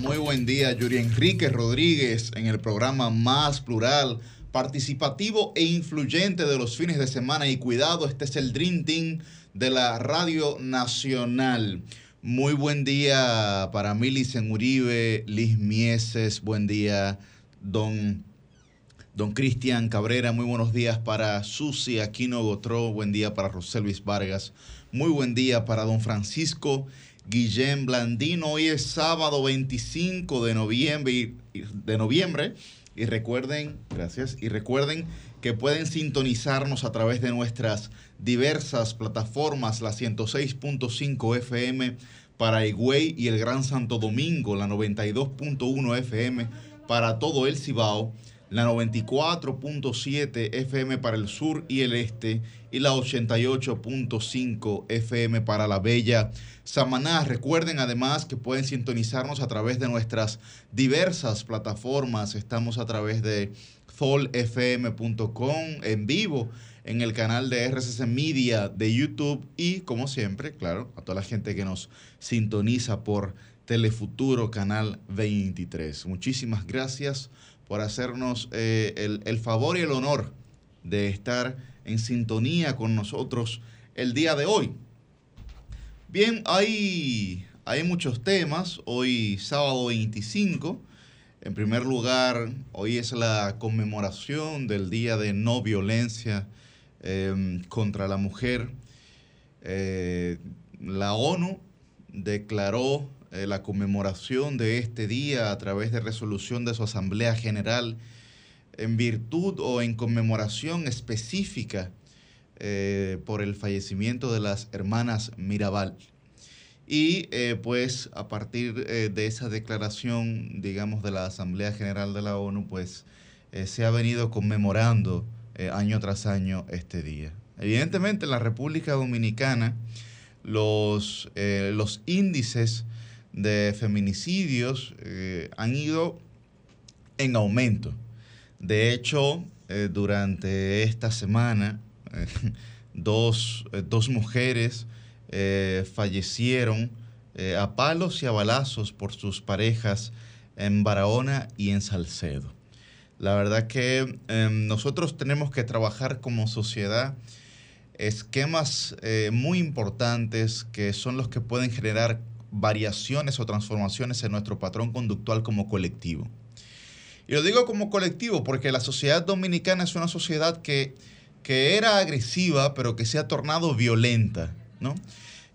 Muy buen día, Yuri Enrique Rodríguez, en el programa más plural, participativo e influyente de los fines de semana. Y cuidado, este es el Dream Team de la Radio Nacional. Muy buen día para Milicen Uribe, Liz Mieses, buen día, don, don Cristian Cabrera, muy buenos días para Susi Aquino Gotró, buen día para José Luis Vargas, muy buen día para don Francisco Guillén Blandino. Hoy es sábado 25 de noviembre, de noviembre y recuerden, gracias, y recuerden que pueden sintonizarnos a través de nuestras diversas plataformas, la 106.5 FM para Higüey y el Gran Santo Domingo, la 92.1 FM para todo el Cibao, la 94.7 FM para el sur y el este y la 88.5 FM para la bella Samaná. Recuerden además que pueden sintonizarnos a través de nuestras diversas plataformas. Estamos a través de zolfm.com en vivo en el canal de RCC Media de YouTube y como siempre, claro, a toda la gente que nos sintoniza por Telefuturo Canal 23. Muchísimas gracias por hacernos eh, el, el favor y el honor de estar en sintonía con nosotros el día de hoy. Bien, hay, hay muchos temas. Hoy, sábado 25. En primer lugar, hoy es la conmemoración del Día de No Violencia em, contra la Mujer. Eh, la ONU declaró eh, la conmemoración de este día a través de resolución de su Asamblea General en virtud o en conmemoración específica eh, por el fallecimiento de las hermanas Mirabal. Y eh, pues a partir de esa declaración, digamos, de la Asamblea General de la ONU, pues se ha venido conmemorando año tras año este día. Evidentemente en la República Dominicana los, los índices de feminicidios eh, han ido en aumento. De hecho, eh, durante esta semana, eh, dos, mujeres fallecieron a palos y a balazos por sus parejas en Barahona y en Salcedo. La verdad que em, nosotros tenemos que trabajar como sociedad esquemas muy importantes que son los que pueden generar variaciones o transformaciones en nuestro patrón conductual como colectivo. Y lo digo como colectivo porque la sociedad dominicana es una sociedad que, que era agresiva, pero que se ha tornado violenta, ¿no?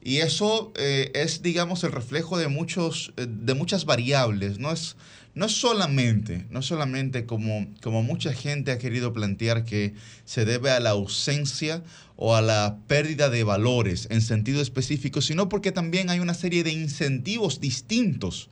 Y eso eh, es, digamos, el reflejo de, muchos, eh, de muchas variables. No es, no solamente, no solamente como, como mucha gente ha querido plantear que se debe a la ausencia o a la pérdida de valores en sentido específico, sino porque también hay una serie de incentivos distintos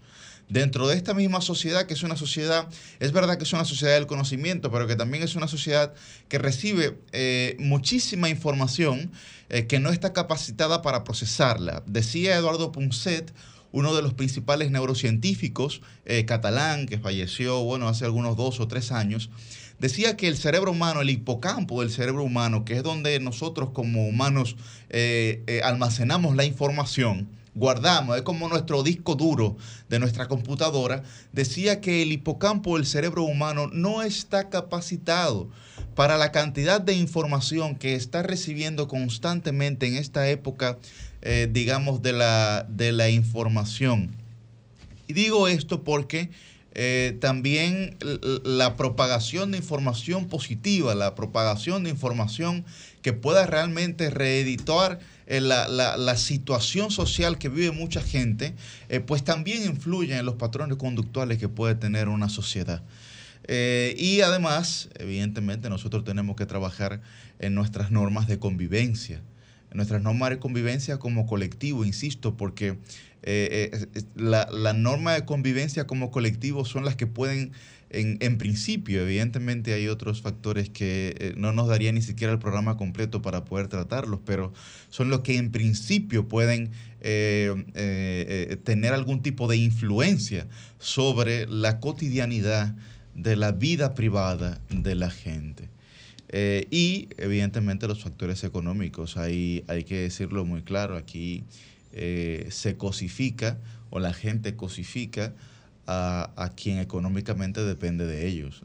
dentro de esta misma sociedad, que es una sociedad, es verdad que es una sociedad del conocimiento, pero que también es una sociedad que recibe eh, muchísima información eh, que no está capacitada para procesarla. Decía Eduardo Punset, uno de los principales neurocientíficos eh, catalán que falleció, bueno, hace algunos dos o tres años, decía que el cerebro humano, el hipocampo del cerebro humano, que es donde nosotros como humanos eh, eh, almacenamos la información, guardamos, es como nuestro disco duro de nuestra computadora, decía que el hipocampo del cerebro humano no está capacitado para la cantidad de información que está recibiendo constantemente en esta época eh, digamos, de la, de la información. Y digo esto porque eh, también la propagación de información positiva, la propagación de información que pueda realmente reeditar eh, la, situación social que vive mucha gente, pues también influye en los patrones conductuales que puede tener una sociedad. y además, evidentemente, nosotros tenemos que trabajar en nuestras normas de convivencia nuestras normas de convivencia como colectivo, insisto, porque eh, eh, la, la, norma de convivencia como colectivo son las que pueden, en, principio, evidentemente hay otros factores que eh, no nos daría ni siquiera el programa completo para poder tratarlos, pero son los que en principio pueden tener algún tipo de influencia sobre la cotidianidad de la vida privada de la gente. Eh, y evidentemente los factores económicos, hay, hay que decirlo muy claro, aquí eh, se cosifica o la gente cosifica a, quien económicamente depende de ellos.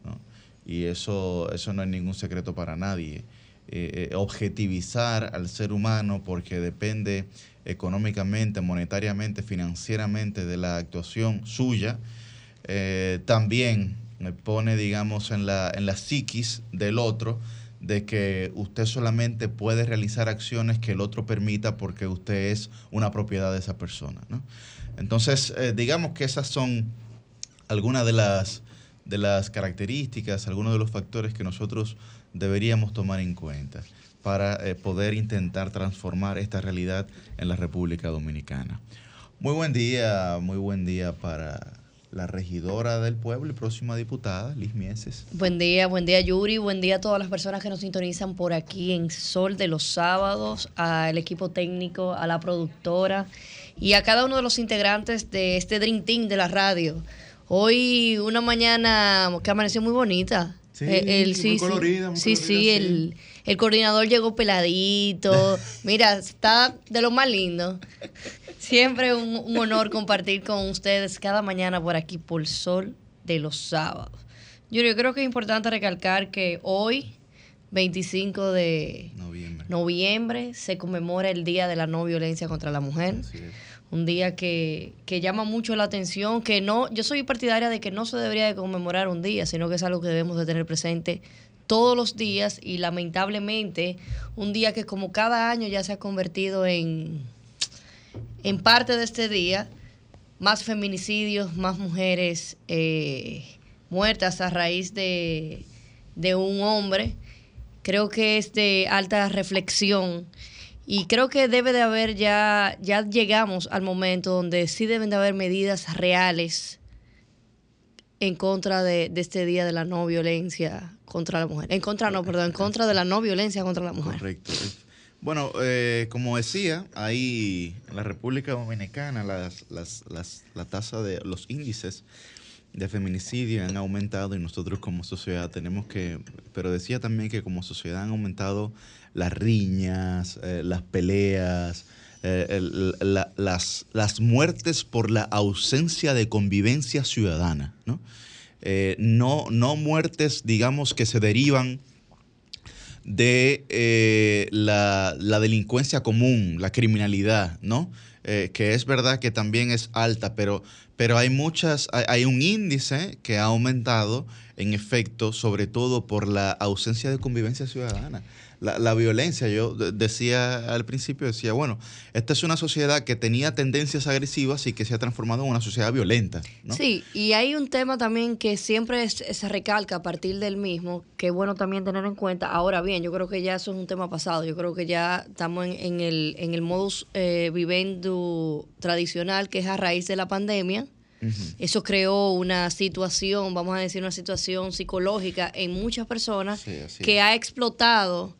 Y eso, eso no es ningún secreto para nadie. Eh, eh, objetivizar al ser humano porque depende económicamente, monetariamente, financieramente de la actuación suya, también pone, digamos, en la, en la psiquis del otro de que usted solamente puede realizar acciones que el otro permita porque usted es una propiedad de esa persona. Entonces, eh, digamos que esas son algunas de las, de las características, algunos de los factores que nosotros deberíamos tomar en cuenta para eh, poder intentar transformar esta realidad en la República Dominicana. Muy buen día, muy buen día para la regidora del pueblo y próxima diputada, Liz Mieses. Buen día, buen día Yuri, buen día a todas las personas que nos sintonizan por aquí en Sol de los sábados, al equipo técnico, a la productora y a cada uno de los integrantes de este Dream Team de la radio. Hoy una mañana que amaneció muy bonita. Sí, eh, el, sí, colorida, sí, sí, el, el coordinador llegó peladito. Mira, está de lo más lindo. Siempre un, honor compartir con ustedes cada mañana por aquí por Sol de los sábados. Yo, creo que es importante recalcar que hoy, 25 de noviembre, se conmemora el Día de la No Violencia contra la Mujer. Un día que, que, llama mucho la atención, que no, yo soy partidaria de que no se debería de conmemorar un día, sino que es algo que debemos de tener presente todos los días y lamentablemente un día que como cada año ya se ha convertido en en parte de este día, más feminicidios, más mujeres eh, muertas a raíz de, un hombre. Creo que es de alta reflexión y creo que debe de haber ya, ya llegamos al momento donde sí deben de haber medidas reales en contra de, este día de la no violencia contra la mujer. En contra, no, perdón, en contra de la no violencia contra la mujer. Correcto. Bueno, eh, como decía, ahí en la República Dominicana las, las, las, la tasa de los índices de feminicidio han aumentado y nosotros como sociedad tenemos que, pero decía también que como sociedad han aumentado las riñas, eh, las peleas, eh, las, las muertes por la ausencia de convivencia ciudadana, ¿no? no, no muertes, digamos, que se derivan de eh, la, delincuencia común, la criminalidad, ¿no? Eh, que es verdad que también es alta, pero, pero hay muchas, hay, un índice que ha aumentado en efecto, sobre todo por la ausencia de convivencia ciudadana la, violencia. Yo decía al principio, decía, bueno, esta es una sociedad que tenía tendencias agresivas y que se ha transformado en una sociedad violenta. Sí, y hay un tema también que siempre se recalca a partir del mismo, que es bueno también tener en cuenta. Ahora bien, yo creo que ya eso es un tema pasado. Yo creo que ya estamos en, el, en el modus eh, tradicional, que es a raíz de la pandemia. Eso creó una situación, vamos a decir, una situación psicológica en muchas personas que ha explotado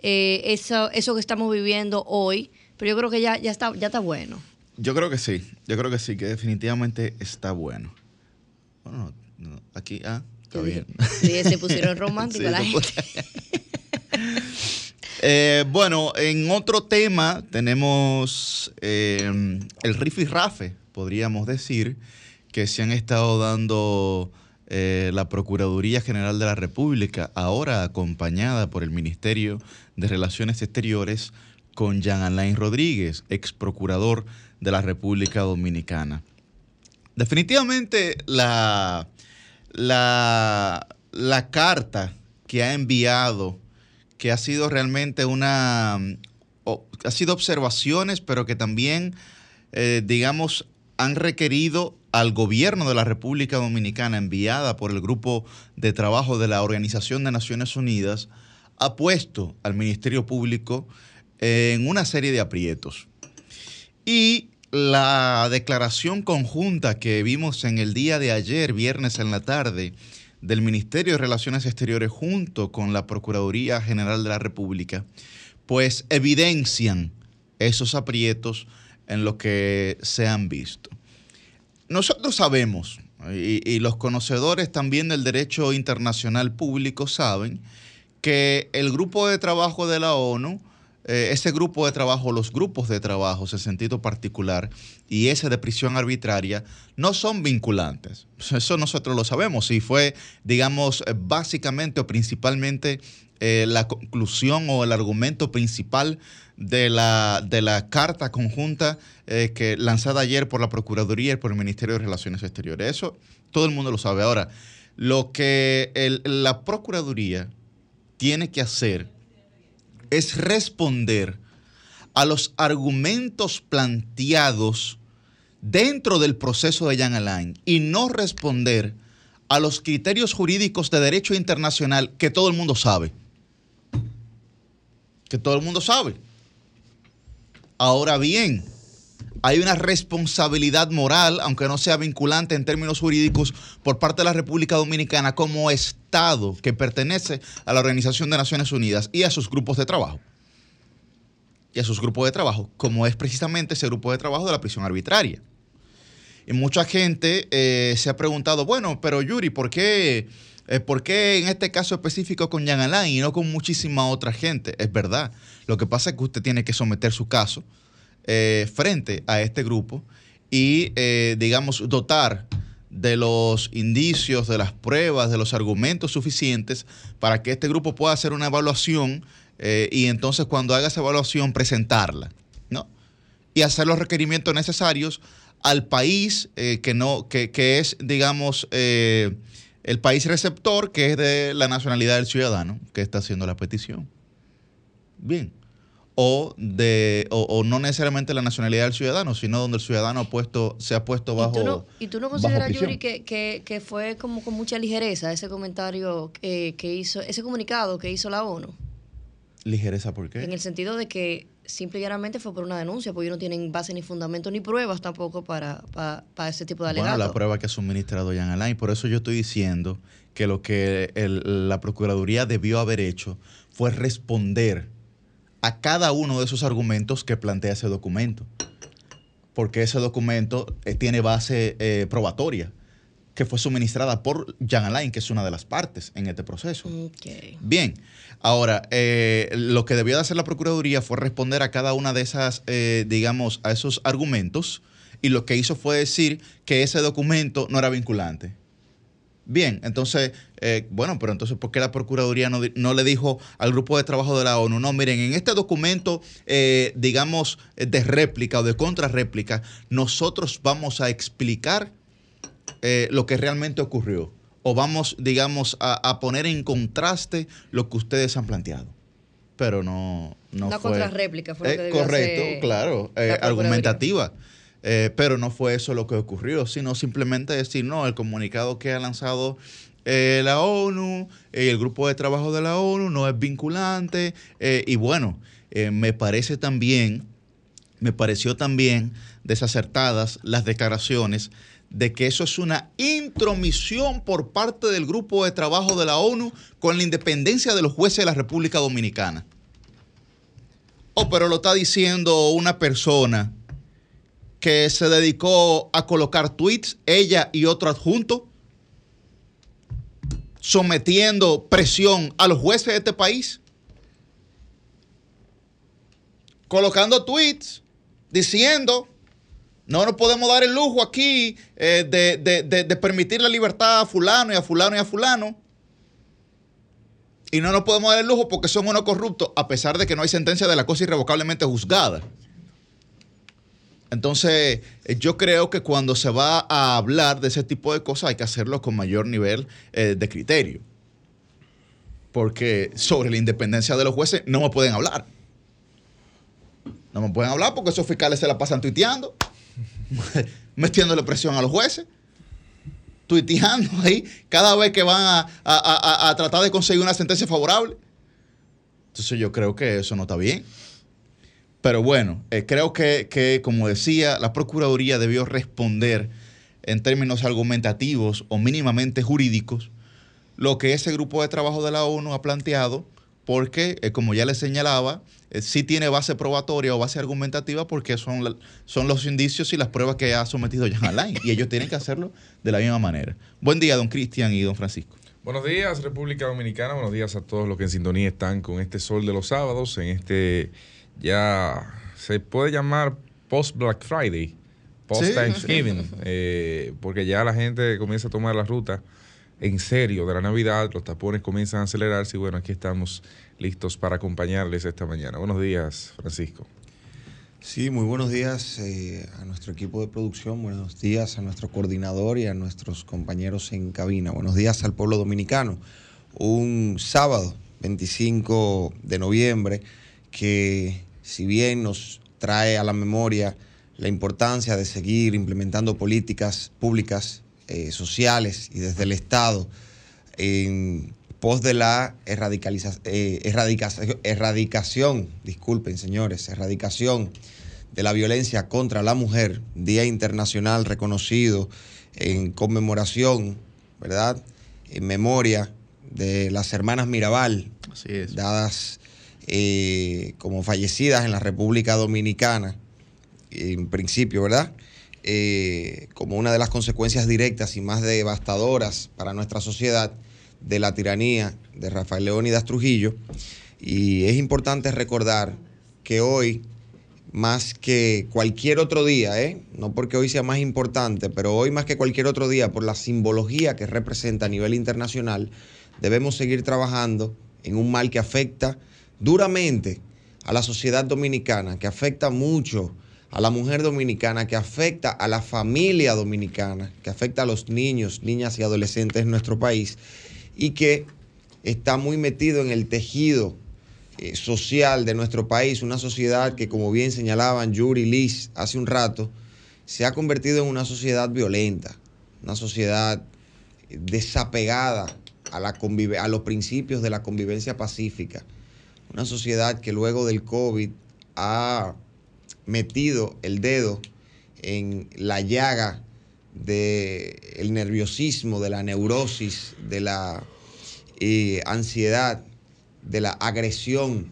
eh, eso, eso que estamos viviendo hoy, pero yo creo que ya, ya, está, ya está bueno. Yo creo que sí, yo creo que sí, que definitivamente está bueno. Bueno, aquí, ah, está bien. Sí, se pusieron románticos la gente. Eh, bueno, en otro tema tenemos eh, el riff y rafe, podríamos decir, que se han estado dando eh, la Procuraduría General de la República, ahora acompañada por el Ministerio de Relaciones Exteriores, con Jean Alain Rodríguez, ex procurador de la República Dominicana. Definitivamente la, la, la carta que ha enviado, que ha sido realmente una, ha sido observaciones, pero que también, eh, digamos, han requerido al gobierno de la República Dominicana enviada por el grupo de trabajo de la Organización de Naciones Unidas ha puesto al Ministerio Público en una serie de aprietos. Y la declaración conjunta que vimos en el día de ayer, viernes en la tarde, del Ministerio de Relaciones Exteriores junto con la Procuraduría General de la República, pues evidencian esos aprietos en lo que se han visto. Nosotros sabemos, y, los conocedores también del derecho internacional público saben, que el grupo de trabajo de la ONU eh, ese grupo de trabajo, los grupos de trabajo en sentido particular y ese de prisión arbitraria no son vinculantes. Eso nosotros lo sabemos y fue, digamos, eh, básicamente o principalmente eh, la conclusión o el argumento principal de la, de la carta conjunta que lanzada ayer por la Procuraduría y por el Ministerio de Relaciones Exteriores. Eso todo el mundo lo sabe. Ahora, lo que la Procuraduría tiene que hacer es responder a los argumentos planteados dentro del proceso de Jan Alain y no responder a los criterios jurídicos de derecho internacional que todo el mundo sabe. Que todo el mundo sabe. Ahora bien, hay una responsabilidad moral, aunque no sea vinculante en términos jurídicos, por parte de la República Dominicana como Estado que pertenece a la Organización de Naciones Unidas y a sus grupos de trabajo. Y a sus grupos de trabajo, como es precisamente ese grupo de trabajo de la prisión arbitraria. Y mucha gente eh, se ha preguntado, bueno, pero Yuri, ¿por qué, eh, ¿por qué en este caso específico con Jan Alain y no con muchísima otra gente? Es verdad. Lo que pasa es que usted tiene que someter su caso eh, frente a este grupo y, eh, digamos, dotar de los indicios, de las pruebas, de los argumentos suficientes para que este grupo pueda hacer una evaluación eh, y entonces cuando haga esa evaluación presentarla, ¿no? Y hacer los requerimientos necesarios al país que, no, que, que es, digamos, el país receptor, que es de la nacionalidad del ciudadano que está haciendo la petición. Bien o, de, o, no necesariamente la nacionalidad del ciudadano, sino donde el ciudadano ha puesto, se ha puesto bajo. ¿Y tú no, consideras, Yuri, que, que, fue como con mucha ligereza ese comentario que, hizo, ese comunicado que hizo la ONU? ¿Ligereza por qué? En el sentido de que simple y llanamente fue por una denuncia, porque ellos no tienen base ni fundamento ni pruebas tampoco para, para, ese tipo de alegatos. Bueno, la prueba que ha suministrado Jan Alain, por eso yo estoy diciendo que lo que la Procuraduría debió haber hecho fue responder a cada uno de esos argumentos que plantea ese documento. Porque ese documento eh, tiene base eh, probatoria que fue suministrada por Jan Alain, que es una de las partes en este proceso. Bien, ahora, eh, lo que debió de hacer la Procuraduría fue responder a cada una de esas, digamos, a esos argumentos, y lo que hizo fue decir que ese documento no era vinculante. Bien, entonces, eh, bueno, pero entonces, ¿por qué la Procuraduría no, le dijo al grupo de trabajo de la ONU? No, miren, en este documento, eh, digamos, de réplica o de contrarréplica, nosotros vamos a explicar eh, lo que realmente ocurrió. O vamos, digamos, a, poner en contraste lo que ustedes han planteado. Pero no, no Una contrarréplica fue lo que Correcto, claro, argumentativa. Eh, pero no fue eso lo que ocurrió, sino simplemente decir, no, el comunicado que ha lanzado eh, la ONU, y eh, el grupo de trabajo de la ONU no es vinculante. y bueno, me parece también, me pareció también desacertadas las declaraciones de que eso es una intromisión por parte del grupo de trabajo de la ONU con la independencia de los jueces de la República Dominicana. Oh, pero lo está diciendo una persona que se dedicó a colocar tweets, ella y otro adjunto, sometiendo presión a los jueces de este país, colocando tweets diciendo, no nos podemos dar el lujo aquí eh, de, permitir la libertad a fulano y a fulano y a fulano. Y no nos podemos dar el lujo porque son unos corruptos, a pesar de que no hay sentencia de la cosa irrevocablemente juzgada. Entonces, eh, yo creo que cuando se va a hablar de ese tipo de cosas hay que hacerlo con mayor nivel eh, de criterio. Porque sobre la independencia de los jueces no me pueden hablar. No me pueden hablar porque esos fiscales se la pasan tuiteando, metiéndole presión a los jueces, tuiteando ahí cada vez que van a tratar de conseguir una sentencia favorable. Entonces yo creo que eso no está bien. Pero bueno, eh, creo que, como decía, la Procuraduría debió responder en términos argumentativos o mínimamente jurídicos lo que ese grupo de trabajo de la ONU ha planteado, porque, eh, como ya les señalaba, eh, sí tiene base probatoria o base argumentativa porque son, son los indicios y las pruebas que ha sometido Jan Alain y ellos tienen que hacerlo de la misma manera. Buen día, don Cristian y don Francisco. Buenos días, República Dominicana. Buenos días a todos los que en sintonía están con este sol de los sábados en este ya se puede llamar post Black Friday, post Thanksgiving, eh, porque ya la gente comienza a tomar la ruta en serio de la Navidad, los tapones comienzan a acelerarse y bueno, aquí estamos listos para acompañarles esta mañana. Buenos días, Francisco. Sí, muy buenos días eh, a nuestro equipo de producción, buenos días a nuestro coordinador y a nuestros compañeros en cabina, buenos días al pueblo dominicano. Un sábado 25 de noviembre que si bien nos trae a la memoria la importancia de seguir implementando políticas públicas, eh, sociales y desde el Estado en pos de la eh, erradicación, disculpen señores, erradicación de la violencia contra la mujer, Día Internacional reconocido en conmemoración, ¿verdad? En memoria de las hermanas Mirabal, dadas eh, como fallecidas en la República Dominicana, en principio, ¿verdad? Eh, como una de las consecuencias directas y más devastadoras para nuestra sociedad de la tiranía de Rafael Leónidas Trujillo. Y es importante recordar que hoy, más que cualquier otro día, ¿eh? no porque hoy sea más importante, pero hoy más que cualquier otro día, por la simbología que representa a nivel internacional, debemos seguir trabajando en un mal que afecta duramente a la sociedad dominicana, que afecta mucho a la mujer dominicana, que afecta a la familia dominicana, que afecta a los niños, niñas y adolescentes en nuestro país y que está muy metido en el tejido eh, social de nuestro país, una sociedad que como bien señalaban Yuri y Liz hace un rato, se ha convertido en una sociedad violenta, una sociedad desapegada a, la a los principios de la convivencia pacífica, una sociedad que luego del COVID ha metido el dedo en la llaga del nerviosismo, de la neurosis, de la eh, ansiedad, de la agresión.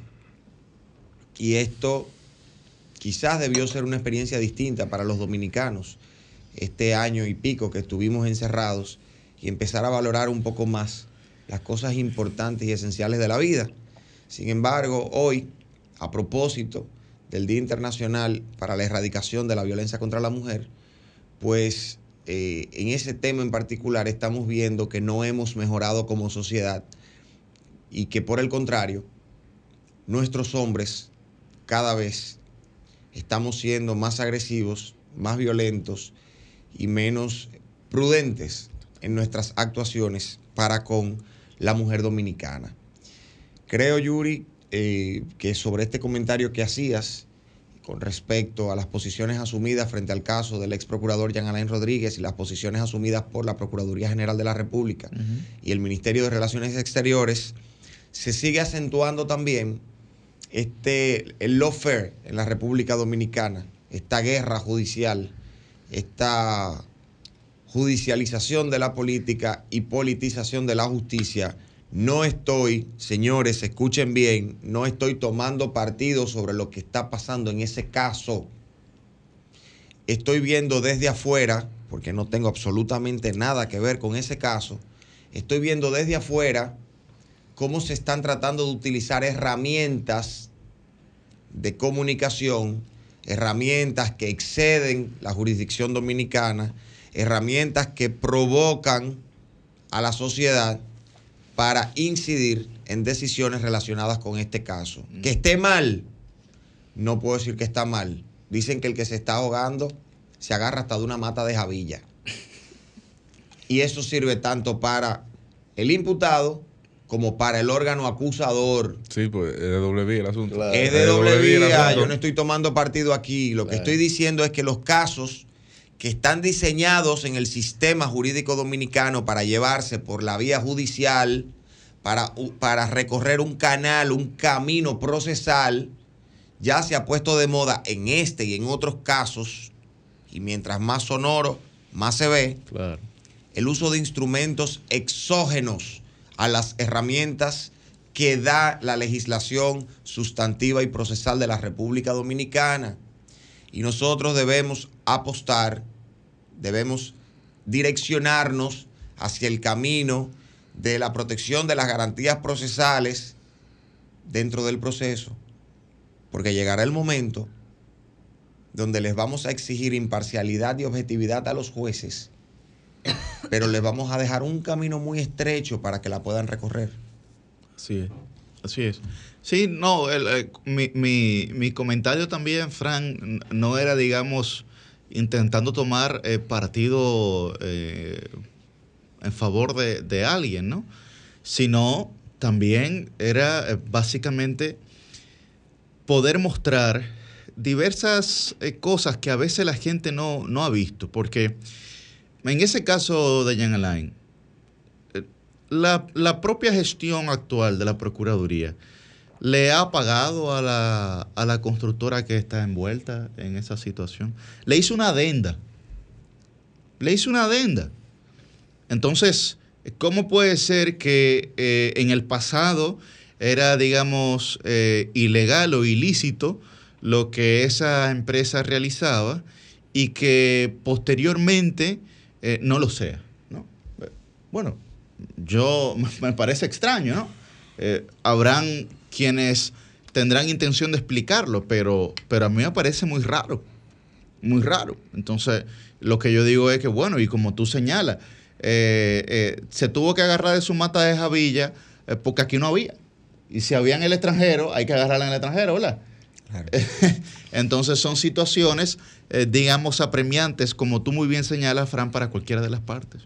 Y esto quizás debió ser una experiencia distinta para los dominicanos este año y pico que estuvimos encerrados y empezar a valorar un poco más las cosas importantes y esenciales de la vida. Sin embargo, hoy, a propósito del Día Internacional para la Erradicación de la Violencia contra la Mujer, pues eh, en ese tema en particular estamos viendo que no hemos mejorado como sociedad y que por el contrario, nuestros hombres cada vez estamos siendo más agresivos, más violentos y menos prudentes en nuestras actuaciones para con la mujer dominicana. Creo, Yuri, eh, que sobre este comentario que hacías con respecto a las posiciones asumidas frente al caso del ex procurador Jean Alain Rodríguez y las posiciones asumidas por la Procuraduría General de la República y el Ministerio de Relaciones Exteriores, se sigue acentuando también este, el lawfare en la República Dominicana, esta guerra judicial, esta judicialización de la política y politización de la justicia no estoy, señores, escuchen bien, no estoy tomando partido sobre lo que está pasando en ese caso. Estoy viendo desde afuera, porque no tengo absolutamente nada que ver con ese caso, estoy viendo desde afuera cómo se están tratando de utilizar herramientas de comunicación, herramientas que exceden la jurisdicción dominicana, herramientas que provocan a la sociedad para incidir en decisiones relacionadas con este caso. Mm. Que esté mal, no puedo decir que está mal. Dicen que el que se está ahogando se agarra hasta de una mata de javilla. Y eso sirve tanto para el imputado como para el órgano acusador. Sí, pues es de doble vía el asunto. Es de doble vía, yo no estoy tomando partido aquí. Lo que estoy diciendo es que los casos que están diseñados en el sistema jurídico dominicano para llevarse por la vía judicial, para, para recorrer un canal, un camino procesal, ya se ha puesto de moda en este y en otros casos, y mientras más sonoro, más se ve, el uso de instrumentos exógenos a las herramientas que da la legislación sustantiva y procesal de la República Dominicana. Y nosotros debemos apostar, debemos direccionarnos hacia el camino de la protección de las garantías procesales dentro del proceso, Porque llegará el momento donde les vamos a exigir imparcialidad y objetividad a los jueces, pero les vamos a dejar un camino muy estrecho para que la puedan recorrer. Así es. Así es. Sí, no, eh, mi, mi, comentario también, Fran, no era, digamos, intentando tomar eh, partido eh, en favor de, alguien, ¿no? Sino también era básicamente poder mostrar diversas cosas que a veces la gente no, no ha visto, porque en ese caso de Jan Alain, la, la, propia gestión actual de la Procuraduría le ha pagado a la, a la constructora que está envuelta en esa situación. Le hizo una adenda. Le hizo una adenda. Entonces, ¿cómo puede ser que eh, en el pasado era, digamos, eh, ilegal o ilícito lo que esa empresa realizaba y que posteriormente eh, no lo sea? ¿no? Bueno, yo me parece extraño, ¿no? Habrán quienes tendrán intención de explicarlo, pero, pero a mí me parece muy raro, muy raro. Entonces, lo que yo digo es que, bueno, y como tú señalas, eh, eh, se tuvo que agarrar de su mata de Javilla porque aquí no había. Y si había en el extranjero, hay que agarrarla en el extranjero, ¿verdad? Entonces son situaciones, digamos, apremiantes, como tú muy bien señalas, Fran, para cualquiera de las partes.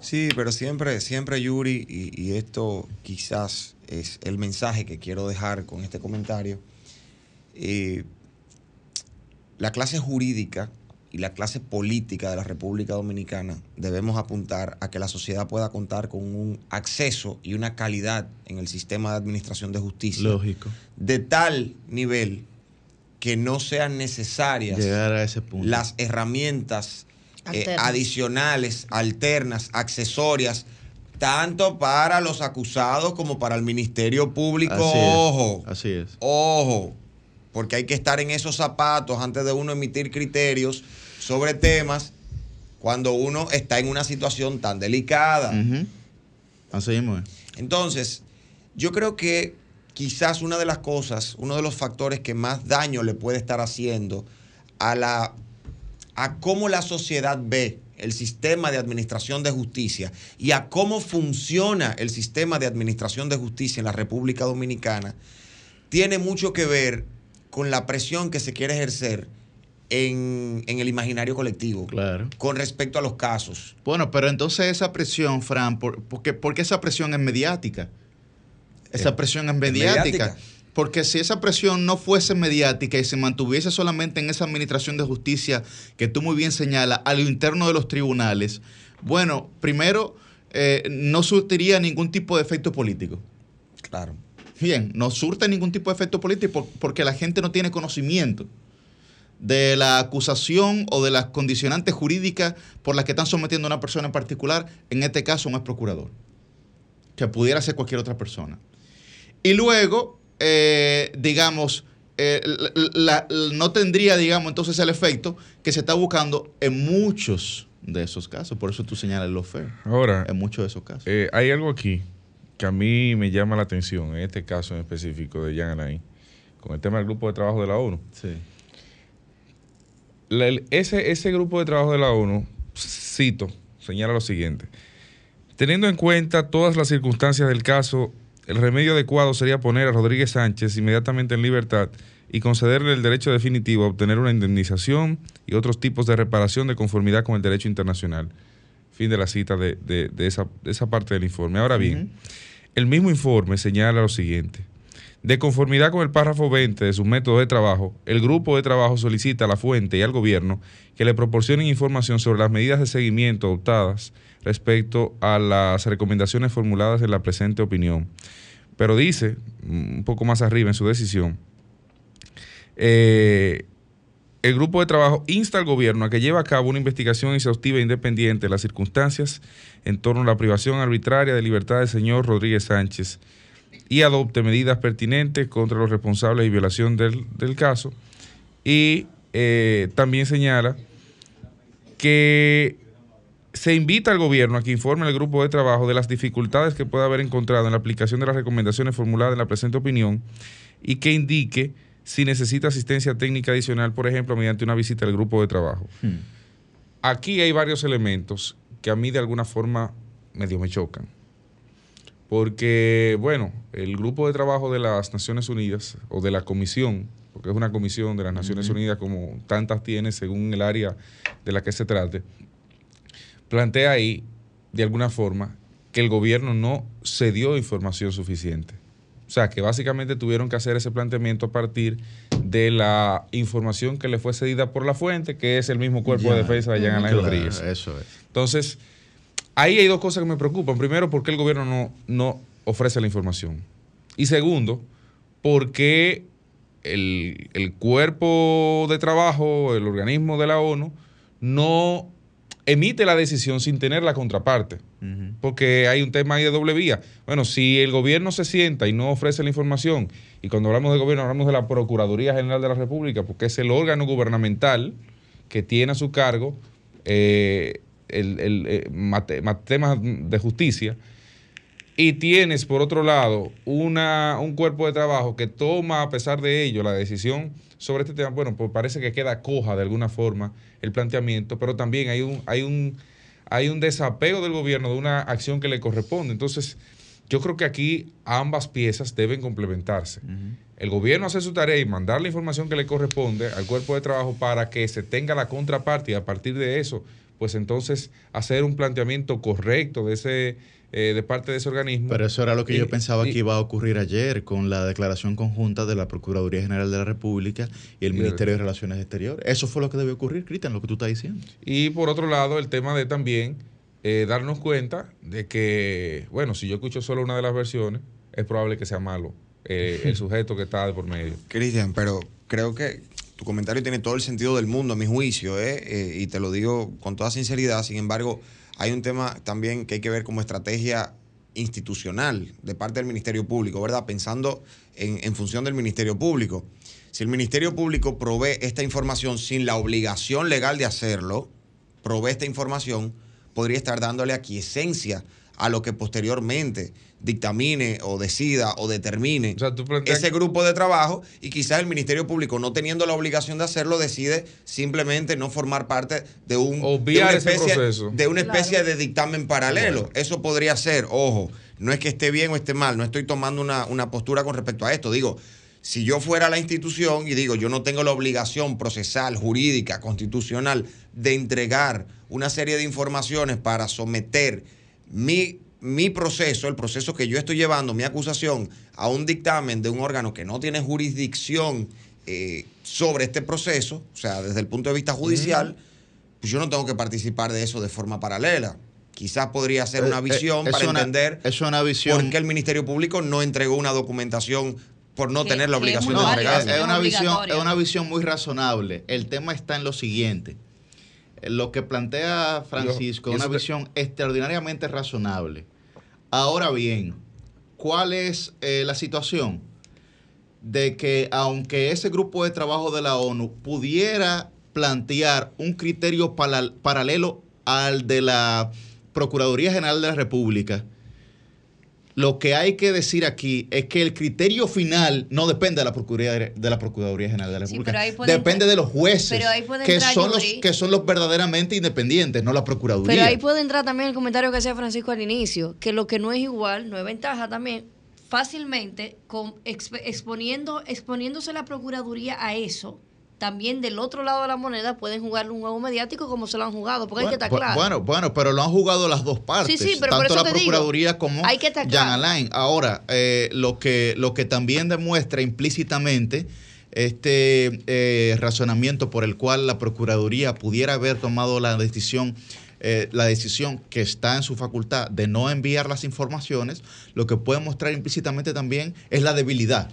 Sí, pero siempre, siempre Yuri, y, esto quizás es el mensaje que quiero dejar con este comentario, eh, la clase jurídica y la clase política de la República Dominicana debemos apuntar a que la sociedad pueda contar con un acceso y una calidad en el sistema de administración de justicia. Lógico. De tal nivel que no sean necesarias Llegar a ese punto. las herramientas eh, adicionales, alternas, accesorias, tanto para los acusados como para el Ministerio Público. ojo. así es. Ojo. Porque hay que estar en esos zapatos antes de uno emitir criterios sobre temas cuando uno está en una situación tan delicada. Así mismo Entonces, yo creo que quizás una de las cosas, uno de los factores que más daño le puede estar haciendo a la a cómo la sociedad ve el sistema de administración de justicia y a cómo funciona el sistema de administración de justicia en la República Dominicana, tiene mucho que ver con la presión que se quiere ejercer en, el imaginario colectivo claro. con respecto a los casos. Bueno, pero entonces esa presión, Fran, por, porque, esa presión es mediática. Esa eh, presión es mediática. Porque si esa presión no fuese mediática y se mantuviese solamente en esa administración de justicia que tú muy bien señalas, a lo interno de los tribunales, bueno, primero, eh, no surtiría ningún tipo de efecto político. Claro. Bien, no surte ningún tipo de efecto político porque la gente no tiene conocimiento de la acusación o de las condicionantes jurídicas por las que están sometiendo a una persona en particular, en este caso un ex procurador, que pudiera ser cualquier otra persona. Y luego, eh, digamos, eh, no tendría, digamos, entonces el efecto que se está buscando en muchos de esos casos. Por eso tú señalas lo feo. Ahora, en muchos de esos casos. Eh, hay algo aquí que a mí me llama la atención, en este caso en específico de Jan Alain, con el tema del grupo de trabajo de la ONU. Sí. ese, ese grupo de trabajo de la ONU, cito, señala lo siguiente. Teniendo en cuenta todas las circunstancias del caso el remedio adecuado sería poner a Rodríguez Sánchez inmediatamente en libertad y concederle el derecho definitivo a obtener una indemnización y otros tipos de reparación de conformidad con el derecho internacional. Fin de la cita de, esa, parte del informe. Ahora bien, el mismo informe señala lo siguiente. De conformidad con el párrafo 20 de su método de trabajo, el grupo de trabajo solicita a la fuente y al gobierno que le proporcionen información sobre las medidas de seguimiento adoptadas respecto a las recomendaciones formuladas en la presente opinión. Pero dice, un poco más arriba en su decisión, eh, el grupo de trabajo insta al gobierno a que lleve a cabo una investigación exhaustiva e independiente de las circunstancias en torno a la privación arbitraria de libertad del señor Rodríguez Sánchez y adopte medidas pertinentes contra los responsables de violación del, caso. Y eh, también señala que se invita al gobierno a que informe al grupo de trabajo de las dificultades que pueda haber encontrado en la aplicación de las recomendaciones formuladas en la presente opinión y que indique si necesita asistencia técnica adicional, por ejemplo, mediante una visita al grupo de trabajo. Hmm. Aquí hay varios elementos que a mí de alguna forma medio me chocan. Porque, bueno, el grupo de trabajo de las Naciones Unidas o de la comisión, porque es una comisión de las Naciones Unidas como tantas tiene según el área de la que se trate, plantea ahí, de alguna forma, que el gobierno no se dio información suficiente. O sea, que básicamente tuvieron que hacer ese planteamiento a partir de la información que le fue cedida por la fuente, que es el mismo cuerpo Ya. de defensa de Jean Alain Claro, Rodríguez. Eso es. Entonces, ahí hay dos cosas que me preocupan. Primero, ¿por qué el gobierno no, no ofrece la información? Y segundo, ¿por qué el, el cuerpo de trabajo, el organismo de la ONU, no emite la decisión sin tener la contraparte? Porque hay un tema ahí de doble vía. Bueno, si el gobierno se sienta y no ofrece la información, y cuando hablamos de gobierno hablamos de la Procuraduría General de la República, porque es el órgano gubernamental que tiene a su cargo eh, el, el, eh, mate- temas de justicia, y tienes por otro lado una, un cuerpo de trabajo que toma a pesar de ello la decisión sobre este tema, bueno, pues parece que queda coja de alguna forma el planteamiento, pero también hay un, hay un, hay un desapego del gobierno de una acción que le corresponde. Entonces, yo creo que aquí ambas piezas deben complementarse. El gobierno hace su tarea y mandar la información que le corresponde al cuerpo de trabajo para que se tenga la contraparte y a partir de eso, pues entonces hacer un planteamiento correcto de ese eh, de parte de ese organismo. Pero eso era lo que Y- yo pensaba y- que iba a ocurrir ayer con la declaración conjunta de la Procuraduría General de la República y el Y el- Ministerio de Relaciones Exteriores. Eso fue lo que debió ocurrir, Cristian, lo que tú estás diciendo. Y por otro lado, el tema de también eh, darnos cuenta de que, bueno, si yo escucho solo una de las versiones, es probable que sea malo eh, el sujeto que está de por medio. Cristian, pero creo que tu comentario tiene todo el sentido del mundo, a mi juicio, ¿eh? Eh, y te lo digo con toda sinceridad. Sin embargo, hay un tema también que hay que ver como estrategia institucional de parte del Ministerio Público, ¿verdad? Pensando en, función del Ministerio Público. Si el Ministerio Público provee esta información sin la obligación legal de hacerlo, provee esta información, podría estar dándole aquiescencia a lo que posteriormente dictamine o decida o determine O sea, tú planteas ese grupo de trabajo y quizás el Ministerio Público, no teniendo la obligación de hacerlo, decide simplemente no formar parte de, un, de Obviar una ese especie, proceso. de, una Claro. especie de dictamen paralelo. Eso podría ser, ojo, no es que esté bien o esté mal, no estoy tomando una, una postura con respecto a esto. Digo, si yo fuera la institución y digo, yo no tengo la obligación procesal, jurídica, constitucional de entregar una serie de informaciones para someter mi, mi proceso, el proceso que yo estoy llevando, mi acusación, a un dictamen de un órgano que no tiene jurisdicción eh, sobre este proceso, o sea, desde el punto de vista judicial, pues yo no tengo que participar de eso de forma paralela. Quizás podría ser una Eh, eh, visión es para una- entender Es una visión. por qué el Ministerio Público no entregó una documentación por no Que- tener la obligación de es, entregarla. es una visión, es una visión muy razonable. El tema está en lo siguiente. Lo que plantea Francisco es una visión extraordinariamente razonable. Ahora bien, ¿cuál es eh, la situación? De que aunque ese grupo de trabajo de la ONU pudiera plantear un criterio paralelo al de la Procuraduría General de la República, lo que hay que decir aquí es que el criterio final no depende de la Procuraduría, de la Procuraduría General de la Sí, República. pero ahí puede depende entrar- de los jueces, son los, que son los verdaderamente independientes, no la Procuraduría. Pero ahí puede entrar también el comentario que hacía Francisco al inicio, que lo que no es igual, no es ventaja también, fácilmente con, exp- exponiendo, exponiéndose la Procuraduría a eso, también del otro lado de la moneda pueden jugar un juego mediático como se lo han jugado, porque hay que estar claro. Bueno, bueno, pero lo han jugado las dos partes. Sí, sí, pero por tanto eso la digo, Procuraduría como hay que claro. Alain. Ahora, eh, lo, que, lo que también demuestra implícitamente este eh, razonamiento por el cual la Procuraduría pudiera haber tomado la decisión eh, la decisión que está en su facultad de no enviar las informaciones, lo que puede mostrar implícitamente también es la debilidad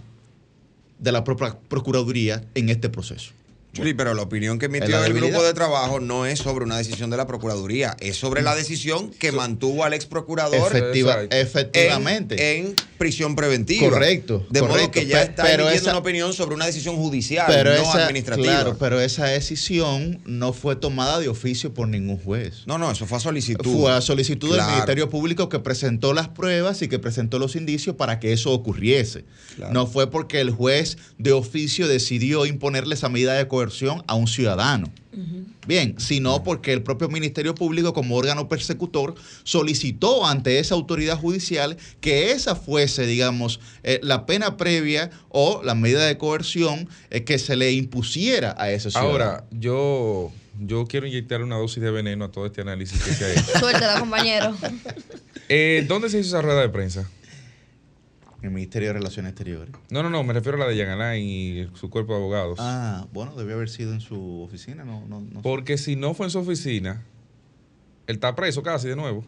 de la propia Procuraduría en este proceso. Chuli, pero la opinión que emitió el grupo de trabajo no es sobre una decisión de la Procuraduría, es sobre la decisión que mantuvo al ex procurador Efectiva- Exacto. efectivamente. en, en prisión preventiva. Correcto. De modo que ya está pero esa- una opinión sobre una decisión judicial, pero no esa, administrativa. Claro, pero esa decisión no fue tomada de oficio por ningún juez. No, no, eso fue a solicitud. Fue a solicitud Claro. del Ministerio Público que presentó las pruebas y que presentó los indicios para que eso ocurriese. Claro. No fue porque el juez de oficio decidió imponerle esa medida de coerción a un ciudadano. Bien, sino porque el propio Ministerio Público como órgano persecutor solicitó ante esa autoridad judicial que esa fuese, digamos, eh, la pena previa o la medida de coerción eh, que se le impusiera a ese ciudadano. Ahora, yo, yo quiero inyectar una dosis de veneno a todo este análisis que se ha hecho. Suéltela, compañero. Eh, ¿Dónde se hizo esa rueda de prensa? El Ministerio de Relaciones Exteriores. No, no, no, me refiero a la de Jan Alain y su cuerpo de abogados. Ah, bueno, debió haber sido en su oficina, no, no, no sé. Porque si no fue en su oficina, él está preso casi de nuevo.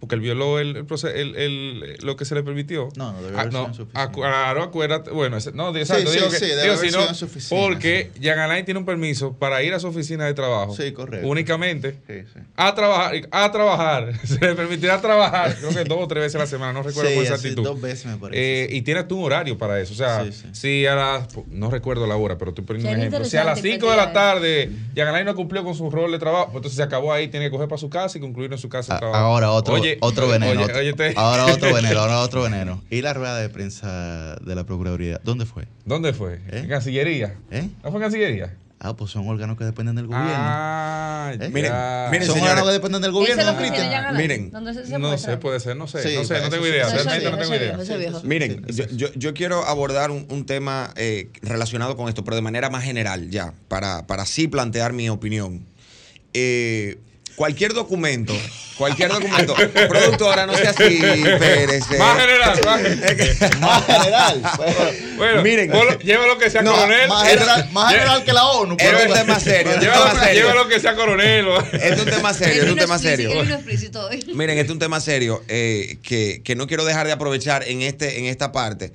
Porque él violó el, el el- el- lo que se le permitió. No, no, debe Ah, haber sido no, Claro, acuérdate. Bueno, ese- no, exacto. sí, digo que, sí, debe digo, haber si sido no, en su oficina, porque Jan Alain tiene un permiso para ir a su oficina de trabajo. Sí, correcto. Únicamente Sí, sí. a trabajar. A trabajar. Se le permitirá trabajar, creo que dos o tres veces a la semana, no recuerdo Sí, con exactitud. dos veces me parece. Eh, y tienes tú un horario para eso. O sea, Sí, sí. si a las. No recuerdo la hora, pero estoy poniendo un ejemplo. Si a las 5 de la tarde Jan Alain no cumplió con su rol de trabajo, pues entonces se acabó ahí, tiene que coger para su casa y concluir en su casa el trabajo. Ahora otro, Oye, otro veneno. oye, ahora otro veneno, ahora otro veneno. ¿Y la rueda de prensa de la Procuraduría? ¿Dónde fue? ¿Dónde fue? ¿Eh? En Cancillería. ¿Eh? ¿No fue en Cancillería? Ah, pues son órganos que dependen del gobierno. Ah, ¿Eh? Miren, ya. miren, son órganos que dependen del gobierno, Cristian. Miren, se- se No sé, puede ser, no sé. Sí, no sé, no tengo idea. Realmente no tengo. Miren, yo, yo- yo quiero abordar un, un tema eh, relacionado con esto, pero de manera más general ya, para, para así plantear mi opinión. Eh, cualquier documento, cualquier documento, productora, no sea así, Pérez. eh. Más general, más general. Más general. Bueno, Miren. ponlo- llévalo que sea No, coronel. más general, más general que la ONU. Pero- un tema serio, serio. llévalo que sea coronel. o- Es un tema serio, es un tema serio. Miren, este es un tema serio eh, que, que no quiero dejar de aprovechar en, este, en esta parte.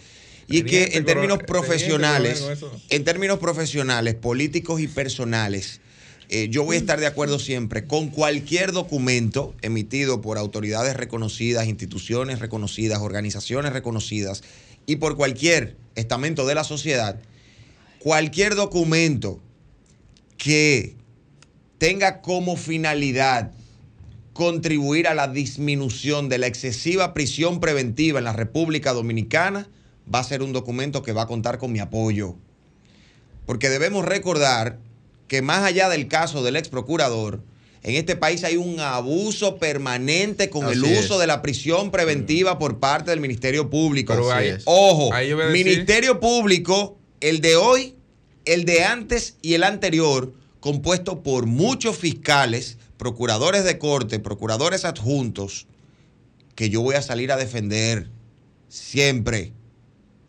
Y es que Teniente en términos profesionales, teniente en términos profesionales, políticos y personales, eh, yo voy a estar de acuerdo siempre con cualquier documento emitido por autoridades reconocidas, instituciones reconocidas, organizaciones reconocidas y por cualquier estamento de la sociedad, cualquier documento que tenga como finalidad contribuir a la disminución de la excesiva prisión preventiva en la República Dominicana, va a ser un documento que va a contar con mi apoyo. Porque debemos recordar que más allá del caso del ex procurador, en este país hay un abuso permanente con el uso es. de la prisión preventiva por parte del Ministerio Público. Pero ahí-. Ojo, ahí Ministerio Público, el de hoy, el de antes y el anterior, compuesto por muchos fiscales, procuradores de corte, procuradores adjuntos, que yo voy a salir a defender siempre.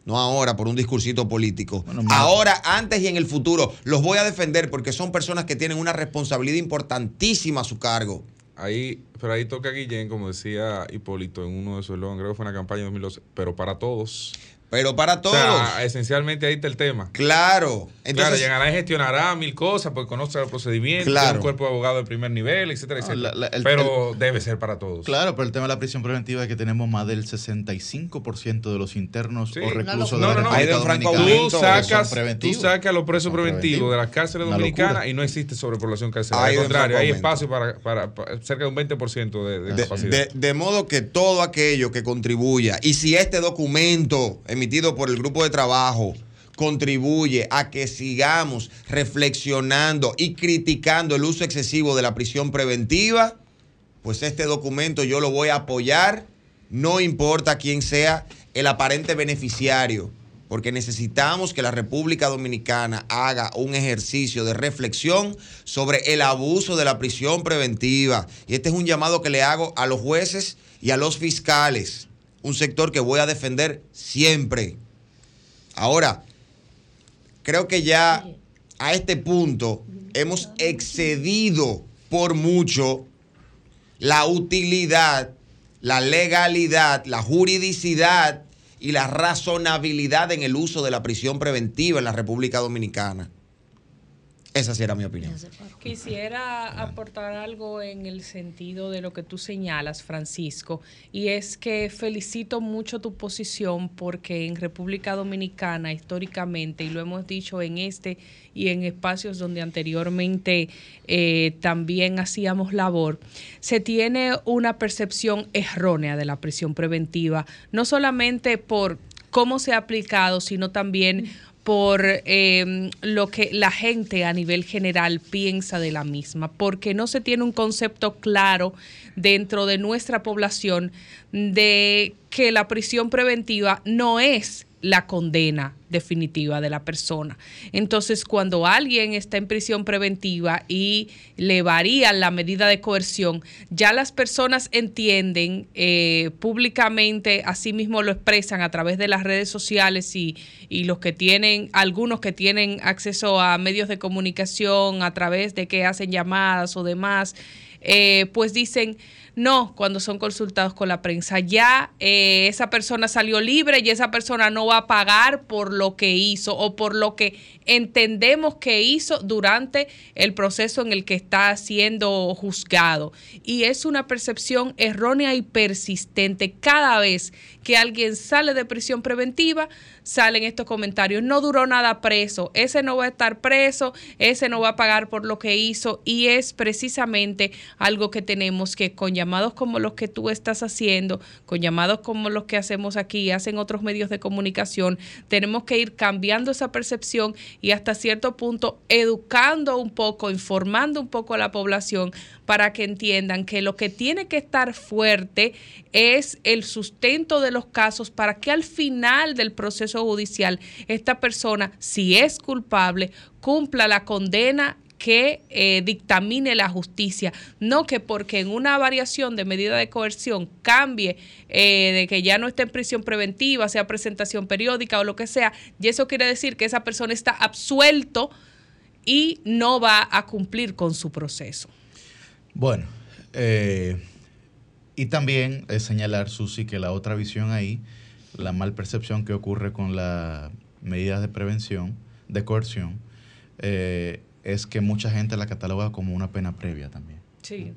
No ahora por un discursito político. Bueno, mira. ahora, antes y en el futuro, los voy a defender porque son personas que tienen una responsabilidad importantísima a su cargo. Ahí, pero ahí toca Guillén, como decía Hipólito en uno de sus eslogans, creo que fue en la campaña de 2012, pero para todos. Pero para O todos. sea, esencialmente ahí está el tema. claro. claro, Entonces, llegará y gestionará mil cosas, porque conoce el procedimiento, Claro. un cuerpo de abogado de primer nivel, etcétera, No, etcétera. la- la- el- pero debe ser para todos. Claro, pero el tema de la prisión preventiva es que tenemos más del 65% de los internos Sí. o reclusos No, de no, la no, de República un franco Dominicana Tú sacas, tú sacas los presos Son preventivos preventivos. de las cárceles dominicanas y no existe sobrepoblación carcelaria. Hay Al contrario, hay espacio para, para- para cerca de un 20% de, de De, capacidad. de- de modo que todo aquello que contribuya, y si este documento emitido por el grupo de trabajo contribuye a que sigamos reflexionando y criticando el uso excesivo de la prisión preventiva, pues este documento yo lo voy a apoyar, no importa quién sea el aparente beneficiario, porque necesitamos que la República Dominicana haga un ejercicio de reflexión sobre el abuso de la prisión preventiva. Y este es un llamado que le hago a los jueces y a los fiscales, un sector que voy a defender siempre. Ahora, creo que ya a este punto hemos excedido por mucho la utilidad, la legalidad, la juridicidad y la razonabilidad en el uso de la prisión preventiva en la República Dominicana. Esa sí era mi opinión. Quisiera aportar algo en el sentido de lo que tú señalas, Francisco, y es que felicito mucho tu posición porque en República Dominicana históricamente, y lo hemos dicho en este y en espacios donde anteriormente eh, también hacíamos labor, se tiene una percepción errónea de la prisión preventiva, no solamente por cómo se ha aplicado, sino también por em, lo que la gente a nivel general piensa de la misma, porque no se tiene un concepto claro dentro de nuestra población de que la prisión preventiva no es la condena definitiva de la persona. Entonces, cuando alguien está en prisión preventiva y le varía la medida de coerción, ya las personas entienden eh, públicamente, así mismo lo expresan a través de las redes sociales y, y los que tienen, algunos que tienen acceso a medios de comunicación a través de que hacen llamadas o demás, eh, pues dicen, no, cuando son consultados con la prensa, ya eh, esa persona salió libre y esa persona no va a pagar por lo que hizo o por lo que entendemos que hizo durante el proceso en el que está siendo juzgado. Y es una percepción errónea y persistente. Cada vez que alguien sale de prisión preventiva, salen estos comentarios. No duró nada preso, ese no va a estar preso, ese no va a pagar por lo que hizo. Y es precisamente algo que tenemos que con llamados como los que tú estás haciendo, con llamados como los que hacemos aquí, hacen otros medios de comunicación, tenemos que ir cambiando esa percepción y hasta cierto punto educando un poco, informando un poco a la población para que entiendan que lo que tiene que estar fuerte es el sustento de los casos para que al final del proceso judicial esta persona, si es culpable, cumpla la condena que eh, dictamine la justicia, no que porque en una variación de medida de coerción cambie eh, de que ya no esté en prisión preventiva, sea presentación periódica o lo que sea, y eso quiere decir que esa persona está absuelto y no va a cumplir con su proceso. Bueno, eh, y también señalar, Susi, que la otra visión ahí, la mal percepción que ocurre con las medidas de prevención, de coerción, eh, es que mucha gente la cataloga como una pena previa también. Sí.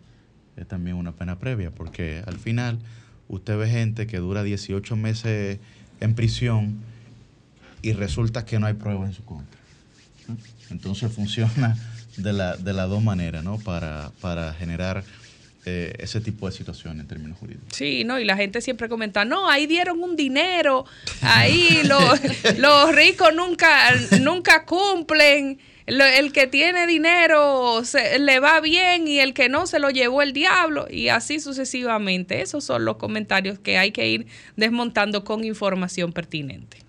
Es también una pena previa, porque al final usted ve gente que dura 18 meses en prisión y resulta que no hay prueba en su contra. Entonces funciona de, la, de las dos maneras, ¿no? Para, para generar eh, ese tipo de situaciones en términos jurídicos. Sí, no, y la gente siempre comenta, no, ahí dieron un dinero, ahí los, los ricos nunca, nunca cumplen el que tiene dinero se, le va bien y el que no se lo llevó el diablo y así sucesivamente. Esos son los comentarios que hay que ir desmontando con información pertinente.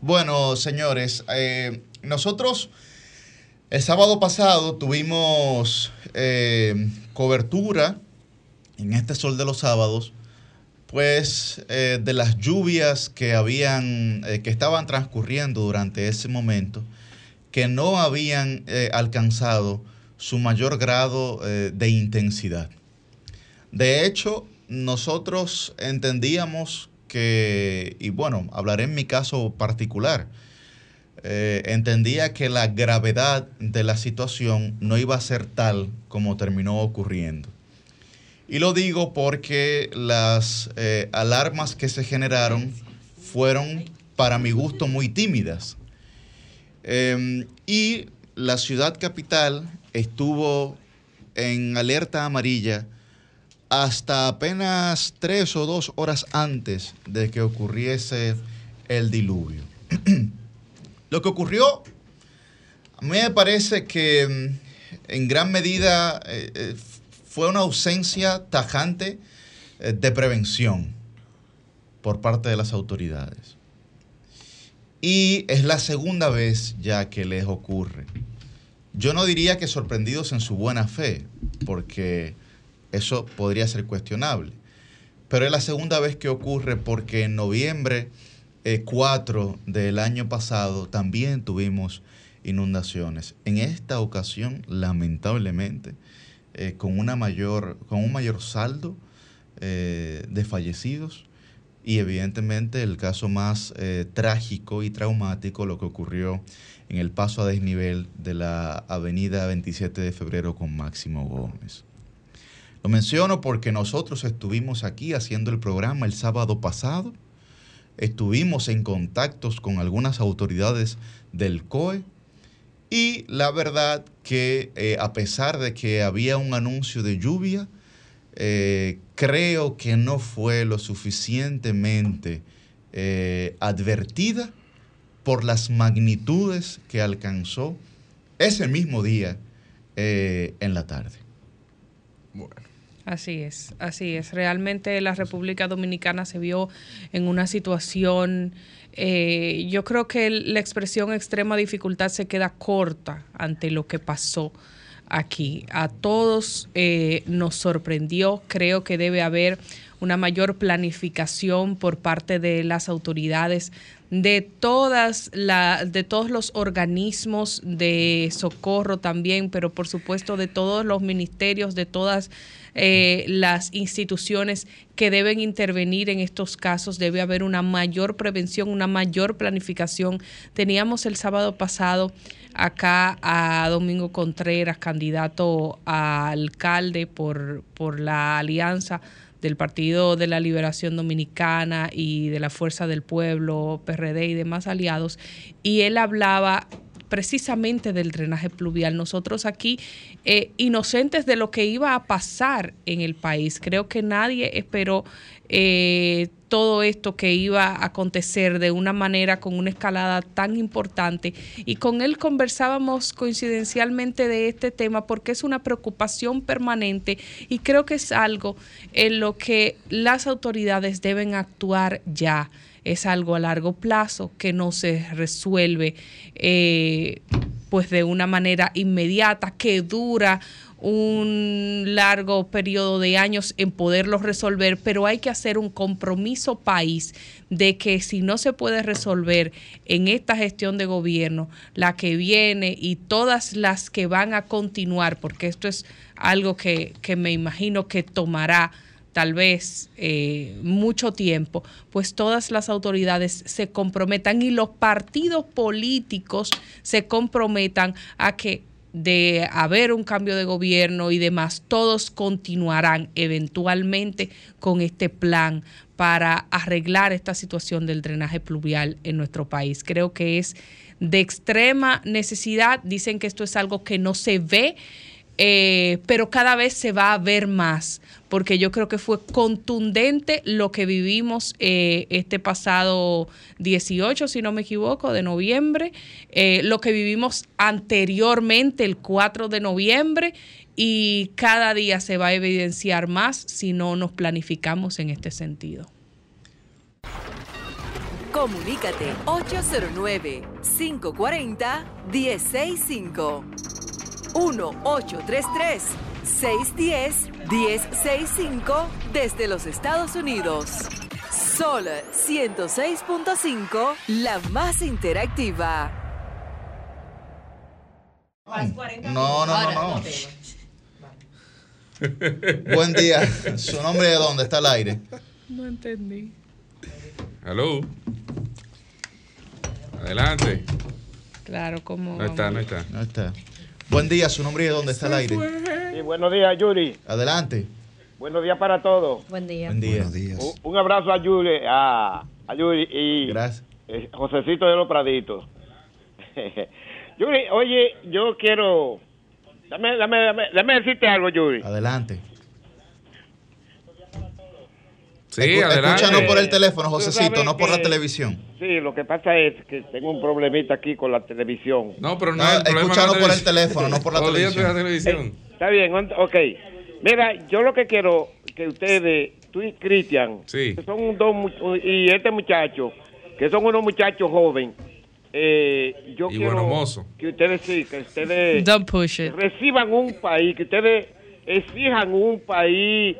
Bueno, señores, eh, nosotros el sábado pasado tuvimos eh, cobertura en este sol de los sábados, pues eh, de las lluvias que habían, que estaban transcurriendo durante ese momento que no habían eh, alcanzado su mayor grado eh, de intensidad. De hecho, nosotros entendíamos que, y bueno, hablaré en mi caso particular, eh, entendía que la gravedad de la situación no iba a ser tal como terminó ocurriendo. Y lo digo porque las alarmas que se generaron fueron, para mi gusto, muy tímidas. Em, y la ciudad capital estuvo en alerta amarilla hasta apenas tres o dos horas antes de que ocurriese el diluvio. Lo que ocurrió, a mí me parece que em, en gran medida eh, eh, fue una ausencia tajante eh, de prevención por parte de las autoridades. Y es la segunda vez ya que les ocurre. Yo no diría que sorprendidos en su buena fe, porque eso podría ser cuestionable. Pero es la segunda vez que ocurre porque en noviembre 4 eh, del año pasado también tuvimos inundaciones. En esta ocasión, lamentablemente, eh, con, una mayor, con un mayor saldo eh, de fallecidos. Y evidentemente el caso más eh, trágico y traumático, lo que ocurrió en el paso a desnivel de la avenida 27 de febrero con Máximo Gómez. Lo menciono porque nosotros estuvimos aquí haciendo el programa el sábado pasado, estuvimos en contactos con algunas autoridades del COE y la verdad que eh, a pesar de que había un anuncio de lluvia, eh, creo que no fue lo suficientemente eh, advertida por las magnitudes que alcanzó ese mismo día eh, en la tarde. Bueno. Así es, así es. Realmente la República Dominicana se vio en una situación, yo creo que la expresión extrema dificultad se queda corta ante lo que pasó aquí. A todos eh, nos sorprendió, creo que debe haber una mayor planificación por parte de las autoridades de todas la, de todos los organismos de socorro también, pero por supuesto de todos los ministerios, de todas eh, las instituciones que deben intervenir en estos casos. Debe haber una mayor prevención, una mayor planificación. Teníamos el sábado pasado acá a Domingo Contreras, candidato a alcalde por, por la alianza del Partido de la Liberación Dominicana y de la Fuerza del Pueblo, PRD y demás aliados, y él hablaba precisamente del drenaje pluvial. Nosotros aquí, eh, inocentes de lo que iba a pasar en el país, creo que nadie esperó eh, todo esto que iba a acontecer de una manera con una escalada tan importante. Y con él conversábamos coincidencialmente de este tema porque es una preocupación permanente y creo que es algo en lo que las autoridades deben actuar ya. Es algo a largo plazo que no se resuelve eh, pues de una manera inmediata, que dura un largo periodo de años en poderlo resolver, pero hay que hacer un compromiso país de que si no se puede resolver en esta gestión de gobierno, la que viene y todas las que van a continuar, porque esto es algo que, que me imagino que tomará tal vez eh, mucho tiempo, pues todas las autoridades se comprometan y los partidos políticos se comprometan a que de haber un cambio de gobierno y demás, todos continuarán eventualmente con este plan para arreglar esta situación del drenaje pluvial en nuestro país. Creo que es de extrema necesidad. Dicen que esto es algo que no se ve eh, pero cada vez se va a ver más, porque yo creo que fue contundente lo que vivimos eh, este pasado 18, si no me equivoco, de noviembre, eh, lo que vivimos anteriormente, el 4 de noviembre, y cada día se va a evidenciar más si no nos planificamos en este sentido. Comunícate 809 540 165 1-833-610-1065 desde los Estados Unidos. Sol 106.5, la más interactiva. No, no, no, no. Buen día. ¿Su nombre de dónde está el aire? No entendí. Hello. Adelante. Claro, como. No está, no está. No está. Buen día, su nombre y de dónde está el aire. Sí, buenos días, Yuri. Adelante. Buenos días para todos. Buen día. Buen día. Buenos días. Un, un abrazo a Yuri, a, a Yuri y Gracias. eh, Josecito de los Praditos. Yuri, oye, yo quiero... Dame, dame, dame, dame decirte algo, Yuri. Adelante. Sí, Escu- adelante. Escúchanos por el teléfono, Tú Josecito, no por la que- televisión. Sí, lo que pasa es que tengo un problemita aquí con la televisión. No, pero no, No, es el problema escúchanos la por el televisión. teléfono, no por la de la televisión. televisión. Eh, está bien, ok. Mira, yo lo que quiero que ustedes, tú y Cristian, Sí. que son dos y este muchacho, que son unos muchachos jóvenes, eh, yo Y quiero bueno, mozo. que ustedes sí, que ustedes Don't push it. reciban un país, que ustedes exijan un país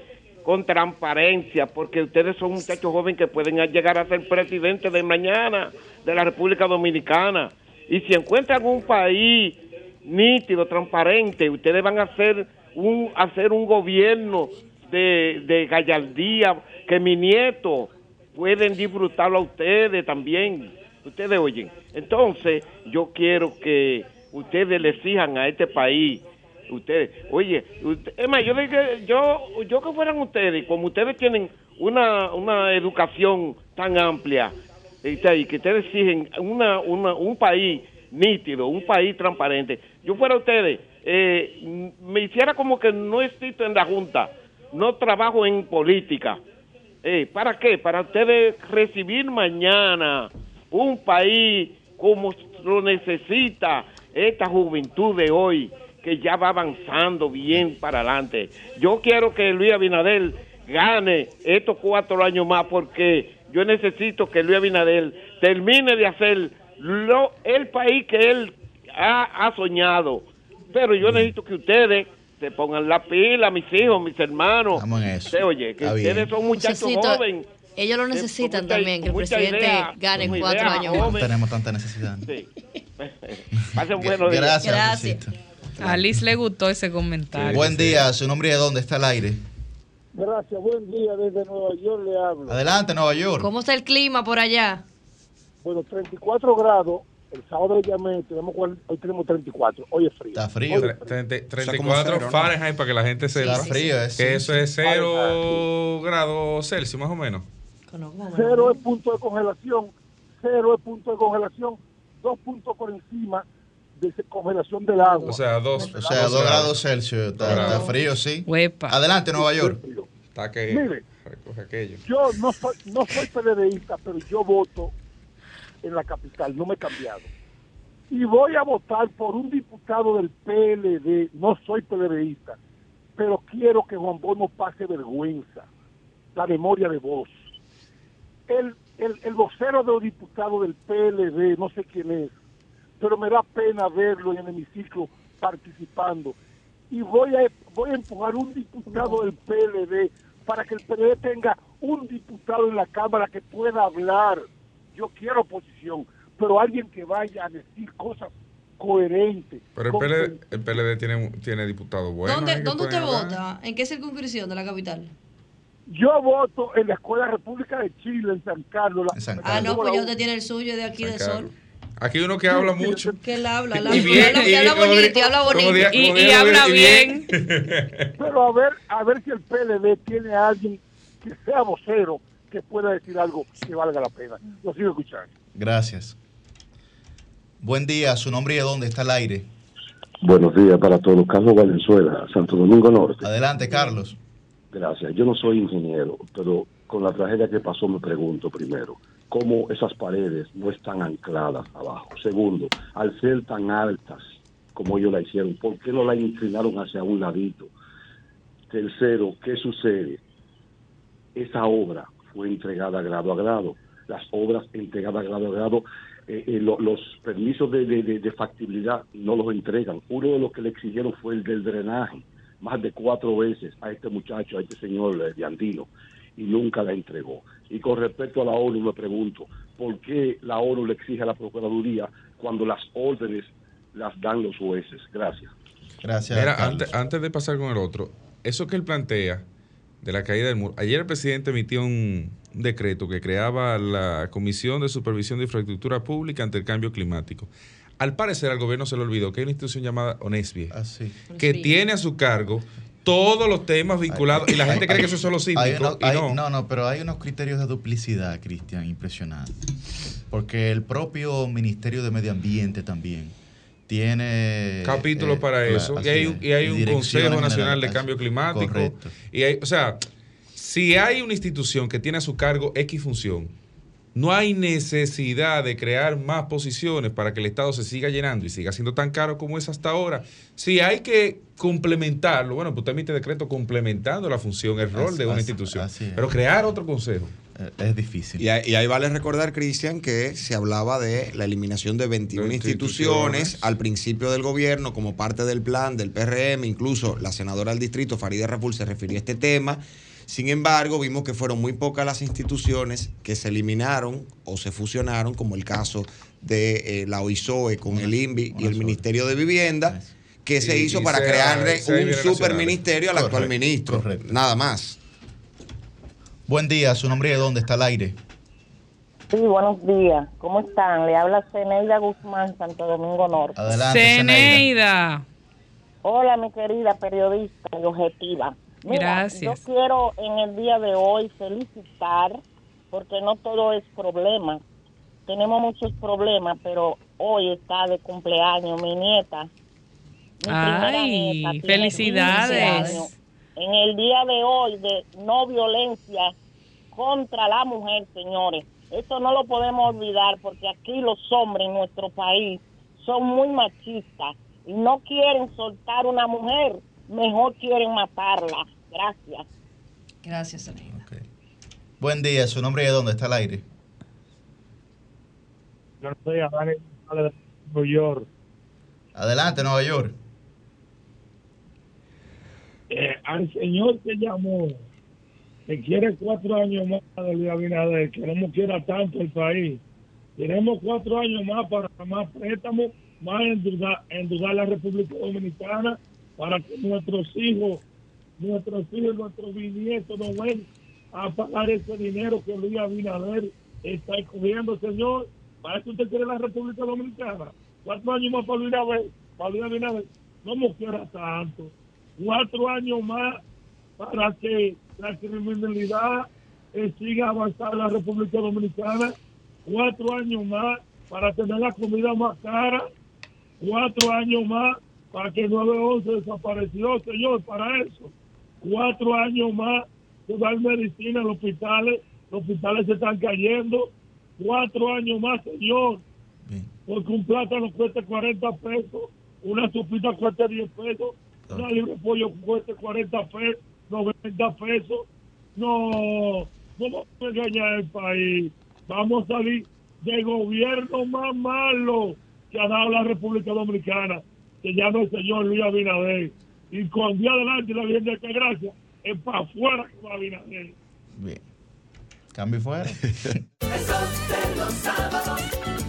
con transparencia, porque ustedes son muchachos jóvenes que pueden llegar a ser presidentes de mañana de la República Dominicana. Y si encuentran un país nítido, transparente, ustedes van a hacer un, hacer un gobierno de, de gallardía, que mi nieto pueden disfrutarlo a ustedes también. Ustedes oyen. Entonces, yo quiero que ustedes le exijan a este país. Ustedes, oye, usted- es yo, dije- yo, yo que fueran ustedes, como ustedes tienen una, una educación tan amplia, y que ustedes exigen una, una, un país nítido, un país transparente. Yo fuera ustedes, eh, me hiciera como que no existo en la Junta, no trabajo en política. Eh, ¿Para qué? Para ustedes recibir mañana un país como lo necesita esta juventud de hoy, que ya va avanzando bien para adelante. Yo quiero que Luis Abinader gane estos cuatro años más porque yo necesito que Luis Abinader termine de hacer lo, el país que él ha, ha soñado. Pero yo necesito que ustedes se pongan la pila, mis hijos, mis hermanos. Estamos en eso. Usted, oye, que ustedes son muchachos Necesito- jóvenes. Ellos lo Eh, necesitan mucha- también, que el presidente idea, gane cuatro idea años No tenemos tanta necesidad. Sí. Pasen buenos días. Gracias. Gracias. A Liz le gustó ese comentario. Buen día, su nombre y de dónde está el aire. Gracias, buen día desde Nueva York le hablo. Adelante, Nueva York. ¿Cómo está el clima por allá? Bueno, 34 grados, el sábado le llamé, tenemos, hoy tenemos 34, hoy es frío. Está frío. Tre- treinta- como 34 cero, ¿no? Fahrenheit para que la gente sepa. Está frío, es, Que sí. eso es 0 grados Celsius más o menos. Cero es punto de congelación, cero es punto de congelación, dos puntos por encima de esa congelación del agua. O sea, dos. O sea, 2 grados Celsius. Está, Dos frío, sí. Adelante, Nueva York. Está que Mire. recoge aquello. Yo no soy, no soy PLDista, pero yo voto en la capital, no me he cambiado. Y voy a votar por un diputado del PLD, no soy PLDista, pero quiero que Juan Bono pase vergüenza, la memoria de voz. El, el, el vocero de los diputados del PLD, no sé quién es, pero me da pena verlo en el hemiciclo participando. Y voy a, voy a empujar un diputado del PLD para que el PLD tenga un diputado en la Cámara que pueda hablar. Yo quiero oposición, pero alguien que vaya a decir cosas coherentes. Pero el PLD, el PLD tiene, tiene diputados buenos. ¿Dónde, ¿eh? ¿dónde usted hablar. vota? ¿En qué circunscripción de la capital? Yo voto en la Escuela República de Chile, en San Carlos. la- En San Ah, no, pues ya usted tiene el suyo de aquí San de Carlos. Sol. Aquí uno que habla mucho. Que él habla, él habla, Y bien, él y habla bonito, y habla bonito. di- Y, y habla y bien. Pero a ver, a ver si el PLD tiene a alguien que sea vocero que pueda decir algo que valga la pena. Lo sigo escuchando. Gracias. Buen día, su nombre y de dónde está el aire. Buenos días para todos. Carlos Valenzuela, Santo Domingo Norte. Adelante, Carlos. Gracias. Yo no soy ingeniero, pero con la tragedia que pasó me pregunto primero, ¿cómo esas paredes no están ancladas abajo? Segundo, al ser tan altas como ellos la hicieron, ¿por qué no la inclinaron hacia un ladito? Tercero, ¿qué sucede? Esa obra fue entregada grado a grado. Las obras entregadas grado a grado, eh, eh, lo- los permisos de, de- de- de factibilidad no los entregan. Uno de los que le exigieron fue el del drenaje, más de cuatro veces a este muchacho, a este señor eh, de Andino, y nunca la entregó. Y con respecto a la ONU, me pregunto, ¿por qué la ONU le exige a la Procuraduría cuando las órdenes las dan los jueces? Gracias. Gracias. Mira, antes, antes de pasar con el otro, eso que él plantea de la caída del muro. Ayer el presidente emitió un decreto que creaba la Comisión de Supervisión de Infraestructura Pública ante el Cambio Climático. Al parecer al gobierno se le olvidó que hay una institución llamada ONESBIE, Ah, sí. que tiene a su cargo todos los temas vinculados, y la gente cree que eso es solo y no. no, no, pero hay unos criterios de duplicidad, Cristian, impresionantes. Porque el propio Ministerio de Medio Ambiente también tiene... capítulos eh, para eso. Y hay, y hay un Consejo Nacional de Cambio Climático. Correcto. Y hay, o sea, si hay una institución que tiene a su cargo X función, no hay necesidad de crear más posiciones para que el Estado se siga llenando y siga siendo tan caro como es hasta ahora. Si hay que complementarlo, bueno, pues usted emite decreto complementando la función, el rol Así- de una así- institución. así. Pero crear otro consejo. Eh, Es difícil. Y ahí, y ahí vale recordar, Cristian, que se hablaba de la eliminación de 21 De instituciones instituciones. al principio del gobierno como parte del plan del PRM. Incluso la senadora del distrito, Farida Raful, se refirió a este tema. Sin embargo, vimos que fueron muy pocas las instituciones que se eliminaron o se fusionaron, como el caso de eh, la OISOE con el INVI y el Ministerio de Vivienda, que se hizo para sea- crearle un superministerio al actual ministro. correcto. Nada más. Buen día, su nombre y de dónde está el aire. Sí, buenos días. ¿Cómo están? Le habla Ceneida Guzmán, Santo Domingo Norte. Adelante, Ceneida. Hola, mi querida periodista y objetiva. Mira, Gracias. Yo quiero en el día de hoy felicitar, porque no todo es problema. Tenemos muchos problemas, pero hoy está de cumpleaños mi nieta. Mi Ay, nieta felicidades. 15 años. En el día de hoy de no violencia contra la mujer, señores. Esto no lo podemos olvidar porque aquí los hombres en nuestro país son muy machistas y no quieren soltar una mujer, mejor quieren matarla. Gracias. Gracias. Buen día, su nombre y de dónde está el aire. Yo soy Adán de New York. Adelante, Nueva York. Eh, al señor que llamó, que quiere cuatro años más de Luis Abinader, que no nos quiera tanto el país. Queremos cuatro años más para más préstamos, más endeudar, endeudar la República Dominicana para que nuestros hijos, nuestros hijos, nuestros bisnietos no ven a pagar ese dinero que Luis Abinader está escogiendo, señor. Para eso usted quiere la República Dominicana. Cuatro años más para Luis Abinader, para Luis Abinader. No nos quiera tanto. Cuatro años más para que la criminalidad eh, siga avanzando en la República Dominicana. Cuatro años más para tener la comida más cara. Cuatro años más para que el 911 desapareció, señor, para eso. Cuatro años más de dar medicina en los hospitales. Los hospitales se están cayendo. Cuatro años más, señor. Porque un plátano cuesta 40 pesos, una sopita cuesta 10 pesos, una libre de pollo cuesta 40 pesos, 90 pesos. No, no vamos a engañar el país. Vamos a salir del gobierno más malo que ha dado la República Dominicana, que ya no es el señor Luis Abinader. Y con día adelante la Virgen de que gracia es para afuera que va Abinader. Bien. Cambio fuera. El sol de los sábados,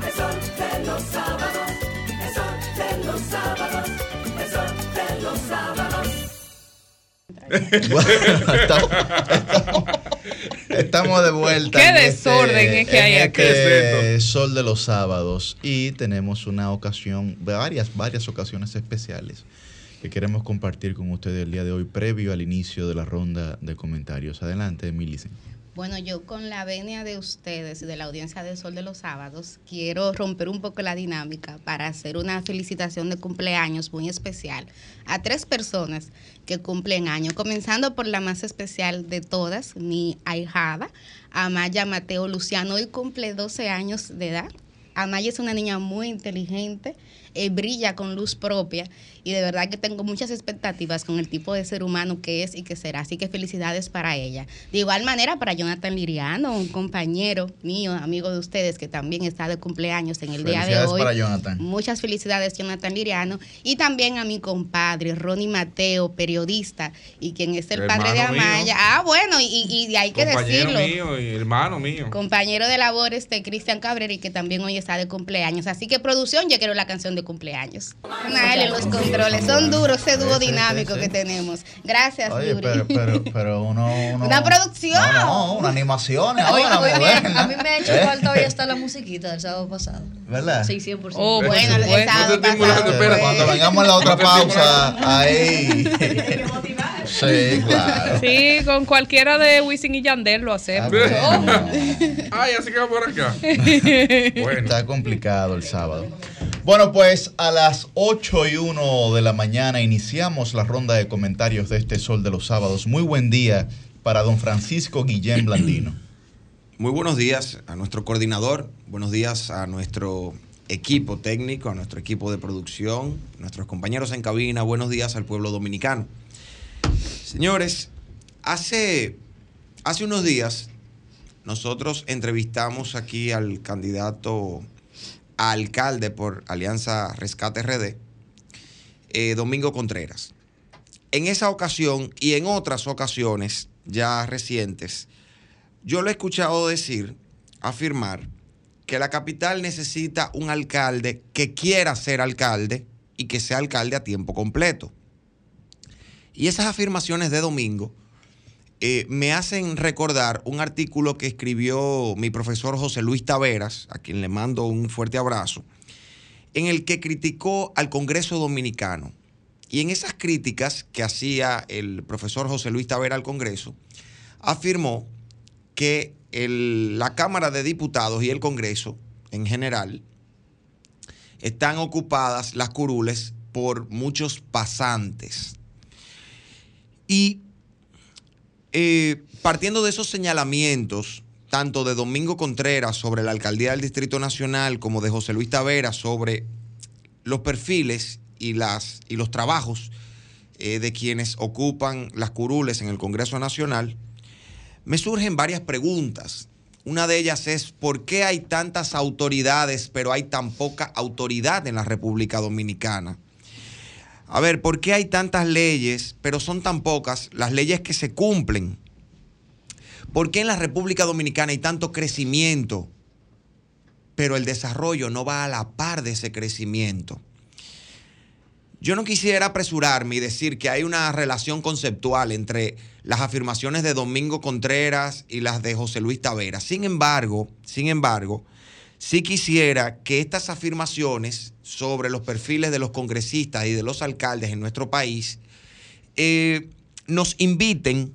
el sol de los sábados, el sol de los sábados, el sol de los sábados. estamos, estamos- estamos de vuelta. Qué en desorden este- es que hay aquí. este Sol de los sábados. Y tenemos una ocasión, varias, varias ocasiones especiales que queremos compartir con ustedes el día de hoy, previo al inicio de la ronda de comentarios. Adelante, Milicen. Bueno, yo con la venia de ustedes y de la audiencia de Sol de los Sábados, quiero romper un poco la dinámica para hacer una felicitación de cumpleaños muy especial a tres personas que cumplen años, comenzando por la más especial de todas, mi ahijada, Amaya Mateo Luciano, hoy cumple 12 años de edad. Amaya es una niña muy inteligente, eh, brilla con luz propia y de verdad que tengo muchas expectativas con el tipo de ser humano que es y que será. Así que felicidades para ella. De igual manera para Jonathan Liriano, un compañero mío, amigo de ustedes que también está de cumpleaños en el día de Felicidades hoy. para Jonathan. Muchas felicidades, Jonathan Liriano. Y también a mi compadre, Ronnie Mateo, periodista, y quien es el padre de mío. Amaya. Ah, bueno, y, y- y hay que Compañero decirlo mío y hermano mío. compañero de labores de Cristian Cabrera y que también hoy está de cumpleaños. Así que producción, yo quiero la canción de cumpleaños. Nael los controles, son duros ese dúo dinámico sí, sí. que tenemos. Gracias, Oye, Yuri. pero, pero, pero uno, uno- Una producción. No, no, una animación Oye, oye, moderna. a mí me ha hecho ¿Eh? falta hoy hasta la musiquita del sábado pasado. ¿Verdad? Sí, 100%. Oh, bueno, el Bueno, sábado pasado espera, Cuando vengamos a la otra pausa, ahí. Sí, claro. Sí, con cualquiera de Wisin y Yandel lo hacemos. Ah, Ay, así que va por acá. Bueno. Está complicado el sábado. Bueno, pues a las 8 y 1 de la mañana iniciamos la ronda de comentarios de este Sol de los Sábados. Muy buen día para don Francisco Guillén Blandino. Muy buenos días a nuestro coordinador, buenos días a nuestro equipo técnico, a nuestro equipo de producción, nuestros compañeros en cabina, buenos días al pueblo dominicano. Señores, hace, hace unos días nosotros entrevistamos aquí al candidato alcalde por Alianza Rescate RD, eh, Domingo Contreras. En esa ocasión y en otras ocasiones ya recientes, yo lo he escuchado decir, afirmar, que la capital necesita un alcalde que quiera ser alcalde y que sea alcalde a tiempo completo. Y esas afirmaciones de Domingo eh, me hacen recordar un artículo que escribió mi profesor José Luis Taveras, a quien le mando un fuerte abrazo, en el que criticó al Congreso Dominicano. Y en esas críticas que hacía el profesor José Luis Taveras al Congreso, afirmó que la Cámara de Diputados y el Congreso en general están ocupadas las curules por muchos pasantes. Y eh, partiendo de esos señalamientos, tanto de Domingo Contreras sobre la alcaldía del Distrito Nacional como de José Luis Tavera sobre los perfiles y, las, y los trabajos eh, de quienes ocupan las curules en el Congreso Nacional, me surgen varias preguntas. Una de ellas es, ¿por qué hay tantas autoridades pero hay tan poca autoridad en la República Dominicana? A ver, ¿por qué hay tantas leyes pero son tan pocas las leyes que se cumplen? ¿Por qué en la República Dominicana hay tanto crecimiento pero el desarrollo no va a la par de ese crecimiento? Yo no quisiera apresurarme y decir que hay una relación conceptual entre las afirmaciones de Domingo Contreras y las de José Luis Tavera. Sin embargo, sin embargo, sí quisiera que estas afirmaciones sobre los perfiles de los congresistas y de los alcaldes en nuestro país eh, nos inviten,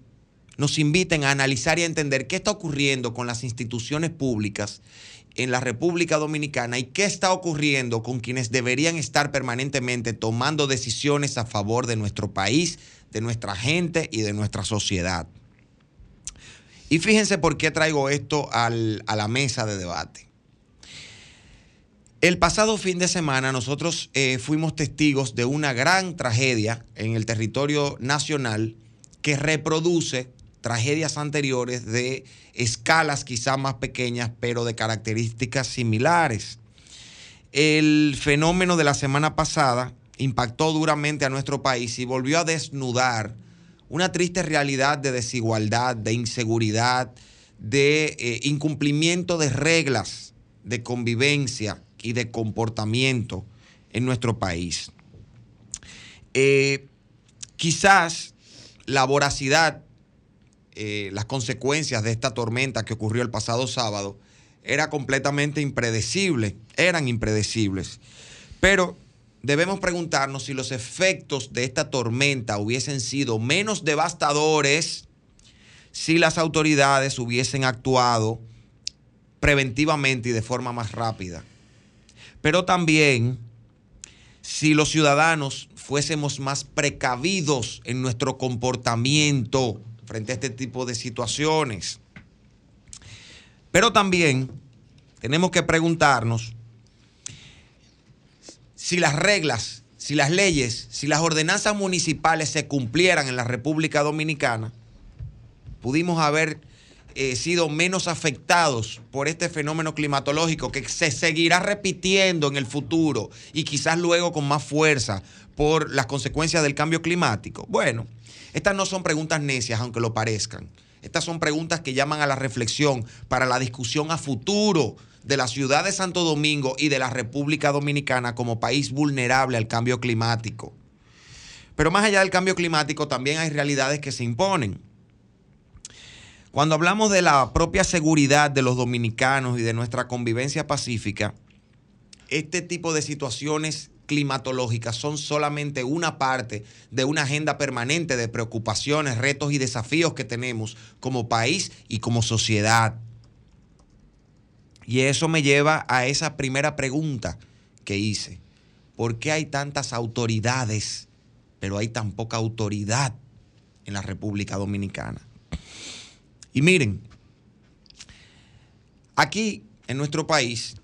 nos inviten a analizar y a entender qué está ocurriendo con las instituciones públicas en la República Dominicana y qué está ocurriendo con quienes deberían estar permanentemente tomando decisiones a favor de nuestro país, de nuestra gente y de nuestra sociedad. Y fíjense por qué traigo esto al- a la mesa de debate. El pasado fin de semana nosotros eh, fuimos testigos de una gran tragedia en el territorio nacional que reproduce tragedias anteriores de escalas quizá más pequeñas, pero de características similares. El fenómeno de la semana pasada impactó duramente a nuestro país y volvió a desnudar una triste realidad de desigualdad, de inseguridad, de eh, incumplimiento de reglas de convivencia y de comportamiento en nuestro país. Eh, quizás la voracidad, eh, las consecuencias de esta tormenta que ocurrió el pasado sábado era completamente impredecible, eran impredecibles. Pero debemos preguntarnos si los efectos de esta tormenta hubiesen sido menos devastadores si las autoridades hubiesen actuado preventivamente y de forma más rápida. Pero también si los ciudadanos fuésemos más precavidos en nuestro comportamiento frente a este tipo de situaciones. Pero también tenemos que preguntarnos si las reglas, si las leyes, si las ordenanzas municipales se cumplieran en la República Dominicana, pudimos haber eh, sido menos afectados por este fenómeno climatológico que se seguirá repitiendo en el futuro y quizás luego con más fuerza por las consecuencias del cambio climático. Bueno, estas no son preguntas necias, aunque lo parezcan. Estas son preguntas que llaman a la reflexión para la discusión a futuro de la ciudad de Santo Domingo y de la República Dominicana como país vulnerable al cambio climático. Pero más allá del cambio climático también hay realidades que se imponen. Cuando hablamos de la propia seguridad de los dominicanos y de nuestra convivencia pacífica, este tipo de situaciones climatológicas son solamente una parte de una agenda permanente de preocupaciones, retos y desafíos que tenemos como país y como sociedad. Y eso me lleva a esa primera pregunta que hice. ¿Por qué hay tantas autoridades, pero hay tan poca autoridad en la República Dominicana? Y miren, aquí en nuestro país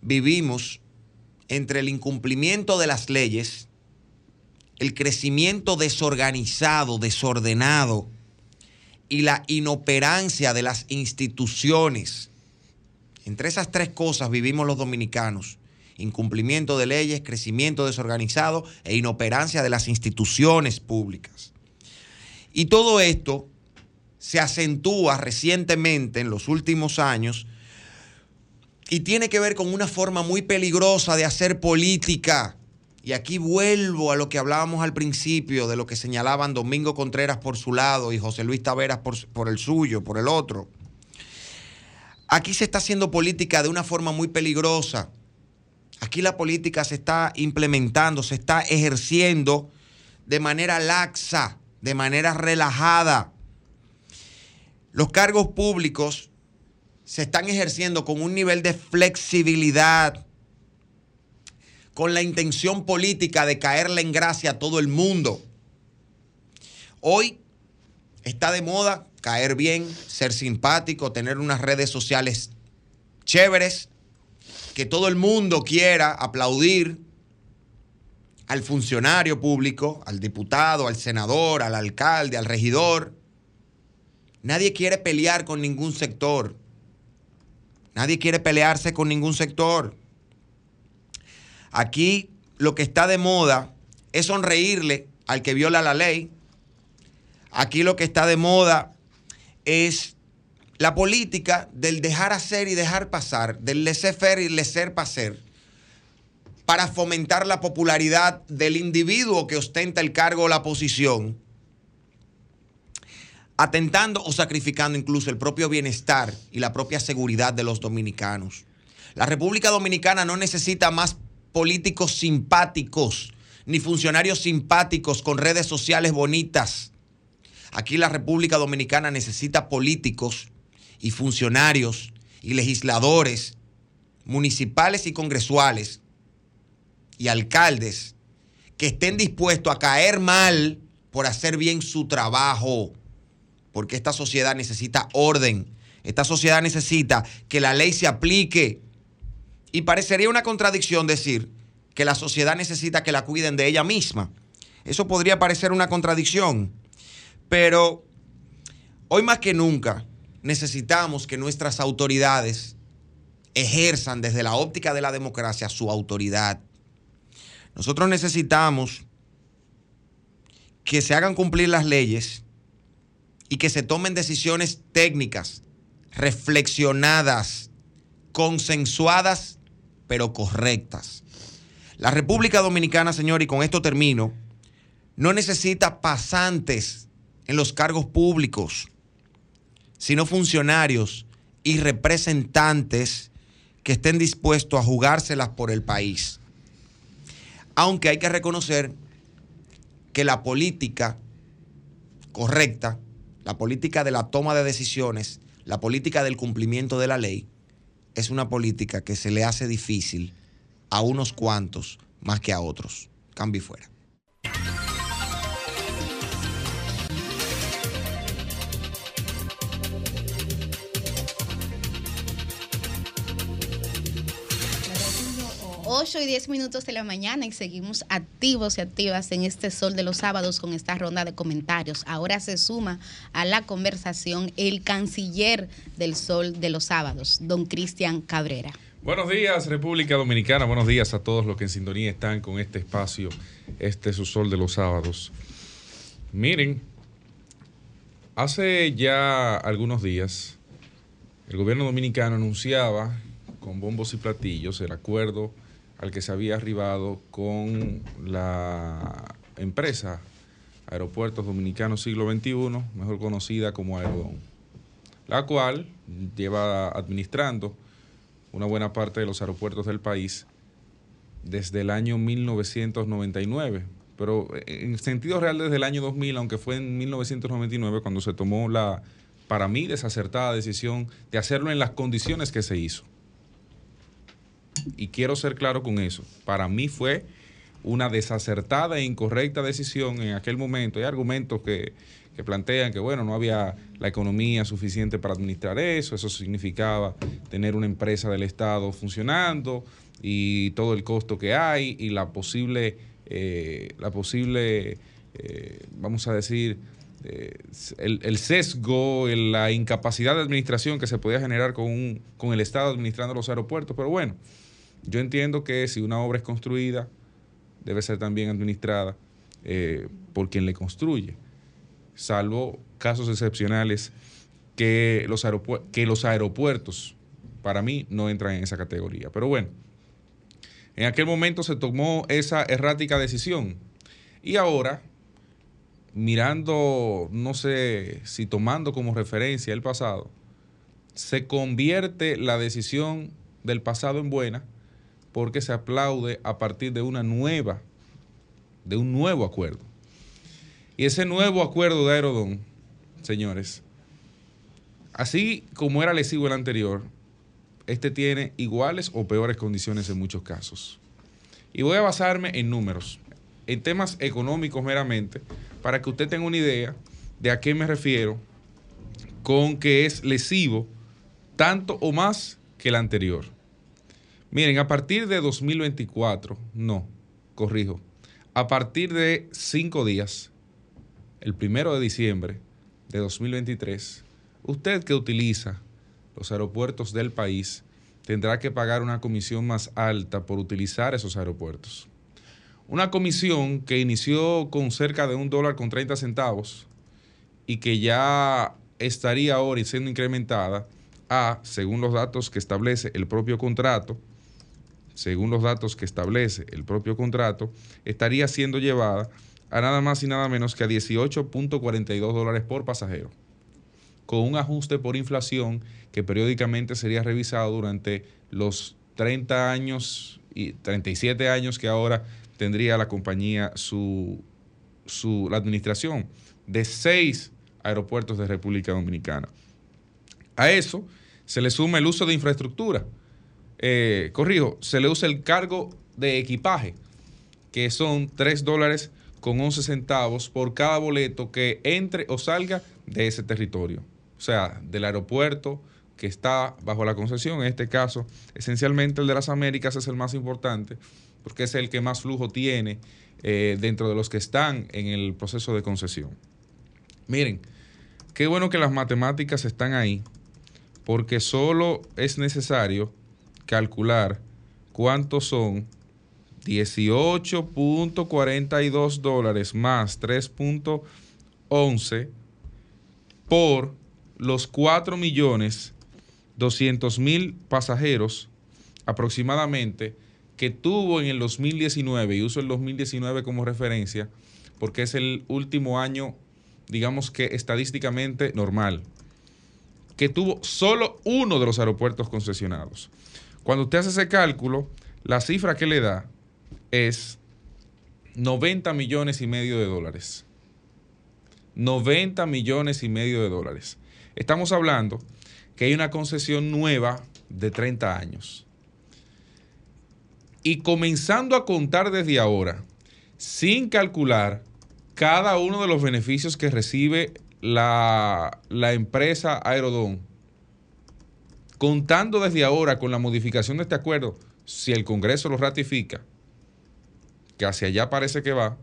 vivimos entre el incumplimiento de las leyes, el crecimiento desorganizado, desordenado y la inoperancia de las instituciones. Entre esas tres cosas vivimos los dominicanos. Incumplimiento de leyes, crecimiento desorganizado e inoperancia de las instituciones públicas. Y todo esto se acentúa recientemente en los últimos años y tiene que ver con una forma muy peligrosa de hacer política. Y aquí vuelvo a lo que hablábamos al principio, de lo que señalaban Domingo Contreras por su lado y José Luis Taveras por, por el suyo, por el otro. Aquí se está haciendo política de una forma muy peligrosa. Aquí la política se está implementando, se está ejerciendo de manera laxa, de manera relajada. Los cargos públicos se están ejerciendo con un nivel de flexibilidad, con la intención política de caerle en gracia a todo el mundo. Hoy está de moda caer bien, ser simpático, tener unas redes sociales chéveres, que todo el mundo quiera aplaudir al funcionario público, al diputado, al senador, al alcalde, al regidor. Nadie quiere pelear con ningún sector. Nadie quiere pelearse con ningún sector. Aquí lo que está de moda es sonreírle al que viola la ley. Aquí lo que está de moda es la política del dejar hacer y dejar pasar, del laissez-faire y laissez-passer, para fomentar la popularidad del individuo que ostenta el cargo o la posición, atentando o sacrificando incluso el propio bienestar y la propia seguridad de los dominicanos. La República Dominicana no necesita más políticos simpáticos ni funcionarios simpáticos con redes sociales bonitas. Aquí la República Dominicana necesita políticos y funcionarios y legisladores municipales y congresuales y alcaldes que estén dispuestos a caer mal por hacer bien su trabajo. Porque esta sociedad necesita orden. Esta sociedad necesita que la ley se aplique. Y parecería una contradicción decir que la sociedad necesita que la cuiden de ella misma. Eso podría parecer una contradicción. Pero hoy más que nunca necesitamos que nuestras autoridades ejerzan desde la óptica de la democracia su autoridad. Nosotros necesitamos que se hagan cumplir las leyes y que se tomen decisiones técnicas, reflexionadas, consensuadas, pero correctas. La República Dominicana, señor, y con esto termino, no necesita pasantes en los cargos públicos, sino funcionarios y representantes que estén dispuestos a jugárselas por el país. Aunque hay que reconocer que la política correcta, la política de la toma de decisiones, la política del cumplimiento de la ley, es una política que se le hace difícil a unos cuantos más que a otros. Cambio y fuera. Ocho y 10 minutos de la mañana y seguimos activos y activas en este sol de los sábados con esta ronda de comentarios. Ahora se suma a la conversación el canciller del sol de los sábados, don Cristian Cabrera. Buenos días, República Dominicana. Buenos días a todos los que en sintonía están con este espacio, este es su sol de los sábados. Miren, hace ya algunos días, el gobierno dominicano anunciaba con bombos y platillos el acuerdo al que se había arribado con la empresa Aeropuertos Dominicanos Siglo XXI, mejor conocida como Aerodón, la cual lleva administrando una buena parte de los aeropuertos del país desde el año 1999, pero en sentido real desde el año 2000, aunque fue en 1999 cuando se tomó la, para mí, desacertada decisión de hacerlo en las condiciones que se hizo. Y quiero ser claro con eso. Para mí fue una desacertada e incorrecta decisión en aquel momento. Hay argumentos que, que plantean que, bueno, no había la economía suficiente para administrar eso, eso significaba tener una empresa del Estado funcionando y todo el costo que hay y la posible, eh, la posible eh, vamos a decir, eh, el, el sesgo, el- la incapacidad de administración que se podía generar con, un- con el Estado administrando los aeropuertos. Pero bueno, yo entiendo que si una obra es construida, debe ser también administrada eh, por quien le construye, salvo casos excepcionales que los, que los aeropuertos, para mí, no entran en esa categoría. Pero bueno, En aquel momento se tomó esa errática decisión. Y ahora, mirando, no sé si tomando como referencia el pasado, se convierte la decisión del pasado en buena porque se aplaude a partir de una nueva, de un nuevo acuerdo. Y ese nuevo acuerdo de Aerodón, señores, así como era lesivo el anterior, este tiene iguales o peores condiciones en muchos casos. Y voy a basarme en números, en temas económicos meramente, para que usted tenga una idea de a qué me refiero con que es lesivo tanto o más que el anterior. Miren, a partir de 2024, no, corrijo, a partir de cinco días, el primero de diciembre de 2023, usted que utiliza los aeropuertos del país tendrá que pagar una comisión más alta por utilizar esos aeropuertos. Una comisión que inició con cerca de un dólar con 30 centavos y que ya estaría ahora siendo incrementada a, según los datos que establece el propio contrato, según los datos que establece el propio contrato, estaría siendo llevada a nada más y nada menos que a 18.42 dólares por pasajero, con un ajuste por inflación que periódicamente sería revisado durante los 30 años y 37 años que ahora tendría la compañía su, su la administración de seis aeropuertos de República Dominicana. A eso se le suma el uso de infraestructura. Eh, corrijo, se le usa el cargo de equipaje, que son 3 dólares con 11 centavos por cada boleto que entre o salga de ese territorio. O sea, del aeropuerto que está bajo la concesión, en este caso, esencialmente el de las Américas es el más importante, porque es el que más flujo tiene eh, dentro de los que están en el proceso de concesión. Miren, qué bueno que las matemáticas están ahí, porque solo es necesario calcular cuántos son 18.42 dólares más 3.11 por los 4 millones 200 mil pasajeros aproximadamente que tuvo en el 2019, y uso el 2019 como referencia, porque es el último año, digamos que estadísticamente normal, que tuvo solo uno de los aeropuertos concesionados. Cuando usted hace ese cálculo, la cifra que le da es 90 millones y medio de dólares. 90 millones y medio de dólares. Estamos hablando que hay una concesión nueva de 30 años. Y comenzando a contar desde ahora, sin calcular cada uno de los beneficios que recibe la, la empresa Aerodón, contando desde ahora con la modificación de este acuerdo, si el Congreso lo ratifica, que hacia allá parece que va,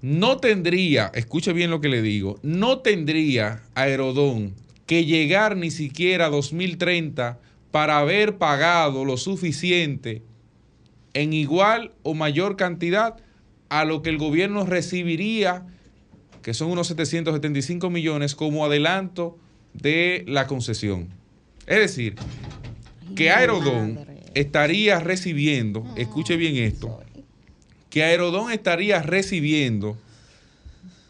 no tendría, escuche bien lo que le digo, no tendría Aerodón que llegar ni siquiera a 2030 para haber pagado lo suficiente en igual o mayor cantidad a lo que el gobierno recibiría, que son unos 775 millones, como adelanto de la concesión. Es decir, que Aerodón estaría recibiendo, escuche bien esto, que Aerodón estaría recibiendo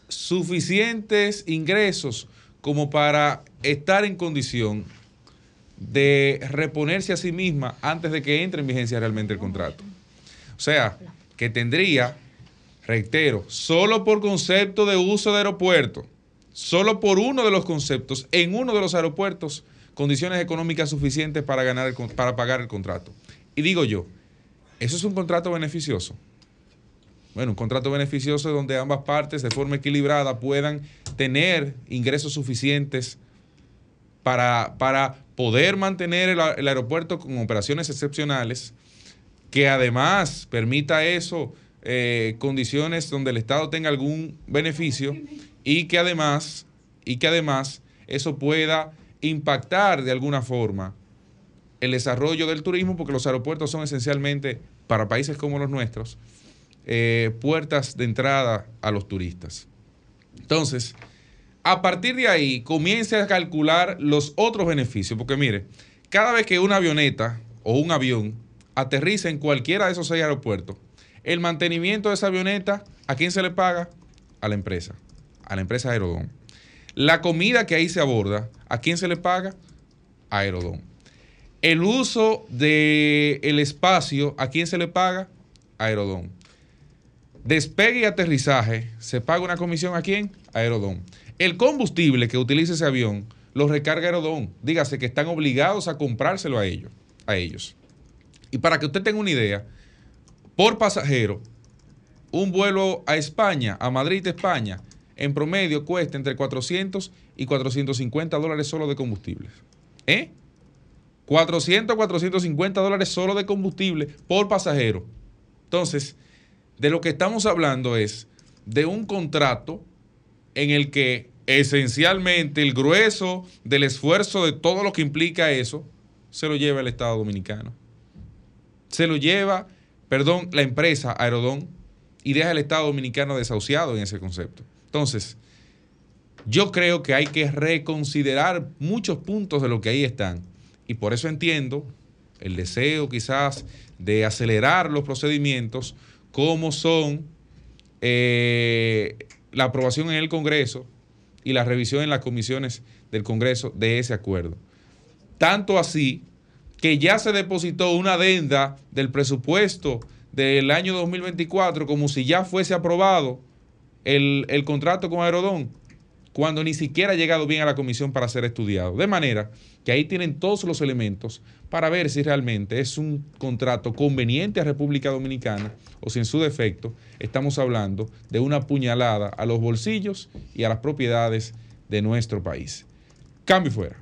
suficientes ingresos como para estar en condición de reponerse a sí misma antes de que entre en vigencia realmente el contrato. O sea, que tendría, reitero, solo por concepto de uso de aeropuerto, solo por uno de los conceptos, en uno de los aeropuertos, condiciones económicas suficientes para, ganar el para pagar el contrato. Y digo yo, ¿eso es un contrato beneficioso? Bueno, un contrato beneficioso donde ambas partes de forma equilibrada puedan tener ingresos suficientes para, para poder mantener el aeropuerto con operaciones excepcionales, que además permita eso, eh, condiciones donde el Estado tenga algún beneficio y que además, y que además eso pueda impactar de alguna forma el desarrollo del turismo, porque los aeropuertos son esencialmente, para países como los nuestros, eh, puertas de entrada a los turistas. Entonces, a partir de ahí, comience a calcular los otros beneficios, porque mire, cada vez que una avioneta o un avión aterriza en cualquiera de esos seis aeropuertos, el mantenimiento de esa avioneta, ¿a quién se le paga? A la empresa, a la empresa Aerodón. La comida que ahí se aborda, ¿a quién se le paga? A Aerodón. El uso del espacio, ¿a quién se le paga? A Aerodón. Despegue y aterrizaje, ¿se paga una comisión a quién? A Aerodón. El combustible que utiliza ese avión lo recarga Aerodón. Dígase que están obligados a comprárselo a ellos. A ellos. Y para que usted tenga una idea, por pasajero, un vuelo a España, a Madrid, España, en promedio cuesta entre 400 y 450 dólares solo de combustible. ¿Eh? 400, 450 dólares solo de combustible por pasajero. Entonces, de lo que estamos hablando es de un contrato en el que esencialmente el grueso del esfuerzo de todo lo que implica eso se lo lleva el Estado Dominicano. Se lo lleva, perdón, la empresa Aerodón y deja el Estado Dominicano desahuciado en ese concepto. Entonces, yo creo que hay que reconsiderar muchos puntos de lo que ahí están. Y por eso entiendo el deseo quizás de acelerar los procedimientos como son eh, la aprobación en el Congreso y la revisión en las comisiones del Congreso de ese acuerdo. Tanto así que ya se depositó una adenda del presupuesto del año 2024 como si ya fuese aprobado el, el contrato con Aerodón, cuando ni siquiera ha llegado bien a la comisión para ser estudiado. De manera que ahí tienen todos los elementos para ver si realmente es un contrato conveniente a República Dominicana o si en su defecto estamos hablando de una puñalada a los bolsillos y a las propiedades de nuestro país. Cambio fuera.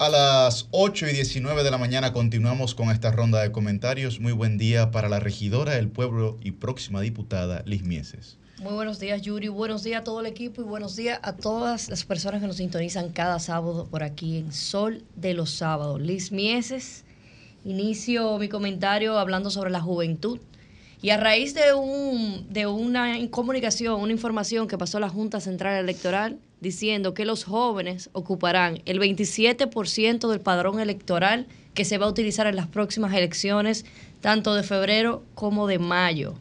A las 8 y 19 de la mañana continuamos con esta ronda de comentarios. Muy buen día para la regidora del pueblo y próxima diputada Liz Mieses. Muy buenos días, Yuri. Buenos días a todo el equipo y buenos días a todas las personas que nos sintonizan cada sábado por aquí en Sol de los Sábados. Liz Mieses, inicio mi comentario hablando sobre la juventud. Y a raíz de, un, de una comunicación, una información que pasó la Junta Central Electoral diciendo que los jóvenes ocuparán el 27% del padrón electoral que se va a utilizar en las próximas elecciones, tanto de febrero como de mayo.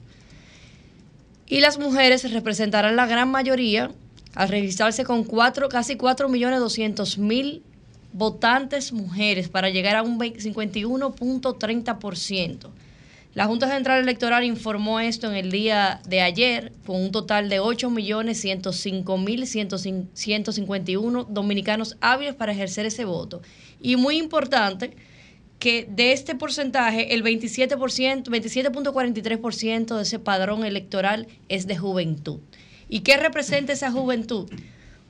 Y las mujeres representarán la gran mayoría al registrarse con cuatro, casi 4.200.000 votantes mujeres para llegar a un 51.30%. La Junta Central Electoral informó esto en el día de ayer, con un total de 8.105.151 dominicanos hábiles para ejercer ese voto. Y muy importante que de este porcentaje, el 27%, 27.43% de ese padrón electoral es de juventud. ¿Y qué representa esa juventud?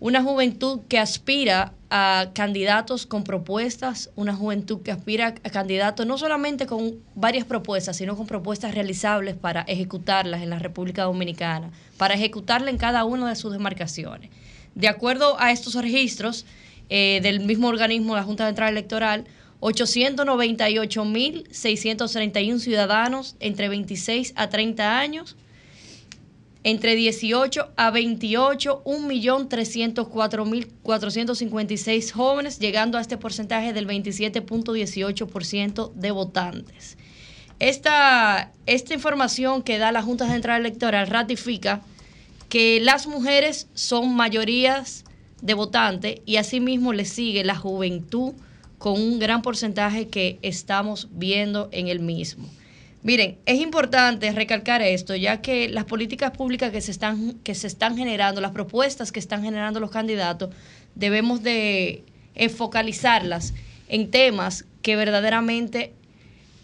Una juventud que aspira a candidatos con propuestas, una juventud que aspira a candidatos no solamente con varias propuestas, sino con propuestas realizables para ejecutarlas en la República Dominicana, para ejecutarlas en cada una de sus demarcaciones. De acuerdo a estos registros eh, del mismo organismo, la Junta Central Electoral, 898.631 ciudadanos entre 26 a 30 años entre 18 a 28, 1.304.456 jóvenes, llegando a este porcentaje del 27.18% de votantes. Esta, esta información que da la Junta Central Electoral ratifica que las mujeres son mayorías de votantes y asimismo le sigue la juventud con un gran porcentaje que estamos viendo en el mismo. Miren, es importante recalcar esto, ya que las políticas públicas que se están, que se están generando, las propuestas que están generando los candidatos, debemos de focalizarlas en temas que verdaderamente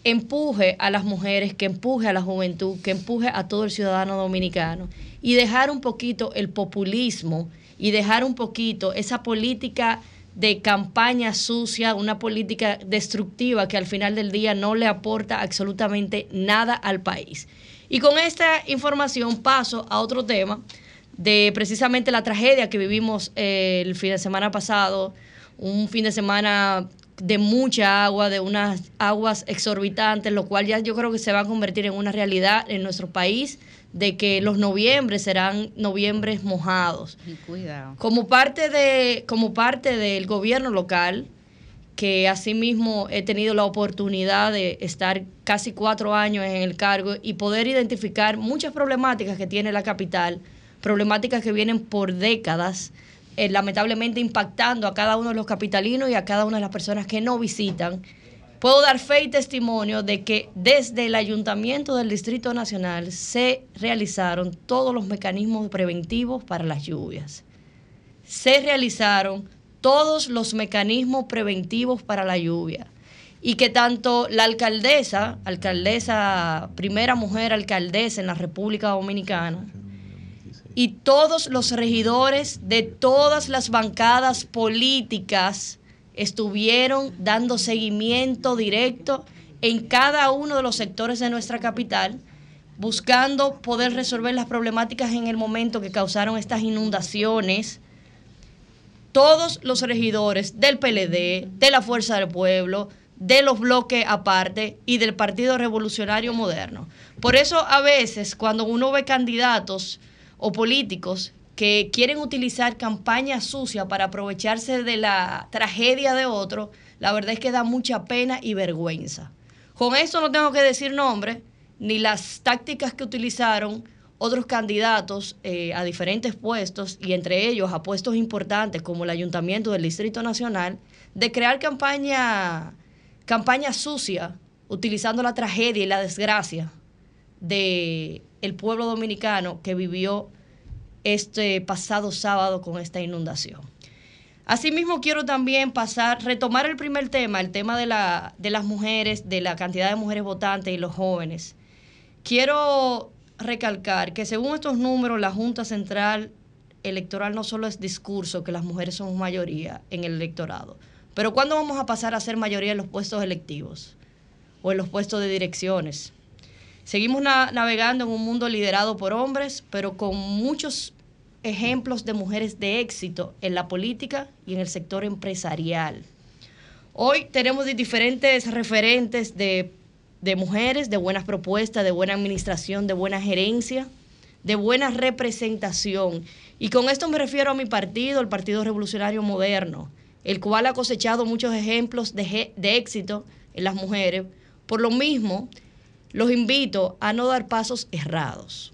empuje a las mujeres, que empuje a la juventud, que empuje a todo el ciudadano dominicano. Y dejar un poquito el populismo y dejar un poquito esa política de campaña sucia, una política destructiva que al final del día no le aporta absolutamente nada al país. Y con esta información paso a otro tema de precisamente la tragedia que vivimos eh, el fin de semana pasado, un fin de semana de mucha agua, de unas aguas exorbitantes, lo cual ya yo creo que se va a convertir en una realidad en nuestro país, de que los noviembres serán noviembres mojados. Y cuidado. Como parte, de, como parte del gobierno local, que asimismo he tenido la oportunidad de estar casi cuatro años en el cargo y poder identificar muchas problemáticas que tiene la capital, problemáticas que vienen por décadas, eh, lamentablemente impactando a cada uno de los capitalinos y a cada una de las personas que no visitan. Puedo dar fe y testimonio de que desde el Ayuntamiento del Distrito Nacional se realizaron todos los mecanismos preventivos para las lluvias. Se realizaron todos los mecanismos preventivos para la lluvia. Y que tanto la alcaldesa, alcaldesa, primera mujer alcaldesa en la República Dominicana, y todos los regidores de todas las bancadas políticas estuvieron dando seguimiento directo en cada uno de los sectores de nuestra capital, buscando poder resolver las problemáticas en el momento que causaron estas inundaciones. Todos los regidores del PLD, de la Fuerza del Pueblo, de los bloques aparte y del Partido Revolucionario Moderno. Por eso a veces cuando uno ve candidatos o políticos que quieren utilizar campaña sucia para aprovecharse de la tragedia de otro, la verdad es que da mucha pena y vergüenza. Con esto no tengo que decir nombre, ni las tácticas que utilizaron otros candidatos eh, a diferentes puestos, y entre ellos a puestos importantes como el Ayuntamiento del Distrito Nacional, de crear campaña, campaña sucia, utilizando la tragedia y la desgracia de el pueblo dominicano que vivió este pasado sábado con esta inundación. Asimismo, quiero también pasar, retomar el primer tema, el tema de, la, de las mujeres, de la cantidad de mujeres votantes y los jóvenes. Quiero recalcar que según estos números, la Junta Central Electoral no solo es discurso, que las mujeres somos mayoría en el electorado, pero ¿cuándo vamos a pasar a ser mayoría en los puestos electivos o en los puestos de direcciones? Seguimos na- navegando en un mundo liderado por hombres, pero con muchos ejemplos de mujeres de éxito en la política y en el sector empresarial. Hoy tenemos di- diferentes referentes de, de mujeres, de buenas propuestas, de buena administración, de buena gerencia, de buena representación. Y con esto me refiero a mi partido, el Partido Revolucionario Moderno, el cual ha cosechado muchos ejemplos de, de éxito en las mujeres. Por lo mismo, los invito a no dar pasos errados.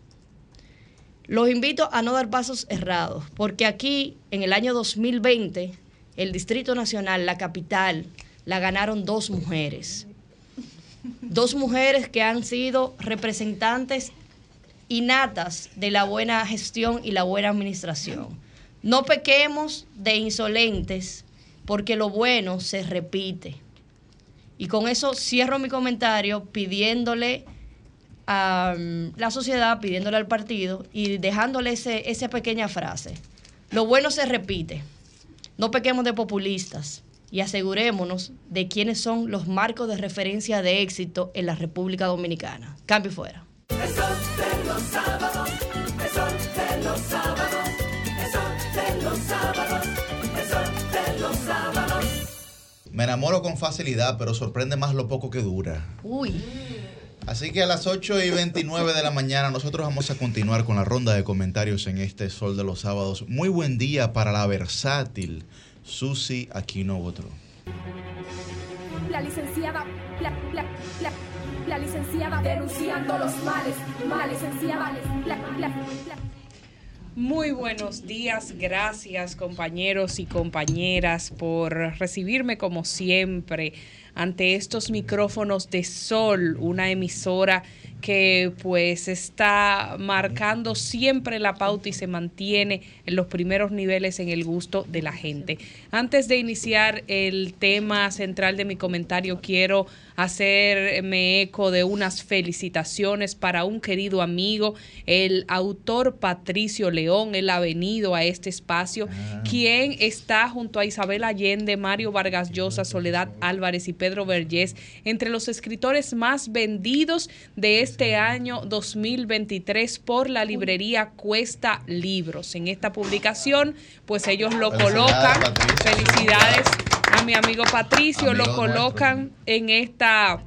Los invito a no dar pasos errados, porque aquí, en el año 2020, el Distrito Nacional, la capital, la ganaron dos mujeres. Dos mujeres que han sido representantes innatas de la buena gestión y la buena administración. No pequemos de insolentes, porque lo bueno se repite. Y con eso cierro mi comentario pidiéndole a mm, la sociedad, pidiéndole al partido y dejándole ese, esa pequeña frase. Lo bueno se repite. No pequemos de populistas y asegurémonos de quiénes son los marcos de referencia de éxito en la República Dominicana. Cambio fuera. Me enamoro con facilidad, pero sorprende más lo poco que dura. Uy. Así que a las 8 y 29 de la mañana nosotros vamos a continuar con la ronda de comentarios en este Sol de los Sábados. Muy buen día para la versátil Susi Aquino Botro. La licenciada, la, la, la, la licenciada denunciando los males, males, licenciada, la, la, la. Muy buenos días, gracias compañeros y compañeras por recibirme como siempre ante estos micrófonos de Sol, una emisora que pues está marcando siempre la pauta y se mantiene en los primeros niveles en el gusto de la gente. Antes de iniciar el tema central de mi comentario, quiero hacerme eco de unas felicitaciones para un querido amigo, el autor Patricio León. Él ha venido a este espacio, quien está junto a Isabel Allende, Mario Vargas Llosa, Soledad Álvarez y Pedro Vergés entre los escritores más vendidos de este año 2023 por la librería Cuesta Libros. En esta publicación, pues ellos lo colocan. Felicidades a mi amigo Patricio, lo colocan en esta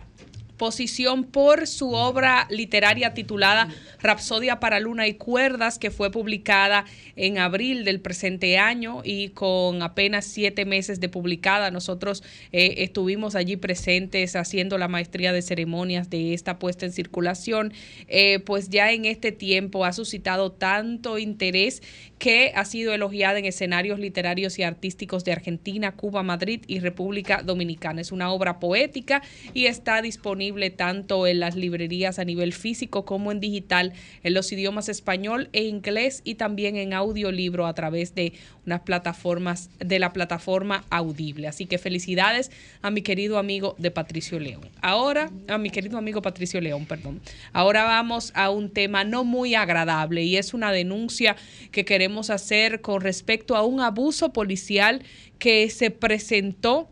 posición por su obra literaria titulada Rapsodia para Luna y Cuerdas, que fue publicada en abril del presente año y con apenas siete meses de publicada. Nosotros eh, estuvimos allí presentes haciendo la maestría de ceremonias de esta puesta en circulación. Eh, pues ya en este tiempo ha suscitado tanto interés que ha sido elogiada en escenarios literarios y artísticos de Argentina, Cuba, Madrid y República Dominicana. Es una obra poética y está disponible tanto en las librerías a nivel físico como en digital en los idiomas español e inglés y también en audiolibro a través de unas plataformas de la plataforma Audible. Así que felicidades a mi querido amigo de Patricio León. Ahora, a mi querido amigo Patricio León, perdón. Ahora vamos a un tema no muy agradable y es una denuncia que queremos hacer con respecto a un abuso policial que se presentó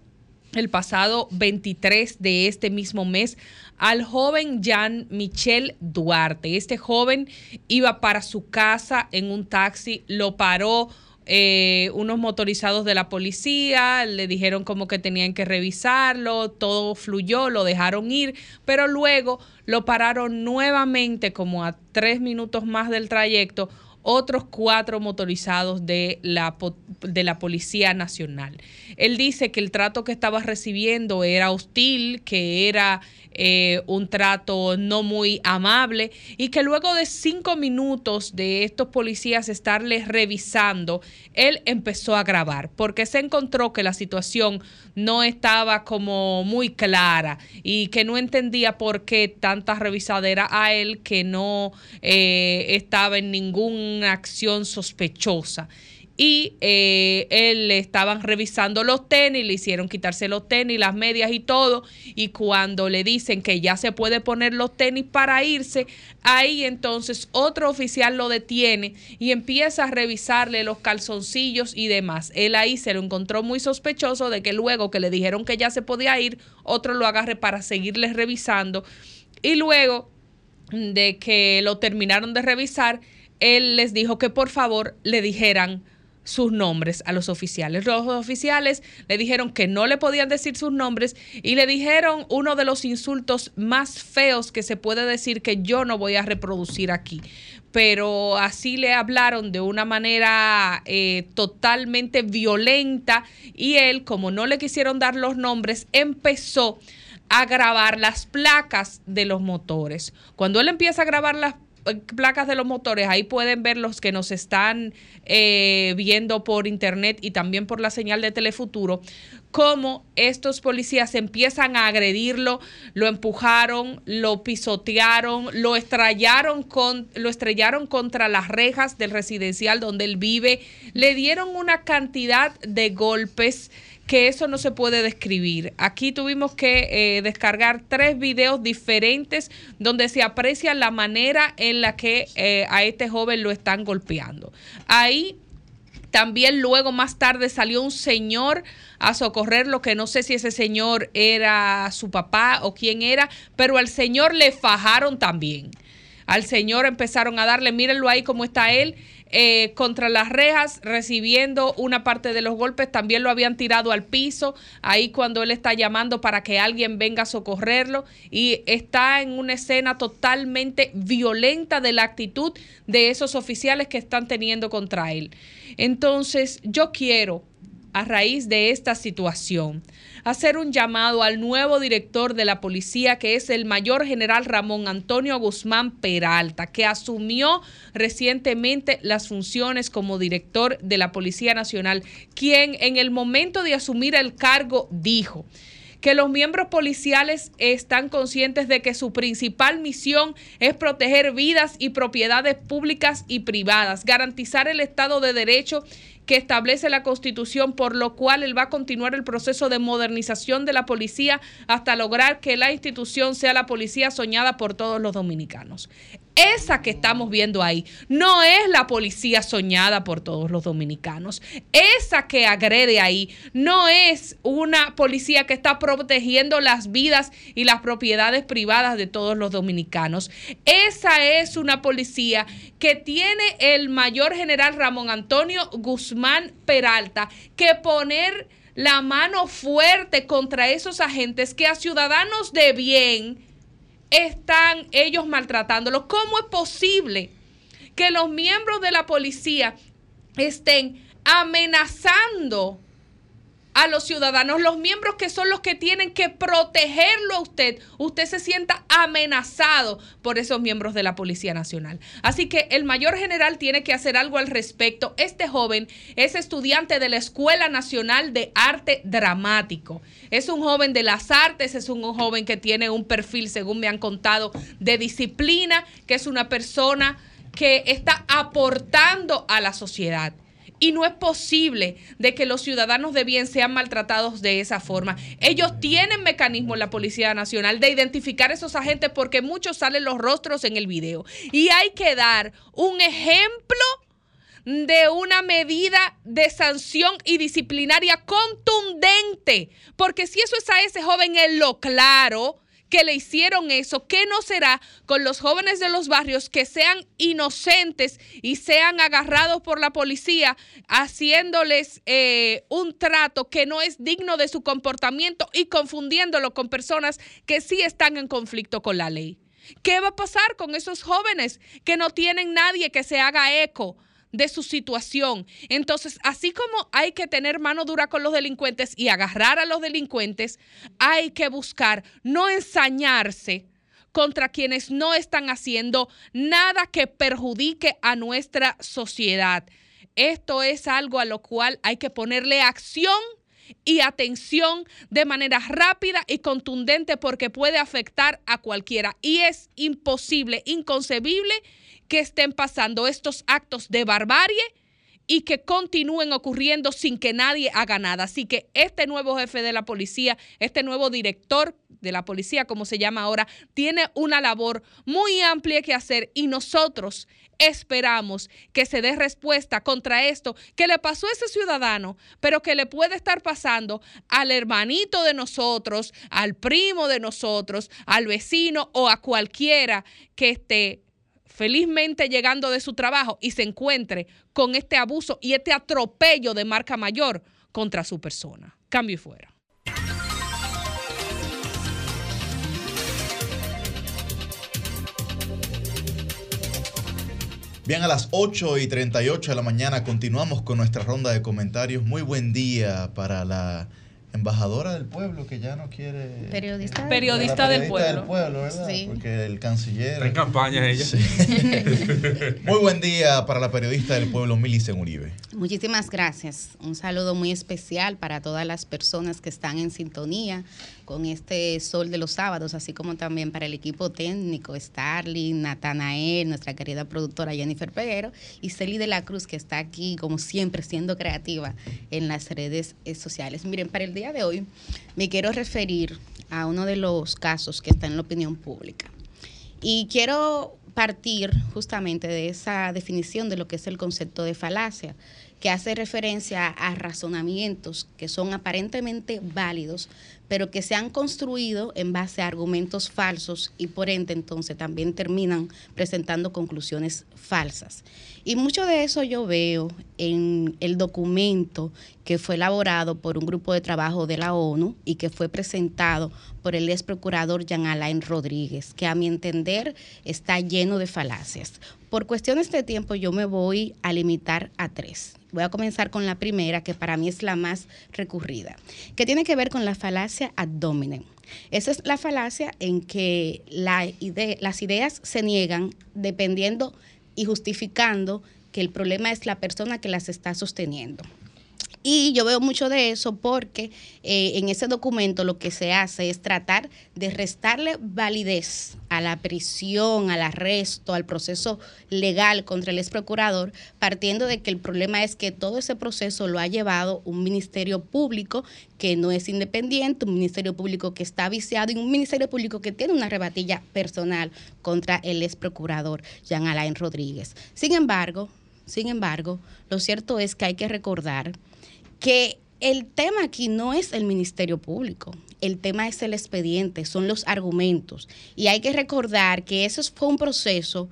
el pasado 23 de este mismo mes al joven Jean Michel Duarte. Este joven iba para su casa en un taxi, lo paró eh, unos motorizados de la policía, le dijeron como que tenían que revisarlo, todo fluyó, lo dejaron ir, pero luego lo pararon nuevamente como a tres minutos más del trayecto otros cuatro motorizados de la, de la Policía Nacional. Él dice que el trato que estaba recibiendo era hostil, que era eh, un trato no muy amable y que luego de cinco minutos de estos policías estarles revisando, él empezó a grabar porque se encontró que la situación no estaba como muy clara y que no entendía por qué tanta revisadera a él que no eh, estaba en ninguna acción sospechosa. Y eh, él le estaban revisando los tenis, le hicieron quitarse los tenis, las medias y todo, y cuando le dicen que ya se puede poner los tenis para irse, ahí entonces otro oficial lo detiene y empieza a revisarle los calzoncillos y demás. Él ahí se lo encontró muy sospechoso de que luego que le dijeron que ya se podía ir, otro lo agarre para seguirle revisando. Y luego de que lo terminaron de revisar, él les dijo que por favor le dijeran sus nombres a los oficiales. Los oficiales le dijeron que no le podían decir sus nombres y le dijeron uno de los insultos más feos que se puede decir que yo no voy a reproducir aquí. Pero así le hablaron de una manera eh, totalmente violenta y él, como no le quisieron dar los nombres, empezó a grabar las placas de los motores. Cuando él empieza a grabar las placas de los motores, ahí pueden ver los que nos están eh, viendo por internet y también por la señal de Telefuturo, cómo estos policías empiezan a agredirlo, lo empujaron, lo pisotearon, lo estrellaron, con, lo estrellaron contra las rejas del residencial donde él vive, le dieron una cantidad de golpes que eso no se puede describir. Aquí tuvimos que eh, descargar tres videos diferentes donde se aprecia la manera en la que eh, a este joven lo están golpeando. Ahí también luego más tarde salió un señor a socorrerlo, que no sé si ese señor era su papá o quién era, pero al señor le fajaron también. Al señor empezaron a darle, mírenlo ahí cómo está él, eh, contra las rejas, recibiendo una parte de los golpes. También lo habían tirado al piso, ahí cuando él está llamando para que alguien venga a socorrerlo. Y está en una escena totalmente violenta de la actitud de esos oficiales que están teniendo contra él. Entonces, yo quiero, a raíz de esta situación, hacer un llamado al nuevo director de la policía, que es el mayor general Ramón Antonio Guzmán Peralta, que asumió recientemente las funciones como director de la Policía Nacional, quien en el momento de asumir el cargo dijo, que los miembros policiales están conscientes de que su principal misión es proteger vidas y propiedades públicas y privadas, garantizar el Estado de Derecho que establece la Constitución, por lo cual él va a continuar el proceso de modernización de la policía hasta lograr que la institución sea la policía soñada por todos los dominicanos. Esa que estamos viendo ahí no es la policía soñada por todos los dominicanos. Esa que agrede ahí no es una policía que está protegiendo las vidas y las propiedades privadas de todos los dominicanos. Esa es una policía que tiene el mayor general Ramón Antonio Guzmán Peralta que poner la mano fuerte contra esos agentes que a ciudadanos de bien están ellos maltratándolos. ¿Cómo es posible que los miembros de la policía estén amenazando a los ciudadanos, los miembros que son los que tienen que protegerlo a usted, usted se sienta amenazado por esos miembros de la Policía Nacional. Así que el mayor general tiene que hacer algo al respecto. Este joven es estudiante de la Escuela Nacional de Arte Dramático. Es un joven de las artes, es un joven que tiene un perfil, según me han contado, de disciplina, que es una persona que está aportando a la sociedad. Y no es posible de que los ciudadanos de bien sean maltratados de esa forma. Ellos tienen mecanismos en la Policía Nacional de identificar esos agentes porque muchos salen los rostros en el video. Y hay que dar un ejemplo de una medida de sanción y disciplinaria contundente. Porque si eso es a ese joven en lo claro, que le hicieron eso, ¿qué no será con los jóvenes de los barrios que sean inocentes y sean agarrados por la policía haciéndoles eh, un trato que no es digno de su comportamiento y confundiéndolo con personas que sí están en conflicto con la ley? ¿Qué va a pasar con esos jóvenes que no tienen nadie que se haga eco? De su situación. Entonces, así como hay que tener mano dura con los delincuentes y agarrar a los delincuentes, hay que buscar no ensañarse contra quienes no están haciendo nada que perjudique a nuestra sociedad. Esto es algo a lo cual hay que ponerle acción y atención de manera rápida y contundente porque puede afectar a cualquiera. Y es imposible, inconcebible que estén pasando estos actos de barbarie y que continúen ocurriendo sin que nadie haga nada. Así que este nuevo jefe de la policía, este nuevo director de la policía, como se llama ahora, tiene una labor muy amplia que hacer y nosotros esperamos que se dé respuesta contra esto que le pasó a ese ciudadano, pero que le puede estar pasando al hermanito de nosotros, al primo de nosotros, al vecino o a cualquiera que esté felizmente llegando de su trabajo y se encuentre con este abuso y este atropello de marca mayor contra su persona. Cambio y fuera. Bien, a las 8 y 38 de la mañana continuamos con nuestra ronda de comentarios. Muy buen día para la embajadora del pueblo que ya no quiere... Periodista. La Periodista del periodista pueblo. ¿verdad? Sí. Porque el canciller... Está en campaña ella. Sí. Muy buen día para la periodista del pueblo, Milicen Uribe. Muchísimas gracias. Un saludo muy especial para todas las personas que están en sintonía con este sol de los sábados, así como también para el equipo técnico, Starling, Natanael, nuestra querida productora Jennifer Peguero y Celi de la Cruz, que está aquí, como siempre, siendo creativa en las redes sociales. Miren, para el día de hoy me quiero referir a uno de los casos que está en la opinión pública. Y quiero partir justamente de esa definición de lo que es el concepto de falacia, que hace referencia a razonamientos que son aparentemente válidos, pero que se han construido en base a argumentos falsos y por ende entonces también terminan presentando conclusiones falsas. Y mucho de eso yo veo en el documento que fue elaborado por un grupo de trabajo de la ONU y que fue presentado por el ex procurador Jean Alain Rodríguez, que a mi entender está lleno de falacias. Por cuestiones de tiempo yo me voy a limitar a tres. Voy a comenzar con la primera, que para mí es la más recurrida, que tiene que ver con la falacia abdomen. Esa es la falacia en que la ide- las ideas se niegan dependiendo y justificando que el problema es la persona que las está sosteniendo. Y yo veo mucho de eso porque eh, en ese documento lo que se hace es tratar de restarle validez a la prisión, al arresto, al proceso legal contra el ex procurador, partiendo de que el problema es que todo ese proceso lo ha llevado un ministerio público que no es independiente, un ministerio público que está viciado y un ministerio público que tiene una rebatilla personal contra el ex procurador Jean Alain Rodríguez. Sin embargo, sin embargo, lo cierto es que hay que recordar que el tema aquí no es el Ministerio Público, el tema es el expediente, son los argumentos. Y hay que recordar que eso fue un proceso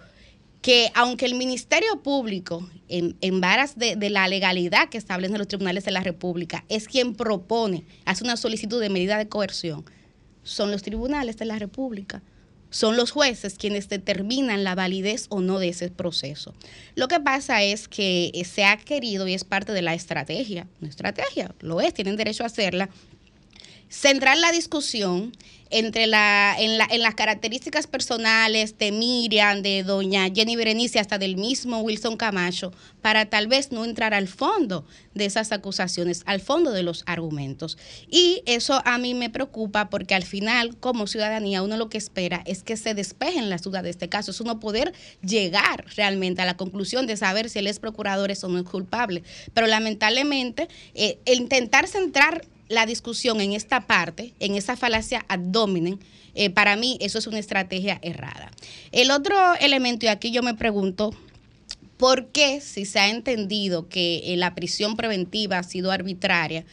que aunque el Ministerio Público, en, en varas de, de la legalidad que establecen los tribunales de la República, es quien propone, hace una solicitud de medida de coerción, son los tribunales de la República. Son los jueces quienes determinan la validez o no de ese proceso. Lo que pasa es que se ha querido y es parte de la estrategia, una estrategia, lo es, tienen derecho a hacerla, centrar la discusión entre la, en, la- en las características personales de Miriam, de doña Jenny Berenice, hasta del mismo Wilson Camacho, para tal vez no entrar al fondo de esas acusaciones, al fondo de los argumentos. Y eso a mí me preocupa porque al final, como ciudadanía, uno lo que espera es que se despejen las dudas de este caso, es uno poder llegar realmente a la conclusión de saber si él es procurador o no es culpable. Pero lamentablemente, eh, intentar centrar la discusión en esta parte, en esa falacia hominem, eh, para mí eso es una estrategia errada. El otro elemento, y aquí yo me pregunto, ¿por qué si se ha entendido que eh, la prisión preventiva ha sido arbitraria?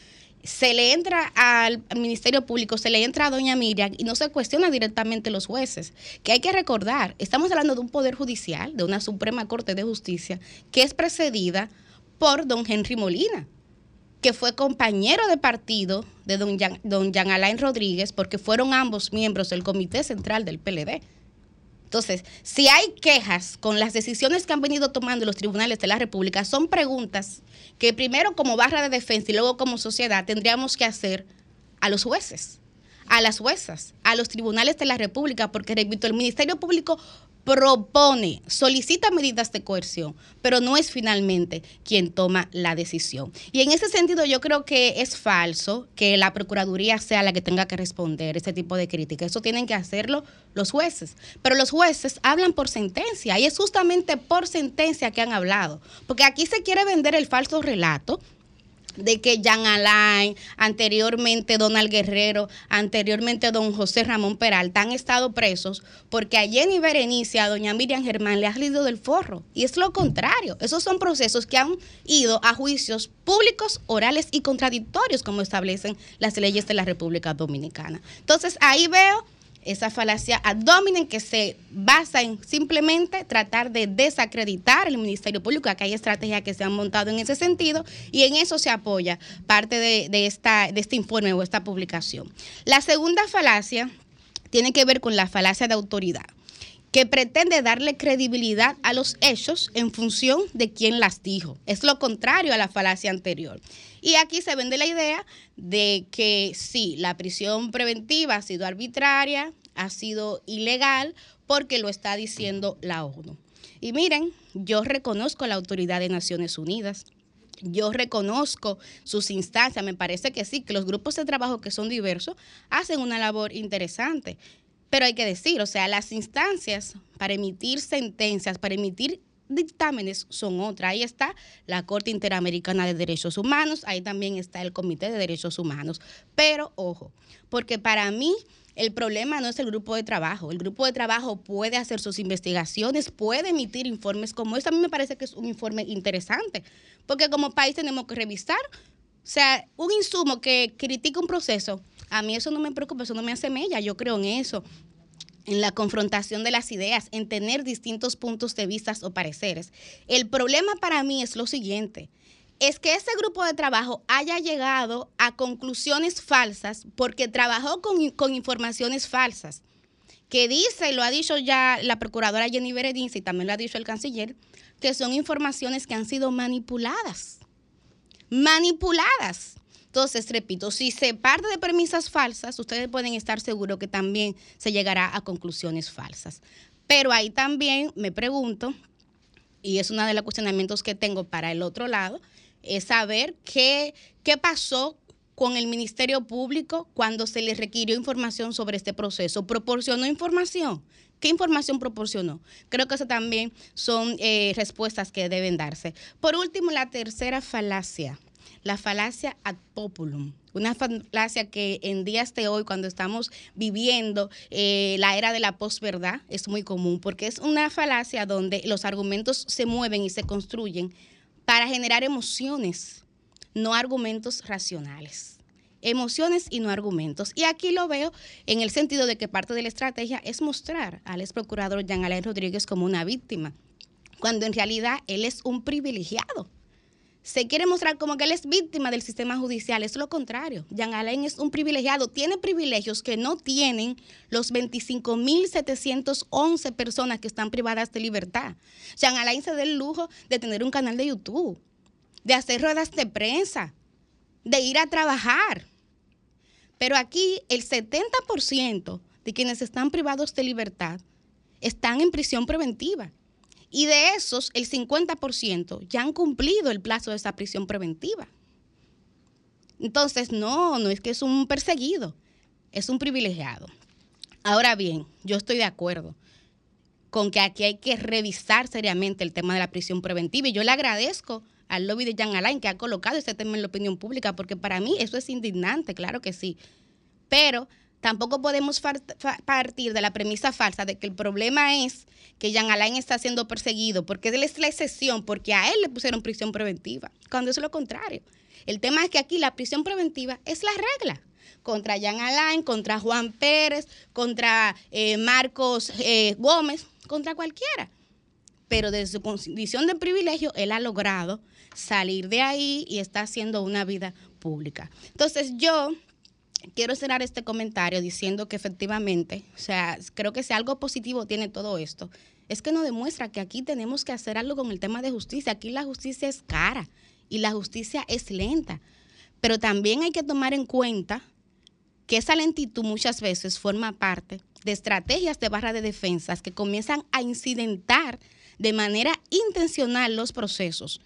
Se le entra al Ministerio Público, se le entra a doña Miriam y no se cuestiona directamente los jueces. Que hay que recordar, estamos hablando de un poder judicial, de una Suprema Corte de Justicia, que es precedida por don Henry Molina que fue compañero de partido de don Jean, don Jean Alain Rodríguez, porque fueron ambos miembros del Comité Central del PLD. Entonces, si hay quejas con las decisiones que han venido tomando los tribunales de la República, son preguntas que primero como barra de defensa y luego como sociedad tendríamos que hacer a los jueces, a las juezas, a los tribunales de la República, porque repito, el Ministerio Público propone, solicita medidas de coerción, pero no es finalmente quien toma la decisión. Y en ese sentido yo creo que es falso que la Procuraduría sea la que tenga que responder ese tipo de críticas. Eso tienen que hacerlo los jueces. Pero los jueces hablan por sentencia y es justamente por sentencia que han hablado. Porque aquí se quiere vender el falso relato de que Jean Alain, anteriormente Donald Guerrero, anteriormente don José Ramón Peralta han estado presos porque a Jenny Berenice, a doña Miriam Germán le ha salido del forro. Y es lo contrario. Esos son procesos que han ido a juicios públicos, orales y contradictorios, como establecen las leyes de la República Dominicana. Entonces ahí veo esa falacia ad hominem que se basa en simplemente tratar de desacreditar el Ministerio Público, que hay estrategias que se han montado en ese sentido y en eso se apoya parte de, de esta, de este informe o esta publicación. La segunda falacia tiene que ver con la falacia de autoridad que pretende darle credibilidad a los hechos en función de quién las dijo. Es lo contrario a la falacia anterior. Y aquí se vende la idea de que sí, la prisión preventiva ha sido arbitraria, ha sido ilegal, porque lo está diciendo la ONU. Y miren, yo reconozco la autoridad de Naciones Unidas. Yo reconozco sus instancias, me parece que sí, que los grupos de trabajo que son diversos hacen una labor interesante. Pero hay que decir, o sea, las instancias para emitir sentencias, para emitir dictámenes son otras. Ahí está la Corte Interamericana de Derechos Humanos, ahí también está el Comité de Derechos Humanos. Pero ojo, porque para mí el problema no es el grupo de trabajo. El grupo de trabajo puede hacer sus investigaciones, puede emitir informes como este. A mí me parece que es un informe interesante, porque como país tenemos que revisar. O sea, un insumo que critica un proceso, a mí eso no me preocupa, eso no me hace mella, yo creo en eso en la confrontación de las ideas, en tener distintos puntos de vista o pareceres. El problema para mí es lo siguiente, es que ese grupo de trabajo haya llegado a conclusiones falsas porque trabajó con, con informaciones falsas, que dice, lo ha dicho ya la procuradora Jenny Berenice y también lo ha dicho el canciller, que son informaciones que han sido manipuladas. Manipuladas. Entonces, repito, si se parte de premisas falsas, ustedes pueden estar seguros que también se llegará a conclusiones falsas. Pero ahí también me pregunto, y es uno de los cuestionamientos que tengo para el otro lado, es saber qué, qué pasó con el Ministerio Público cuando se le requirió información sobre este proceso. ¿Proporcionó información? ¿Qué información proporcionó? Creo que eso también son eh, respuestas que deben darse. Por último, la tercera falacia la falacia ad populum. Una falacia que en días de hoy, cuando estamos viviendo eh, la era de la posverdad, es muy común, porque es una falacia donde los argumentos se mueven y se construyen para generar emociones, no argumentos racionales. Emociones y no argumentos. Y aquí lo veo en el sentido de que parte de la estrategia es mostrar al ex procurador Jean Alain Rodríguez como una víctima, cuando en realidad él es un privilegiado se quiere mostrar como que él es víctima del sistema judicial. Es lo contrario. Jean Alain es un privilegiado. Tiene privilegios que no tienen los 25.711 personas que están privadas de libertad. Jean Alain se da el lujo de tener un canal de YouTube, de hacer ruedas de prensa, de ir a trabajar. Pero aquí el 70% de quienes están privados de libertad están en prisión preventiva. Y de esos, el 50% ya han cumplido el plazo de esa prisión preventiva. Entonces, no, no es que es un perseguido, es un privilegiado. Ahora bien, yo estoy de acuerdo con que aquí hay que revisar seriamente el tema de la prisión preventiva. Y yo le agradezco al lobby de Jean Alain que ha colocado ese tema en la opinión pública, porque para mí eso es indignante, claro que sí. Pero tampoco podemos partir de la premisa falsa de que el problema es que Jean Alain está siendo perseguido, porque él es la excepción, porque a él le pusieron prisión preventiva, cuando es lo contrario. El tema es que aquí la prisión preventiva es la regla. Contra Jean Alain, contra Juan Pérez, contra eh, Marcos eh, Gómez, contra cualquiera. Pero desde su condición de privilegio, él ha logrado salir de ahí y está haciendo una vida pública. Entonces yo quiero cerrar este comentario diciendo que efectivamente, o sea, creo que si algo positivo tiene todo esto, es que nos demuestra que aquí tenemos que hacer algo con el tema de justicia. Aquí la justicia es cara y la justicia es lenta. Pero también hay que tomar en cuenta que esa lentitud muchas veces forma parte de estrategias de barra de defensas que comienzan a incidentar de manera intencional los procesos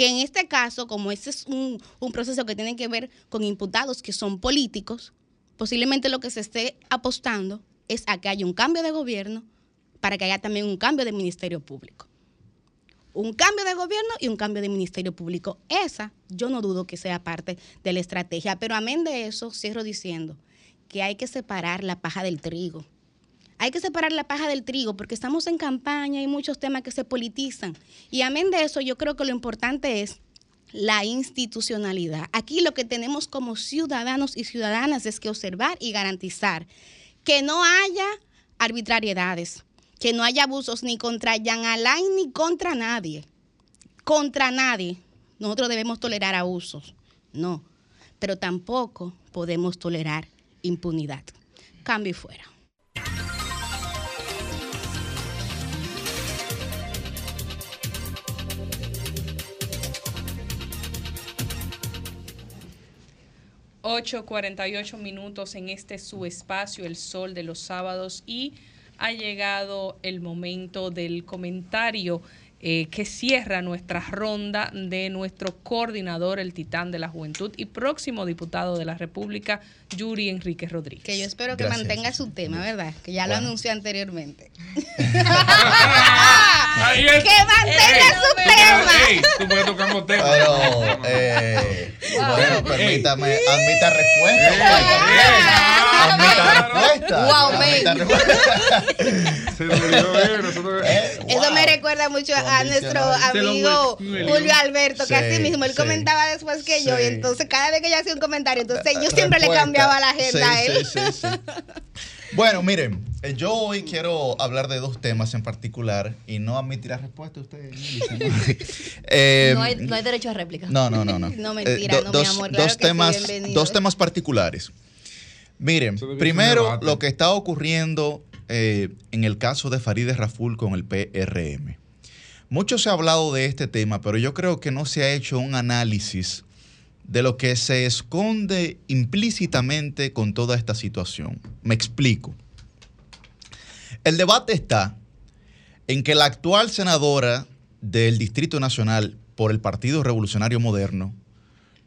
que en este caso, como este es un, un proceso que tiene que ver con imputados que son políticos, posiblemente lo que se esté apostando es a que haya un cambio de gobierno para que haya también un cambio de Ministerio Público. Un cambio de gobierno y un cambio de Ministerio Público. Esa yo no dudo que sea parte de la estrategia, pero amén de eso, cierro diciendo que hay que separar la paja del trigo. Hay que separar la paja del trigo porque estamos en campaña y muchos temas que se politizan. Y amén de eso, yo creo que lo importante es la institucionalidad. Aquí lo que tenemos como ciudadanos y ciudadanas es que observar y garantizar que no haya arbitrariedades, que no haya abusos ni contra Jean Alain ni contra nadie. Contra nadie. Nosotros debemos tolerar abusos. No. Pero tampoco podemos tolerar impunidad. Cambio fuera. Ocho cuarenta y ocho minutos en este su espacio, el sol de los sábados, y ha llegado el momento del comentario eh, que cierra nuestra ronda de nuestro coordinador, el titán de la juventud y próximo diputado de la República, Yuri Enrique Rodríguez. Que yo espero que Gracias. mantenga su tema, ¿verdad? Que ya lo anunció anteriormente. Que mantenga su tema. Ey, tú puedes tocar los temas. Pero, eh, bueno, permítame, admita respuesta. Admita respuesta. Wow, admita respuesta. Se lo olvidó ver, nosotros- Eso me recuerda mucho a nuestro Se lo amigo Julio Alberto, que Sí, así mismo él sí, comentaba después que yo, y entonces cada vez que yo hacía un comentario, entonces yo siempre le cambiaba la agenda a él. sí, sí, sí. Bueno, miren, eh, yo hoy quiero hablar de dos temas en particular y no admitirá respuesta usted. Eh, no, hay, no hay derecho a réplica. No, no, no, no. No, mentira, Eh, no, mi dos, amor, claro dos que temas, dos temas particulares. Miren, primero lo que está ocurriendo eh, en el caso de Farideh Raful con el PRM. Mucho se ha hablado de este tema, pero yo creo que no se ha hecho un análisis de lo que se esconde implícitamente con toda esta situación. Me explico. El debate está en que la actual senadora del Distrito Nacional por el Partido Revolucionario Moderno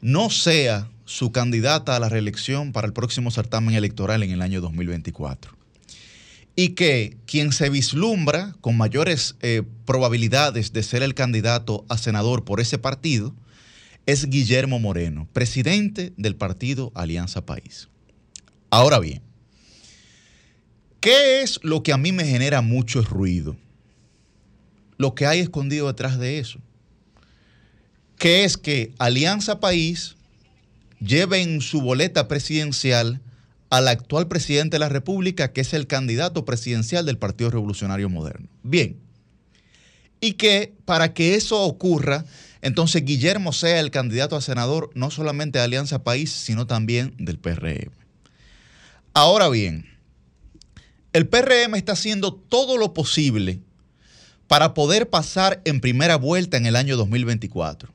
no sea su candidata a la reelección para el próximo certamen electoral en el año 2024. Y que quien se vislumbra con mayores eh, probabilidades de ser el candidato a senador por ese partido es Guillermo Moreno, presidente del partido Alianza País. Ahora bien, ¿qué es lo que a mí me genera mucho ruido? Lo que hay escondido detrás de eso. Que es que Alianza País lleve en su boleta presidencial al actual presidente de la República, que es el candidato presidencial del Partido Revolucionario Moderno. Bien. Y que para que eso ocurra, entonces Guillermo sea el candidato a senador no solamente de Alianza País, sino también del PRM. Ahora bien, el PRM está haciendo todo lo posible para poder pasar en primera vuelta en el año 2024.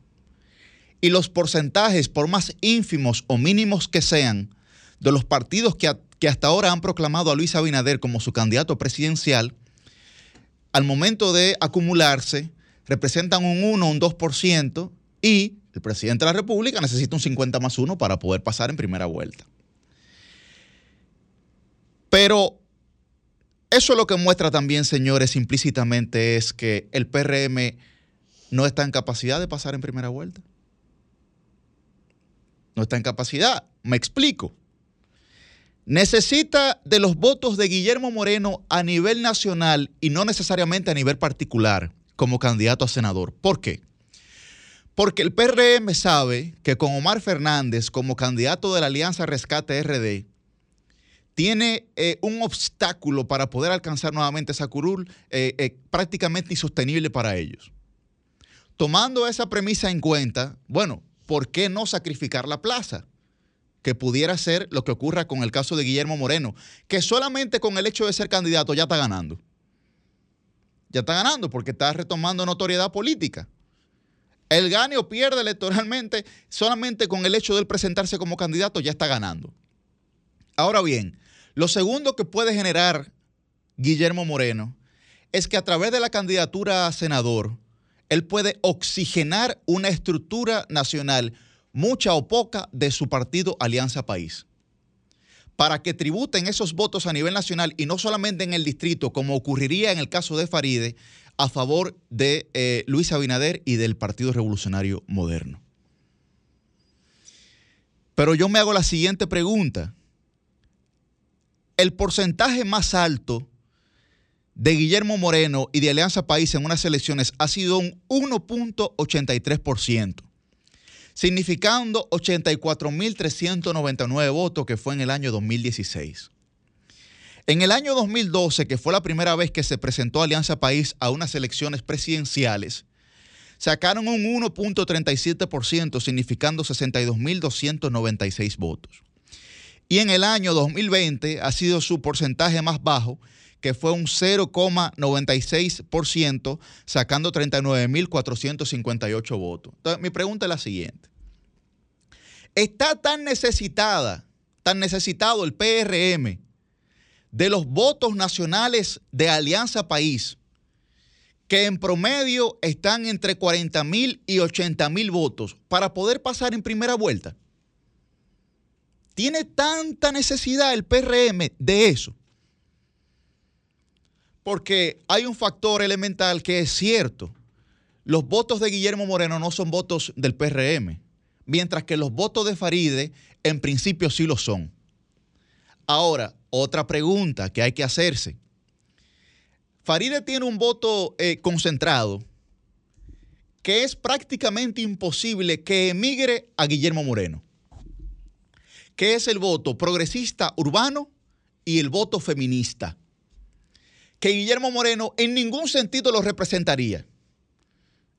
Y los porcentajes, por más ínfimos o mínimos que sean, de los partidos que, que hasta ahora han proclamado a Luis Abinader como su candidato presidencial, al momento de acumularse, representan un 1 o un 2% y el presidente de la República necesita un 50 más 1 para poder pasar en primera vuelta. Pero eso lo que muestra también, señores, implícitamente es que el PRM no está en capacidad de pasar en primera vuelta. No está en capacidad. Me explico. Necesita de los votos de Guillermo Moreno a nivel nacional y no necesariamente a nivel particular como candidato a senador. ¿Por qué? Porque el PRM sabe que con Omar Fernández como candidato de la Alianza Rescate RD, tiene eh, un obstáculo para poder alcanzar nuevamente esa curul eh, eh, prácticamente insostenible para ellos. Tomando esa premisa en cuenta, bueno, ¿por qué no sacrificar la plaza? Que pudiera ser lo que ocurra con el caso de Guillermo Moreno, que solamente con el hecho de ser candidato ya está ganando. Ya está ganando porque está retomando notoriedad política. El gane o pierde electoralmente, solamente con el hecho de él presentarse como candidato ya está ganando. Ahora bien, lo segundo que puede generar Guillermo Moreno es que a través de la candidatura a senador, él puede oxigenar una estructura nacional, mucha o poca, de su partido Alianza País, para que tributen esos votos a nivel nacional y no solamente en el distrito, como ocurriría en el caso de Faride, a favor de eh, Luis Abinader y del Partido Revolucionario Moderno. Pero yo me hago la siguiente pregunta. El porcentaje más alto de Guillermo Moreno y de Alianza País en unas elecciones ha sido un 1.83%, significando 84.399 votos que fue en el año 2016. En el año 2012, que fue la primera vez que se presentó Alianza País a unas elecciones presidenciales, sacaron un 1.37%, significando 62.296 votos. Y en el año 2020 ha sido su porcentaje más bajo, que fue un 0,96%, sacando 39.458 votos. Entonces, mi pregunta es la siguiente. ¿Está tan necesitada, tan necesitado el PRM de los votos nacionales de Alianza País, que en promedio están entre 40.000 y 80.000 votos para poder pasar en primera vuelta? ¿Tiene tanta necesidad el PRM de eso? Porque hay un factor elemental que es cierto. Los votos de Guillermo Moreno no son votos del PRM, mientras que los votos de Faride en principio sí lo son. Ahora, otra pregunta que hay que hacerse. Faride tiene un voto eh, concentrado que es prácticamente imposible que emigre a Guillermo Moreno que es el voto progresista urbano y el voto feminista, que Guillermo Moreno en ningún sentido lo representaría.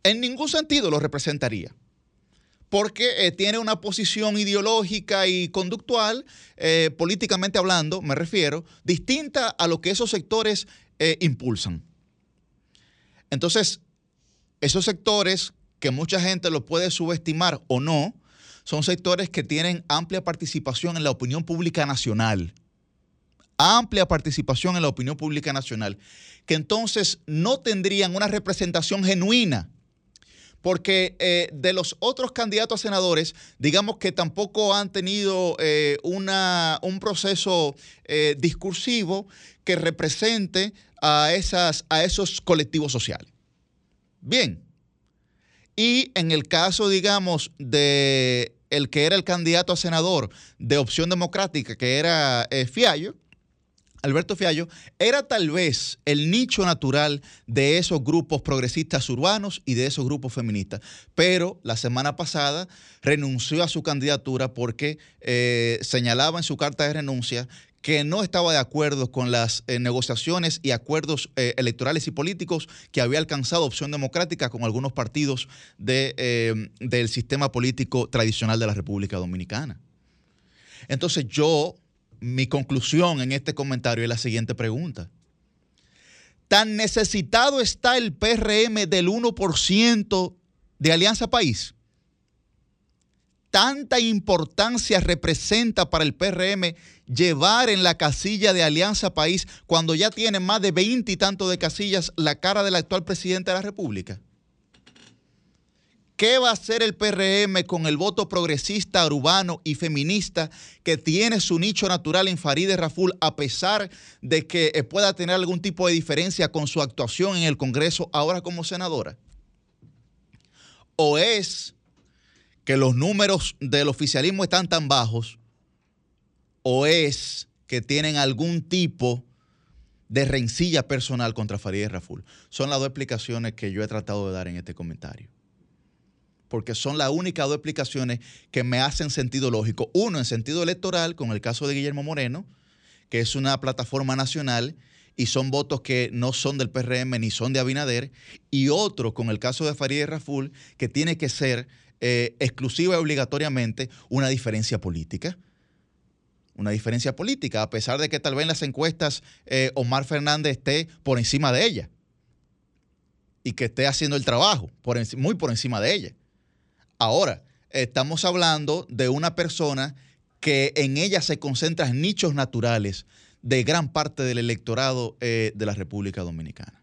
En ningún sentido lo representaría. Porque eh, tiene una posición ideológica y conductual, eh, políticamente hablando, me refiero, distinta a lo que esos sectores eh, impulsan. Entonces, esos sectores que mucha gente lo puede subestimar o no, son sectores que tienen amplia participación en la opinión pública nacional. Amplia participación en la opinión pública nacional. Que entonces no tendrían una representación genuina. Porque eh, de los otros candidatos a senadores, digamos que tampoco han tenido eh, una, un proceso eh, discursivo que represente a, esas, a esos colectivos sociales. Bien, y en el caso, digamos, de el que era el candidato a senador de Opción Democrática, que era Fiallo, Alberto Fiallo, era tal vez el nicho natural de esos grupos progresistas urbanos y de esos grupos feministas. Pero la semana pasada renunció a su candidatura porque eh, señalaba en su carta de renuncia que no estaba de acuerdo con las eh, negociaciones y acuerdos eh, electorales y políticos que había alcanzado Opción Democrática con algunos partidos de, del sistema político tradicional de la República Dominicana. Entonces yo, mi conclusión en este comentario es la siguiente pregunta. ¿Tan necesitado está el PRM del 1% de Alianza País? tanta importancia representa para el PRM llevar en la casilla de Alianza País cuando ya tiene más de veinte y tanto de casillas la cara del actual presidente de la República? ¿Qué va a hacer el PRM con el voto progresista, urbano y feminista que tiene su nicho natural en Farideh Raful a pesar de que eh, pueda tener algún tipo de diferencia con su actuación en el Congreso ahora como senadora? ¿O es que los números del oficialismo están tan bajos o es que tienen algún tipo de rencilla personal contra Farideh Raful. Son las dos explicaciones que yo he tratado de dar en este comentario. Porque son las únicas dos explicaciones que me hacen sentido lógico. Uno, en sentido electoral, con el caso de Guillermo Moreno, que es una plataforma nacional y son votos que no son del PRM ni son de Abinader. Y otro, con el caso de Farideh Raful, que tiene que ser eh, exclusiva y obligatoriamente una diferencia política. Una diferencia política, a pesar de que tal vez en las encuestas eh, Omar Fernández esté por encima de ella y que esté haciendo el trabajo muy por encima de ella. Ahora, estamos hablando de una persona que en ella se concentran nichos naturales de gran parte del electorado eh, de la República Dominicana.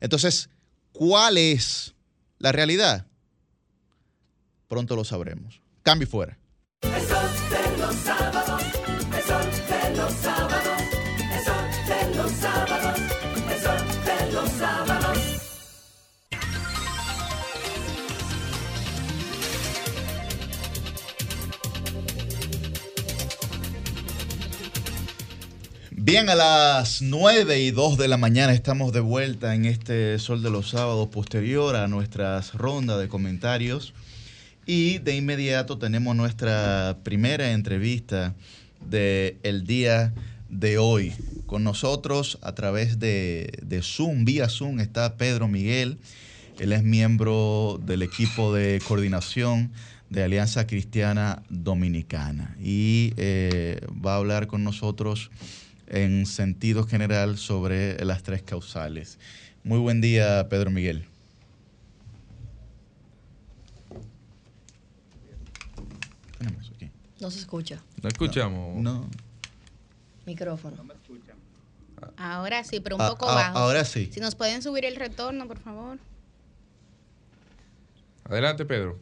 Entonces, ¿cuál es la realidad? Pronto lo sabremos. Cambio fuera. Bien, a las 9 y 2 de la mañana estamos de vuelta en este Sol de los Sábados posterior a nuestras rondas de comentarios. Y de inmediato tenemos nuestra primera entrevista del el día de hoy. Con nosotros a través de, de Zoom, vía Zoom, está Pedro Miguel. Él es miembro del equipo de coordinación de Alianza Cristiana Dominicana y eh, va a hablar con nosotros en sentido general sobre las tres causales. Muy buen día, Pedro Miguel. Tenemos aquí. No se escucha. No escuchamos. No. Micrófono. Ahora sí, pero un Ah, poco ah, bajo. ahora sí. Si nos pueden subir el retorno, por favor. Adelante, Pedro.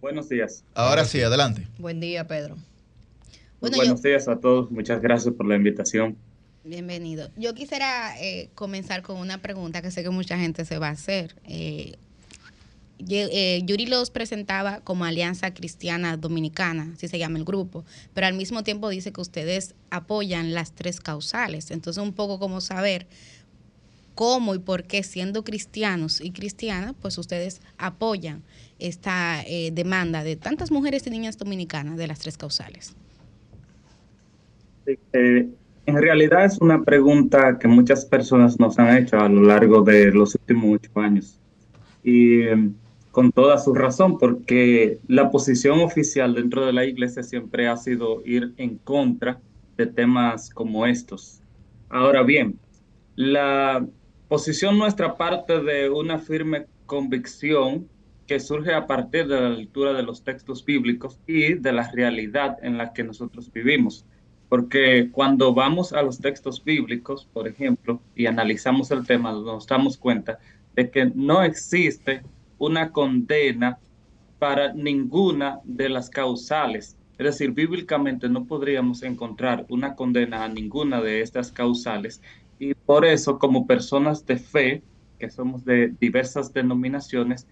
Buenos días. Ahora sí, adelante. Buen día, Pedro. Bueno, Buenos yo- días a todos. Muchas gracias por la invitación. Bienvenido. Yo quisiera eh, comenzar con una pregunta que sé que mucha gente se va a hacer. Eh, eh, Yuri los presentaba como Alianza Cristiana Dominicana, así se llama el grupo, pero al mismo tiempo dice que ustedes apoyan las tres causales. Entonces, un poco como saber cómo y por qué, siendo cristianos y cristianas, pues ustedes apoyan esta eh, demanda de tantas mujeres y niñas dominicanas de las tres causales. Eh, en realidad es una pregunta que muchas personas nos han hecho a lo largo de los últimos ocho años. Y eh, con toda su razón, porque la posición oficial dentro de la iglesia siempre ha sido ir en contra de temas como estos. Ahora bien, la posición nuestra parte de una firme convicción que surge a partir de la lectura de los textos bíblicos y de la realidad en la que nosotros vivimos. Porque cuando vamos a los textos bíblicos, por ejemplo, y analizamos el tema, nos damos cuenta de que no existe una condena para ninguna de las causales. Es decir, bíblicamente no podríamos encontrar una condena a ninguna de estas causales y por eso como personas de fe, que somos de diversas denominaciones,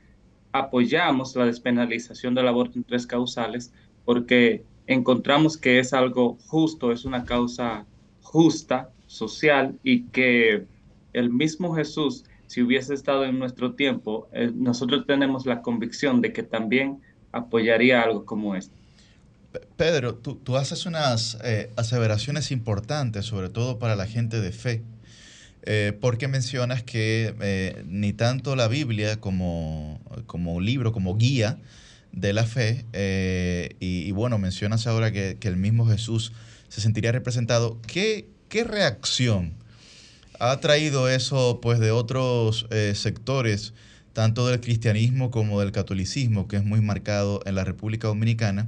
apoyamos la despenalización del aborto en tres causales porque encontramos que es algo justo, es una causa justa, social y que el mismo Jesús, si hubiese estado en nuestro tiempo, eh, nosotros tenemos la convicción de que también apoyaría algo como esto. Pedro, tú, tú haces unas eh, aseveraciones importantes, sobre todo para la gente de fe, eh, porque mencionas que ni tanto la Biblia como, como libro, como guía de la fe, eh, y, bueno, mencionas ahora que, que el mismo Jesús se sentiría representado. ¿Qué, qué reacción ha traído eso pues de otros eh, sectores, tanto del cristianismo como del catolicismo, que es muy marcado en la República Dominicana?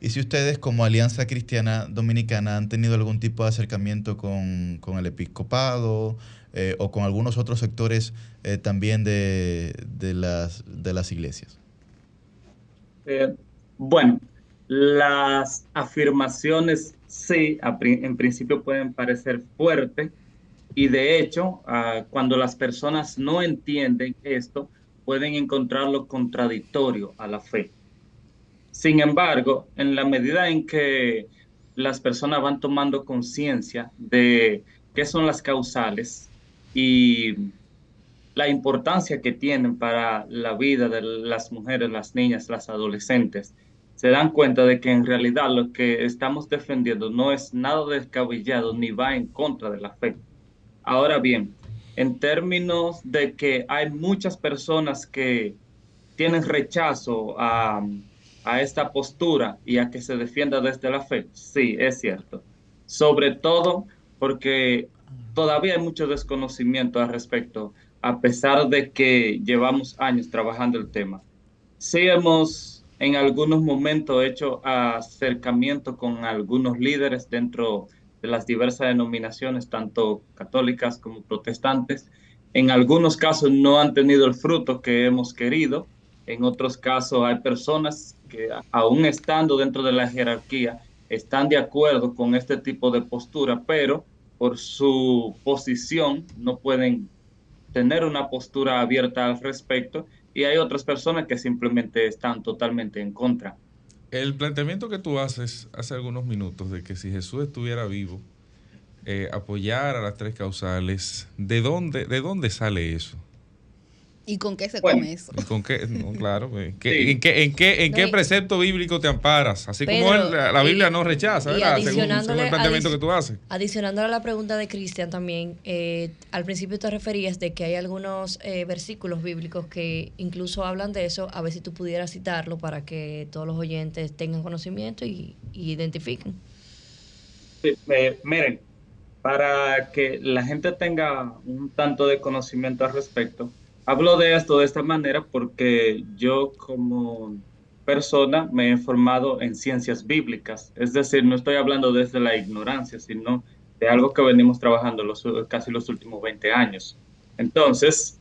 Y si ustedes como Alianza Cristiana Dominicana han tenido algún tipo de acercamiento con, con el episcopado eh, o con algunos otros sectores también de, de las, de las iglesias. Eh, bueno, las afirmaciones sí, en principio pueden parecer fuertes y de hecho, ah, cuando las personas no entienden esto, pueden encontrarlo contradictorio a la fe. Sin embargo, en la medida en que las personas van tomando conciencia de qué son las causales y la importancia que tienen para la vida de las mujeres, las niñas, las adolescentes, se dan cuenta de que en realidad lo que estamos defendiendo no es nada descabellado ni va en contra de la fe. Ahora bien, en términos de que hay muchas personas que tienen rechazo a, a esta postura y a que se defienda desde la fe, sí, es cierto. Sobre todo porque todavía hay mucho desconocimiento al respecto, a pesar de que llevamos años trabajando el tema. Sí hemos en algunos momentos hecho acercamiento con algunos líderes dentro de las diversas denominaciones, tanto católicas como protestantes. En algunos casos no han tenido el fruto que hemos querido. En otros casos hay personas que aún estando dentro de la jerarquía están de acuerdo con este tipo de postura, pero por su posición no pueden tener una postura abierta al respecto y hay otras personas que simplemente están totalmente en contra. El planteamiento que tú haces hace algunos minutos de que si Jesús estuviera vivo, eh, apoyar a las tres causales, ¿de dónde, ¿de dónde sale eso? ¿Y con qué se Bueno, come eso? ¿Y con qué? No, claro. ¿qué- Sí. ¿En qué, en qué, en No, qué y- precepto bíblico te amparas? Así como Pedro, él, la, la y- Biblia no rechaza, y ¿verdad? Según, según adicionándole- el planteamiento que tú haces. Adicionando a la pregunta de Cristian también, eh, al principio te referías de que hay algunos eh, versículos bíblicos que incluso hablan de eso, a ver si tú pudieras citarlo para que todos los oyentes tengan conocimiento y, y identifiquen. Sí, eh, miren, para que la gente tenga un tanto de conocimiento al respecto, hablo de esto de esta manera porque yo como persona me he formado en ciencias bíblicas, es decir, no estoy hablando desde la ignorancia, sino de algo que venimos trabajando los, casi los últimos 20 años. Entonces,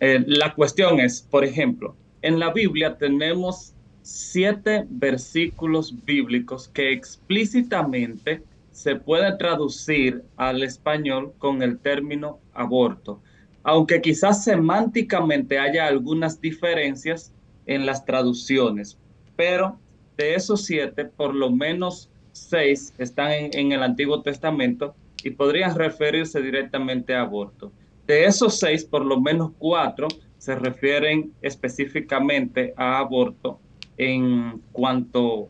eh, la cuestión es, por ejemplo, en la Biblia tenemos siete versículos bíblicos que explícitamente se pueden traducir al español con el término aborto, aunque quizás semánticamente haya algunas diferencias en las traducciones, pero de esos siete, por lo menos seis están en, el Antiguo Testamento y podrían referirse directamente a aborto. De esos seis, por lo menos cuatro se refieren específicamente a aborto en cuanto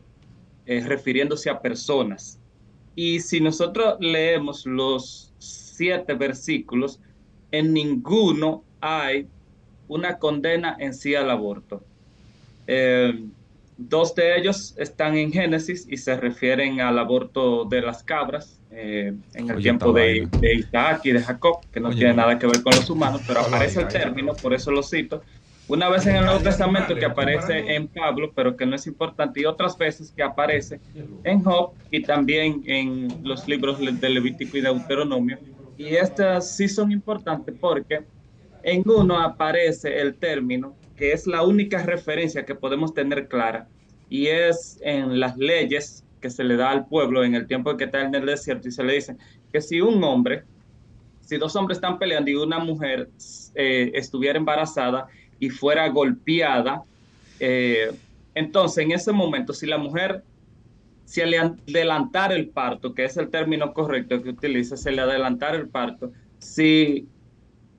eh, refiriéndose a personas. Y si nosotros leemos los siete versículos, en ninguno hay una condena en sí al aborto. Eh, dos de ellos están en Génesis y se refieren al aborto de las cabras eh, en el Oye, tiempo de, de Isaac y de Jacob, que no Oye, tiene nada que ver con los humanos, pero aparece el término, por eso lo cito. Una vez en el Nuevo Testamento que aparece en Pablo, pero que no es importante, y otras veces que aparece en Job y también en los libros de Levítico y Deuteronomio. Y estas sí son importantes porque en uno aparece el término que es la única referencia que podemos tener clara y es en las leyes que se le da al pueblo en el tiempo que está en el desierto y se le dice que si un hombre, si dos hombres están peleando y una mujer eh, estuviera embarazada y fuera golpeada, eh, entonces en ese momento si la mujer si le adelantar el parto, que es el término correcto que utiliza, se le adelantar el parto, si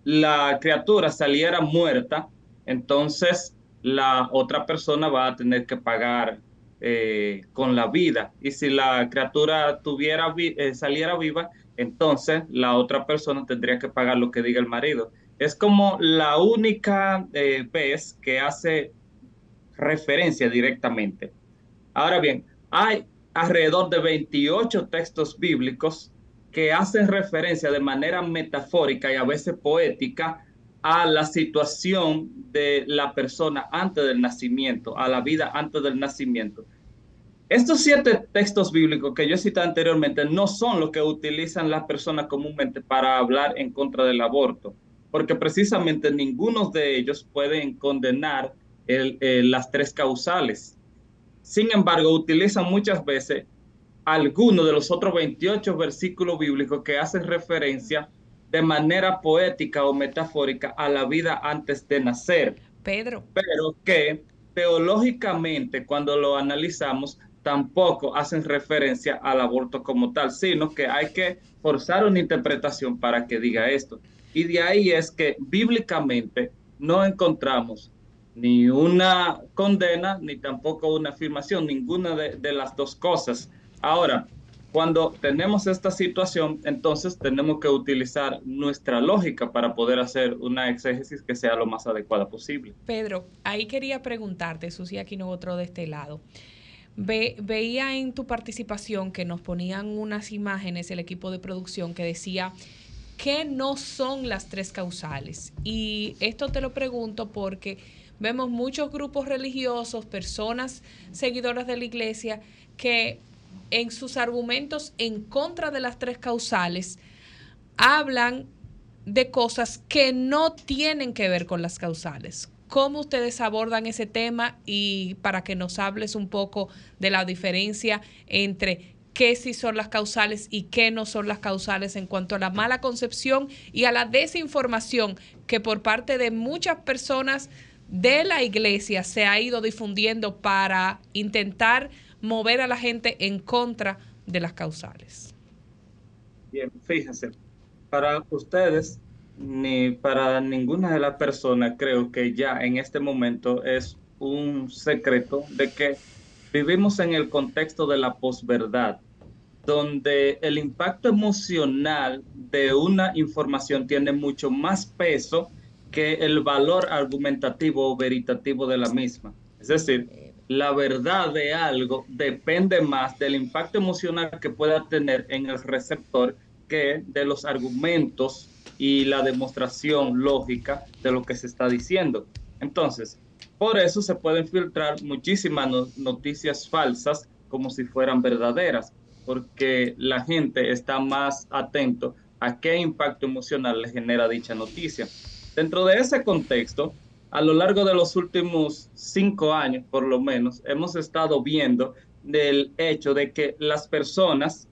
la criatura saliera muerta, entonces la otra persona va a tener que pagar eh, con la vida. Y si la criatura tuviera vi- eh, saliera viva, entonces la otra persona tendría que pagar lo que diga el marido. Es como la única eh, vez que hace referencia directamente. Ahora bien, hay alrededor de 28 textos bíblicos que hacen referencia de manera metafórica y a veces poética a la situación de la persona antes del nacimiento, a la vida antes del nacimiento. Estos siete textos bíblicos que yo he citado anteriormente no son los que utilizan las personas comúnmente para hablar en contra del aborto, porque precisamente ninguno de ellos pueden condenar eh, las tres causales. Sin embargo, utilizan muchas veces algunos de los otros 28 versículos bíblicos que hacen referencia de manera poética o metafórica a la vida antes de nacer. Pedro. Pero que teológicamente, cuando lo analizamos, tampoco hacen referencia al aborto como tal, sino que hay que forzar una interpretación para que diga esto. Y de ahí es que bíblicamente no encontramos ni una condena ni tampoco una afirmación, ninguna de, las dos cosas. Ahora, cuando tenemos esta situación, entonces tenemos que utilizar nuestra lógica para poder hacer una exégesis que sea lo más adecuada posible. Pedro, ahí quería preguntarte, Susi Aquino, otro de este lado. Ve- veía en tu participación que nos ponían unas imágenes el equipo de producción que decía que no son las tres causales. Y esto te lo pregunto porque vemos muchos grupos religiosos, personas seguidoras de la iglesia, que en sus argumentos en contra de las tres causales hablan de cosas que no tienen que ver con las causales. ¿Cómo ustedes abordan ese tema y para que nos hables un poco de la diferencia entre qué sí son las causales y qué no son las causales en cuanto a la mala concepción y a la desinformación que por parte de muchas personas de la iglesia se ha ido difundiendo para intentar mover a la gente en contra de las causales? Bien, fíjense, para ustedes ni para ninguna de las personas creo que ya en este momento es un secreto de que vivimos en el contexto de la posverdad, donde el impacto emocional de una información tiene mucho más peso que el valor argumentativo o veritativo de la misma. Es decir, la verdad de algo depende más del impacto emocional que pueda tener en el receptor que de los argumentos y la demostración lógica de lo que se está diciendo. Entonces, por eso se pueden filtrar muchísimas no- noticias falsas como si fueran verdaderas, porque la gente está más atento a qué impacto emocional le genera dicha noticia. Dentro de ese contexto, a lo largo de los últimos cinco años, por lo menos, hemos estado viendo del hecho de que las personas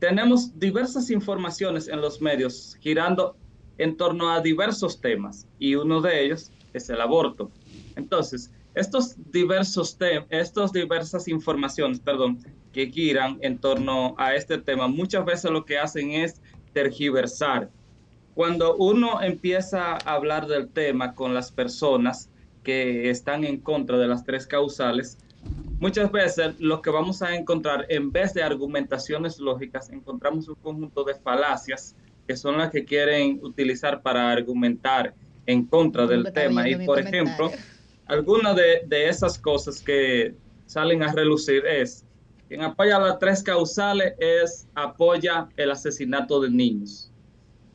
tenemos diversas informaciones en los medios girando en torno a diversos temas y uno de ellos es el aborto. Entonces, estos diversos temas, estas diversas informaciones, perdón, que giran en torno a este tema, muchas veces lo que hacen es tergiversar. Cuando uno empieza a hablar del tema con las personas que están en contra de las tres causales, muchas veces lo que vamos a encontrar, en vez de argumentaciones lógicas, encontramos un conjunto de falacias que son las que quieren utilizar para argumentar en contra del tema. Y por comentario. ejemplo, alguna de, de esas cosas que salen a relucir es, quien apoya las tres causales es apoya el asesinato de niños.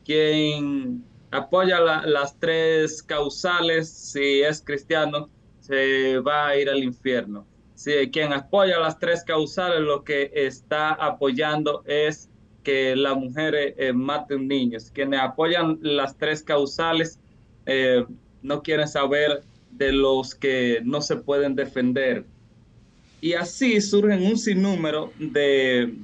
Quien apoya la- las tres causales, si es cristiano, se va a ir al infierno. Si quien apoya las tres causales lo que está apoyando es que las mujeres eh, maten niños. Quienes apoyan las tres causales eh, no quieren saber de los que no se pueden defender. Y así surgen un sinnúmero de,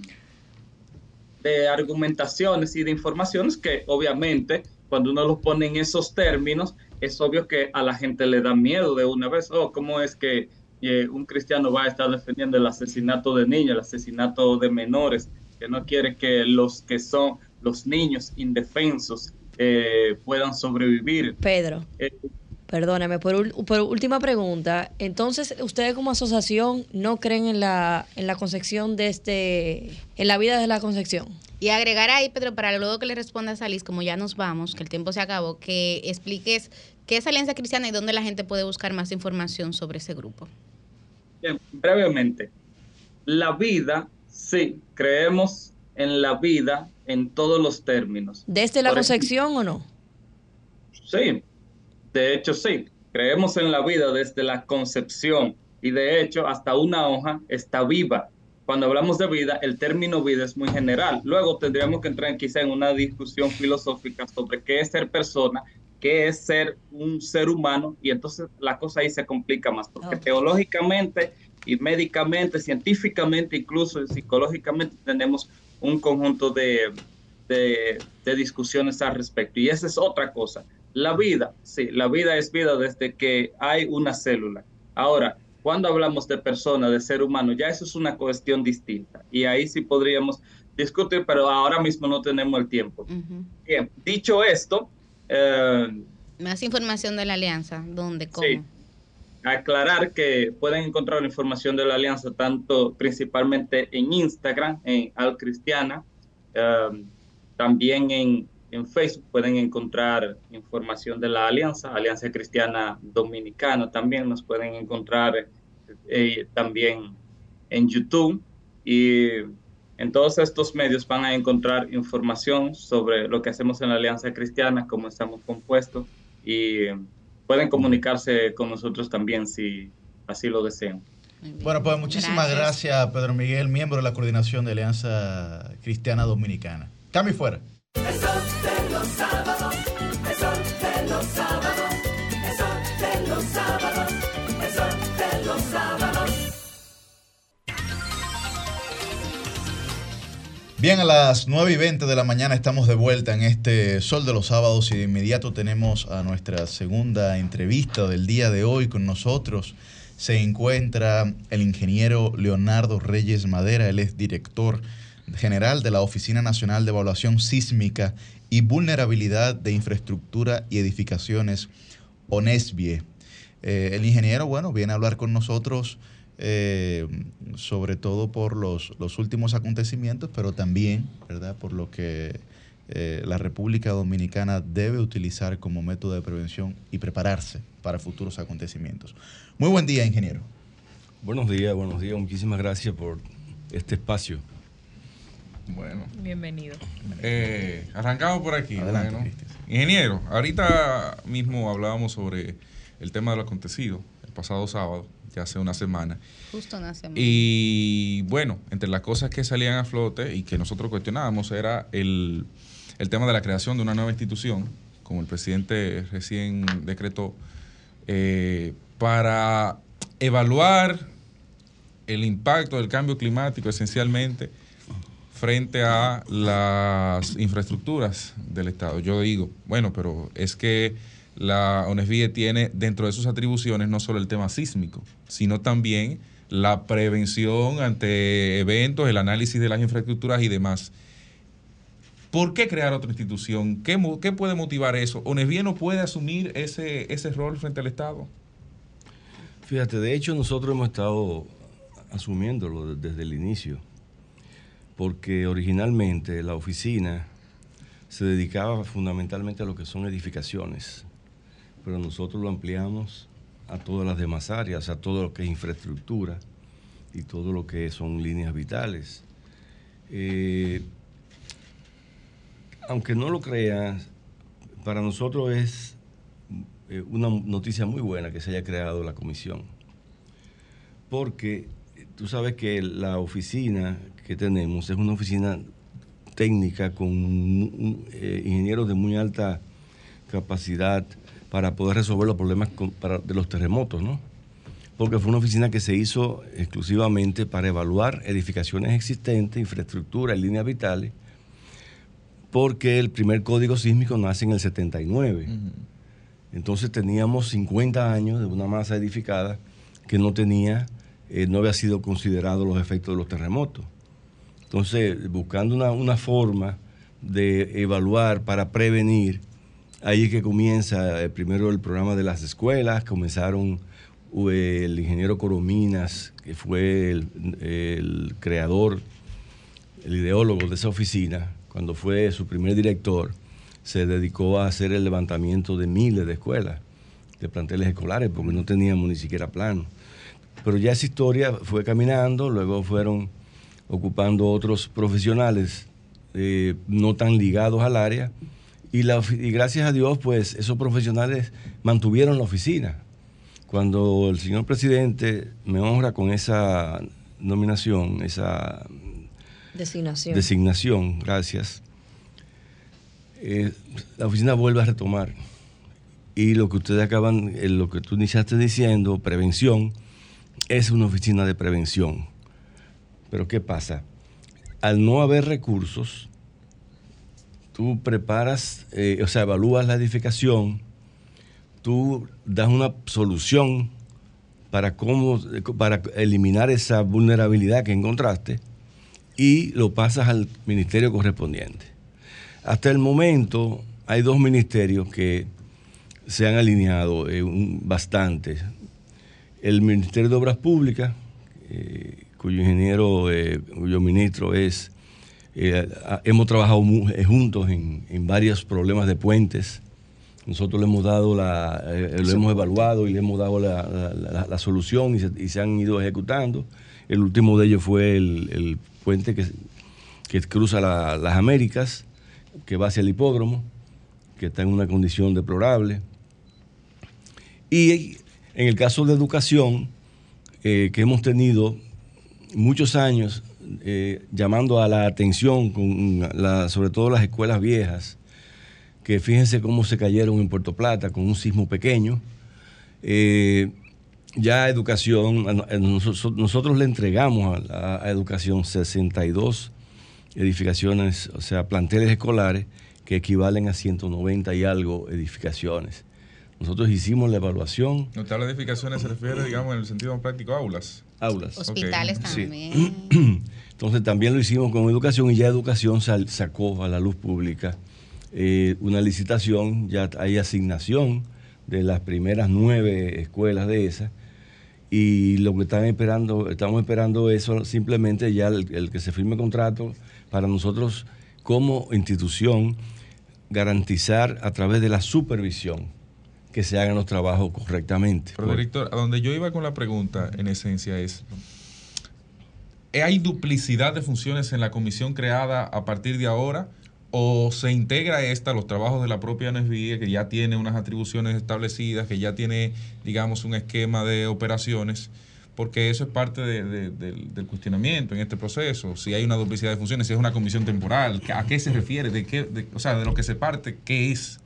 de argumentaciones y de informaciones que obviamente cuando uno los pone en esos términos, es obvio que a la gente le da miedo de una vez. Oh, ¿cómo es que eh, un cristiano va a estar defendiendo el asesinato de niños, el asesinato de menores, que no quiere que los que son los niños indefensos eh, puedan sobrevivir? Pedro. Eh, Perdóname, por, por última pregunta. Entonces, ¿ustedes como asociación no creen en la, en la concepción de este, en la vida de la concepción? Y agregar ahí, Pedro, para luego que le respondas a Liz, como ya nos vamos, que el tiempo se acabó, que expliques qué es Alianza Cristiana y dónde la gente puede buscar más información sobre ese grupo. Bien, brevemente. La vida, sí, creemos en la vida en todos los términos. ¿Desde la Por ejemplo, concepción o no? Sí, de hecho sí. Creemos en la vida desde la concepción y de hecho hasta una hoja está viva. Cuando hablamos de vida, el término vida es muy general. Luego tendríamos que entrar quizá en una discusión filosófica sobre qué es ser persona, qué es ser un ser humano y entonces la cosa ahí se complica más porque teológicamente y médicamente, científicamente, incluso psicológicamente tenemos un conjunto de, de, de discusiones al respecto. Y esa es otra cosa. La vida, sí, la vida es vida desde que hay una célula. Ahora, cuando hablamos de persona, de ser humano, ya eso es una cuestión distinta. Y ahí sí podríamos discutir, pero ahora mismo no tenemos el tiempo. Bien, dicho esto, eh, Más información de la Alianza, ¿dónde, cómo? Sí. Aclarar que pueden encontrar información de la alianza tanto principalmente en Instagram, en Al Cristiana, um, también en, en Facebook pueden encontrar información de la alianza, Alianza Cristiana Dominicana, también nos pueden encontrar eh, también en YouTube y en todos estos medios van a encontrar información sobre lo que hacemos en la Alianza Cristiana, cómo estamos compuestos y pueden comunicarse con nosotros también si así lo desean. Bueno, pues muchísimas Gracias. gracias. Pedro Miguel, miembro de la coordinación de Alianza Cristiana Dominicana. Cambio fuera. De los sábados, de los sábados. Bien, a las 9 y 20 de la mañana estamos de vuelta en este Sol de los Sábados y de inmediato tenemos a nuestra segunda entrevista del día de hoy con nosotros. Se encuentra el ingeniero Leonardo Reyes Madera, él es director general de la Oficina Nacional de Evaluación Sísmica y Vulnerabilidad de Infraestructura y Edificaciones, ONESBIE. Eh, el ingeniero, bueno, viene a hablar con nosotros eh, sobre todo por los, los últimos acontecimientos, pero también, ¿verdad?, por lo que eh, la República Dominicana debe utilizar como método de prevención y prepararse para futuros acontecimientos. Muy buen día, ingeniero. Buenos días, buenos días. Muchísimas gracias por este espacio. Bueno. Bienvenido. Eh, arrancamos por aquí. Adelante, bueno. Ingeniero, ahorita mismo hablábamos sobre el tema de lo acontecido el pasado sábado, ya hace una semana. Justo una semana. Y bueno, entre las cosas que salían a flote y que nosotros cuestionábamos era el, el tema de la creación de una nueva institución, como el presidente recién decretó, eh, para evaluar el impacto del cambio climático esencialmente frente a las infraestructuras del Estado. Yo digo, bueno, pero es que la ONESVIE tiene dentro de sus atribuciones no solo el tema sísmico, sino también la prevención ante eventos, el análisis de las infraestructuras y demás. ¿Por qué crear otra institución? ¿Qué, puede motivar eso? ¿ONESVIE no puede asumir ese, ese rol frente al Estado? Fíjate, de hecho nosotros hemos estado asumiéndolo de- desde el inicio, porque originalmente la oficina se dedicaba fundamentalmente a lo que son edificaciones, pero nosotros lo ampliamos a todas las demás áreas, a todo lo que es infraestructura y todo lo que son líneas vitales. Eh, aunque no lo creas, para nosotros es eh, una noticia muy buena que se haya creado la comisión. Porque tú sabes que la oficina que tenemos es una oficina técnica con eh, ingenieros de muy alta capacidad para poder resolver los problemas con- para- de los terremotos, ¿no? Porque fue una oficina que se hizo exclusivamente para evaluar edificaciones existentes, infraestructura y líneas vitales, porque el primer código sísmico nace en el 79. Entonces teníamos 50 años de una masa edificada que no tenía, eh, no había sido considerado los efectos de los terremotos. Entonces, buscando una, una forma de evaluar para prevenir, Ahí es que comienza eh, primero el programa de las escuelas, comenzaron eh, el ingeniero Corominas, que fue el, el creador, el ideólogo de esa oficina, cuando fue su primer director, se dedicó a hacer el levantamiento de miles de escuelas, de planteles escolares, porque no teníamos ni siquiera plano. Pero ya esa historia fue caminando, luego fueron ocupando otros profesionales eh, no tan ligados al área, y, la y gracias a Dios, pues esos profesionales mantuvieron la oficina. Cuando el señor presidente me honra con esa nominación, esa Designación. designación, gracias, eh, la oficina vuelve a retomar. Y lo que ustedes acaban, eh, lo que tú iniciaste diciendo, prevención, es una oficina de prevención. Pero ¿qué pasa? Al no haber recursos, tú preparas, eh, o sea, evalúas la edificación, tú das una solución para cómo, para eliminar esa vulnerabilidad que encontraste y lo pasas al ministerio correspondiente. Hasta el momento hay dos ministerios que se han alineado eh, bastante. El Ministerio de Obras Públicas, eh, cuyo ingeniero, eh, cuyo ministro es, eh, hemos trabajado eh, juntos en, en varios problemas de puentes. Nosotros le hemos dado la, lo hemos evaluado y le hemos dado la, la- solución y se, han ido ejecutando. El último de ellos fue el, el puente que, que cruza la- las Américas, que va hacia el hipódromo, que está en una condición deplorable. Y en el caso de educación, que hemos tenido muchos años eh, llamando a la atención, con la- sobre todo las escuelas viejas, que fíjense cómo se cayeron en Puerto Plata con un sismo pequeño. Eh, ya educación, nosotros, le entregamos a, a educación 62 edificaciones, o sea, planteles escolares que equivalen a 190 y algo edificaciones. Nosotros hicimos la evaluación. Notar las edificaciones se refiere, digamos, en el sentido práctico, aulas. Aulas. Hospitales también. Entonces también lo hicimos con educación y ya educación sal- sacó a la luz pública eh, una licitación, ya hay asignación de las primeras nueve escuelas de esas y lo que están esperando, estamos esperando eso simplemente ya el, el que se firme contrato para nosotros como institución garantizar a través de la supervisión que se hagan los trabajos correctamente. Pero, director, a donde yo iba con la pregunta, en esencia, es: ¿hay duplicidad de funciones en la comisión creada a partir de ahora? ¿O se integra esta los trabajos de la propia NSBI, que ya tiene unas atribuciones establecidas, que ya tiene, digamos, un esquema de operaciones? Porque eso es parte de- de- del, cuestionamiento en este proceso. Si hay una duplicidad de funciones, si es una comisión temporal, ¿a qué se refiere? ¿De qué, o sea, de lo que se parte, ¿qué es?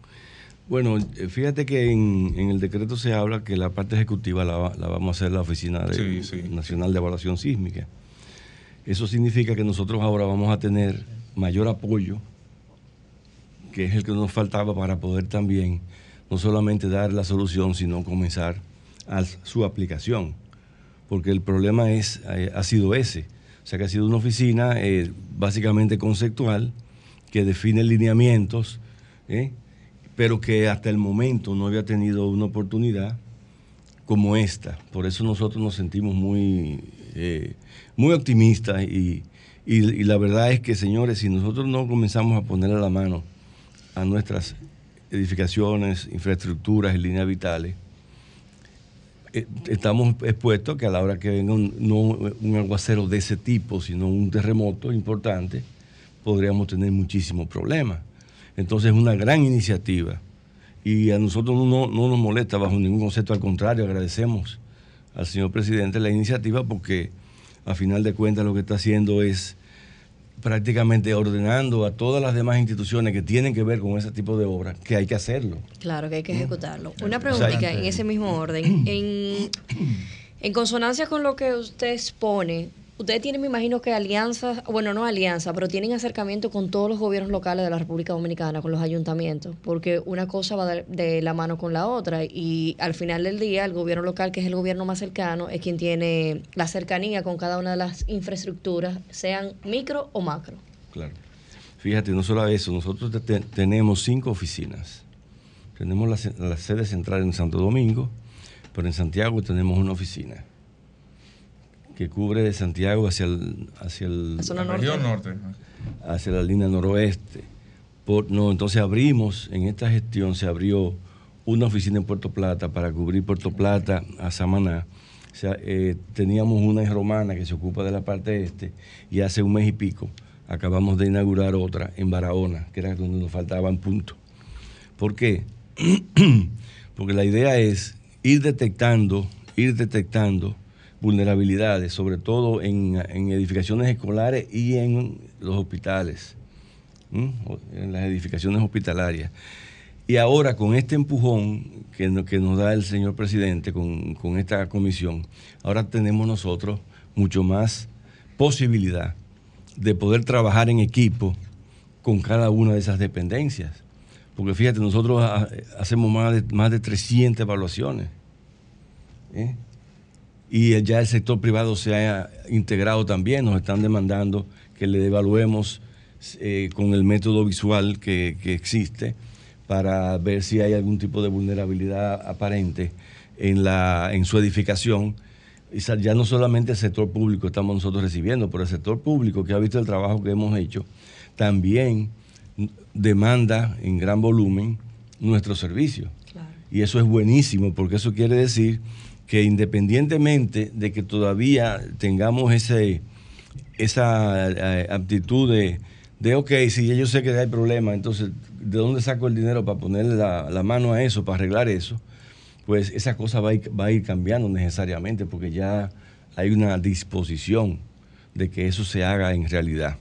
Bueno, eh, fíjate que en, en el decreto se habla que la parte ejecutiva la, va- la vamos a hacer la Oficina de- Nacional de Evaluación Sísmica. Eso significa que nosotros ahora vamos a tener mayor apoyo, que es el que nos faltaba para poder también no solamente dar la solución, sino comenzar a su aplicación. Porque el problema es, eh, ha sido ese. O sea que ha sido una oficina eh, básicamente conceptual que define lineamientos, ¿eh? Pero que hasta el momento no había tenido una oportunidad como esta. Por eso nosotros nos sentimos muy, eh, muy optimistas y, y- la verdad es que, señores, si nosotros no comenzamos a ponerle la mano a nuestras edificaciones, infraestructuras y líneas vitales, eh, estamos expuestos que a la hora que venga no un aguacero de ese tipo, sino un terremoto importante, podríamos tener muchísimos problemas. Entonces es una gran iniciativa y a nosotros no, no nos molesta bajo ningún concepto, al contrario, agradecemos al señor presidente la iniciativa porque a final de cuentas lo que está haciendo es prácticamente ordenando a todas las demás instituciones que tienen que ver con ese tipo de obras que hay que hacerlo. Claro que hay que Mm. ejecutarlo. Una preguntita en ese mismo orden. En, en consonancia con lo que usted expone, ustedes tienen, me imagino que alianzas, bueno, no alianza, pero tienen acercamiento con todos los gobiernos locales de la República Dominicana, con los ayuntamientos, porque una cosa va de, la mano con la otra y al final del día el gobierno local, que es el gobierno más cercano, es quien tiene la cercanía con cada una de las infraestructuras, sean micro o macro. Claro. Fíjate, no solo eso, nosotros te- te- tenemos cinco oficinas Tenemos la, la sede central en Santo Domingo, pero en Santiago tenemos una oficina que cubre de Santiago hacia el, hacia el- La zona La región norte. hacia la línea noroeste. Por, no, entonces abrimos, en esta gestión se abrió una oficina en Puerto Plata para cubrir Puerto Plata a Samaná. O sea, eh, teníamos una en Romana que se ocupa de la parte este y hace un mes y pico acabamos de inaugurar otra en Barahona, que era donde nos faltaban puntos. ¿Por qué? Porque la idea es ir detectando, ir detectando vulnerabilidades, sobre todo en, en edificaciones escolares y en los hospitales, en las edificaciones hospitalarias. Y ahora con este empujón que, que nos da el señor presidente con, con esta comisión, ahora tenemos nosotros mucho más posibilidad de poder trabajar en equipo con cada una de esas dependencias. Porque fíjate, nosotros ha- hacemos más de, más de 300 evaluaciones. ¿eh? Y ya el sector privado se ha integrado también, nos están demandando que le evaluemos eh, con el método visual que, que existe para ver si hay algún tipo de vulnerabilidad aparente en, la, en su edificación. Y ya no solamente el sector público estamos nosotros recibiendo, pero el sector público que ha visto el trabajo que hemos hecho, también demanda en gran volumen nuestro servicio. Y eso es buenísimo, porque eso quiere decir que independientemente de que todavía tengamos ese, esa eh, aptitud de, de, ok, si yo sé que hay problema, entonces, ¿de dónde saco el dinero para ponerle la, la mano a eso, para arreglar eso? Pues esa cosa va a, ir, va a ir cambiando necesariamente, porque ya hay una disposición de que eso se haga en realidad.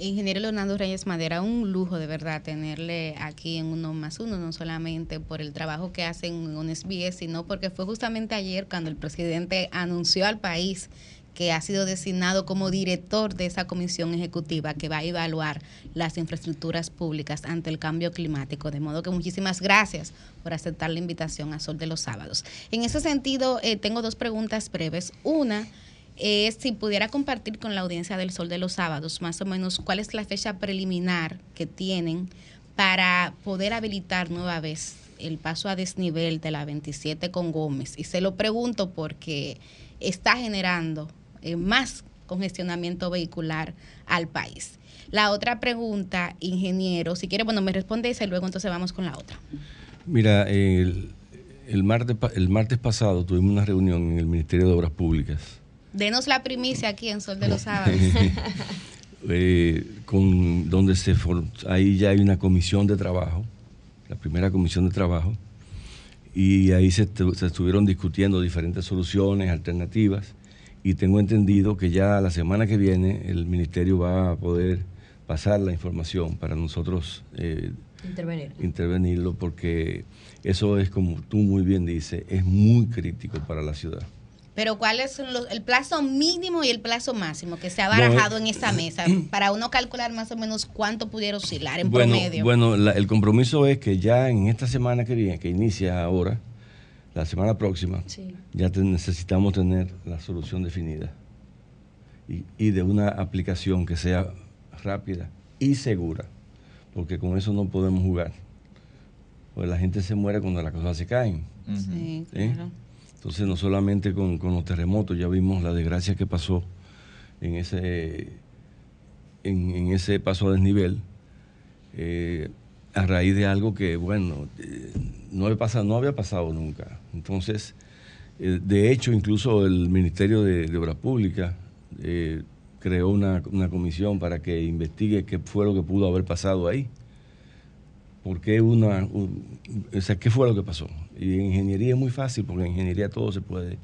Ingeniero Leonardo Reyes Madera, un lujo de verdad tenerle aquí en Uno más Uno, no solamente por el trabajo que hacen en UNSBS, sino porque fue justamente ayer cuando el presidente anunció al país que ha sido designado como director de esa comisión ejecutiva que va a evaluar las infraestructuras públicas ante el cambio climático. De modo que muchísimas gracias por aceptar la invitación a Sol de los Sábados. En ese sentido, eh, tengo dos preguntas breves. Una es si pudiera compartir con la audiencia del Sol de los Sábados más o menos cuál es la fecha preliminar que tienen para poder habilitar nueva vez el paso a desnivel de la 27 con Gómez. Y se lo pregunto porque está generando eh, más congestionamiento vehicular al país. La otra pregunta, ingeniero, si quiere, bueno, me responde esa y luego entonces vamos con la otra. Mira, el, el martes, el martes pasado tuvimos una reunión en el Ministerio de Obras Públicas Denos la primicia aquí en Sol de los Sábados. eh, con, donde se for- ahí ya hay una comisión de trabajo, la primera comisión de trabajo, y ahí se, estu- se estuvieron discutiendo diferentes soluciones, alternativas, y tengo entendido que ya la semana que viene el ministerio va a poder pasar la información para nosotros eh, Intervenir. intervenirlo, porque eso es, como tú muy bien dices, es muy crítico para la ciudad. Pero ¿cuál es los- el plazo mínimo y el plazo máximo que se ha No, eh, barajado en esta mesa para uno calcular más o menos cuánto pudiera oscilar en bueno, promedio? Bueno, la- el compromiso es que ya en esta semana que viene, que inicia ahora, la semana próxima, Sí. ya te- necesitamos tener la solución definida y, y de una aplicación que sea rápida y segura, porque con eso no podemos jugar. Pues la gente se muere cuando las cosas se caen. Sí, ¿eh? Entonces, no solamente con, los terremotos, ya vimos la desgracia que pasó en ese, en, ese paso a desnivel, eh, a raíz de algo que, bueno, eh, no, había pasado, no había pasado nunca. Entonces, eh, de hecho, incluso el Ministerio de, Obras Públicas creó una, comisión para que investigue qué fue lo que pudo haber pasado ahí. ¿Por qué una, un- o sea, qué fue lo que pasó? Y en ingeniería es muy fácil, porque en ingeniería todo se puede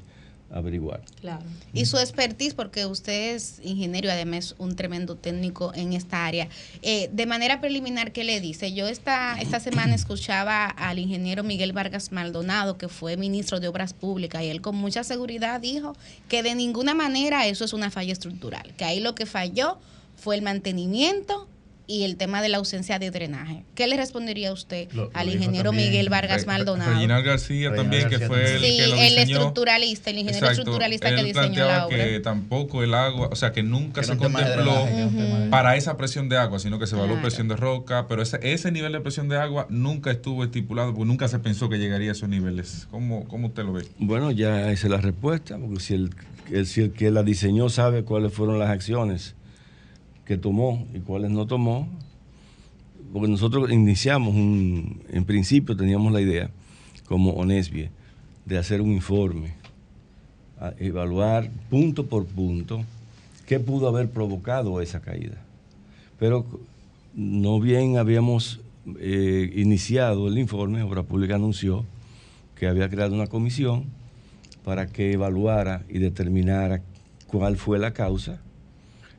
averiguar. Claro. Y su expertise, porque usted es ingeniero y además un tremendo técnico en esta área. Eh, de manera preliminar, ¿qué le dice? Yo esta, esta semana escuchaba al ingeniero Miguel Vargas Maldonado, que fue ministro de Obras Públicas, y él con mucha seguridad dijo que de ninguna manera eso es una falla estructural, que ahí lo que falló fue el mantenimiento y el tema de la ausencia de drenaje. ¿Qué le respondería usted Lo- al lo ingeniero también Miguel Vargas Re- Maldonado? Reginald García Reginald también, que García fue el Sí, que lo el estructuralista, el ingeniero Exacto. estructuralista que Él diseñó planteaba la obra. que tampoco el agua, o sea, que nunca Que se contempló drenaje, que tema de- para esa presión de agua, sino que se evaluó Claro. presión de roca, pero ese, ese nivel de presión de agua nunca estuvo estipulado, porque nunca se pensó que llegaría a esos niveles. ¿Cómo, cómo usted lo ve? Bueno, ya esa es la respuesta, porque si el, el- si el que la diseñó sabe cuáles fueron las acciones que tomó y cuáles no tomó, porque nosotros iniciamos un, en principio teníamos la idea, como Onesbie, de hacer un informe, a evaluar punto por punto qué pudo haber provocado esa caída. Pero no bien habíamos eh, iniciado el informe, Obra Pública anunció que había creado una comisión para que evaluara y determinara cuál fue la causa.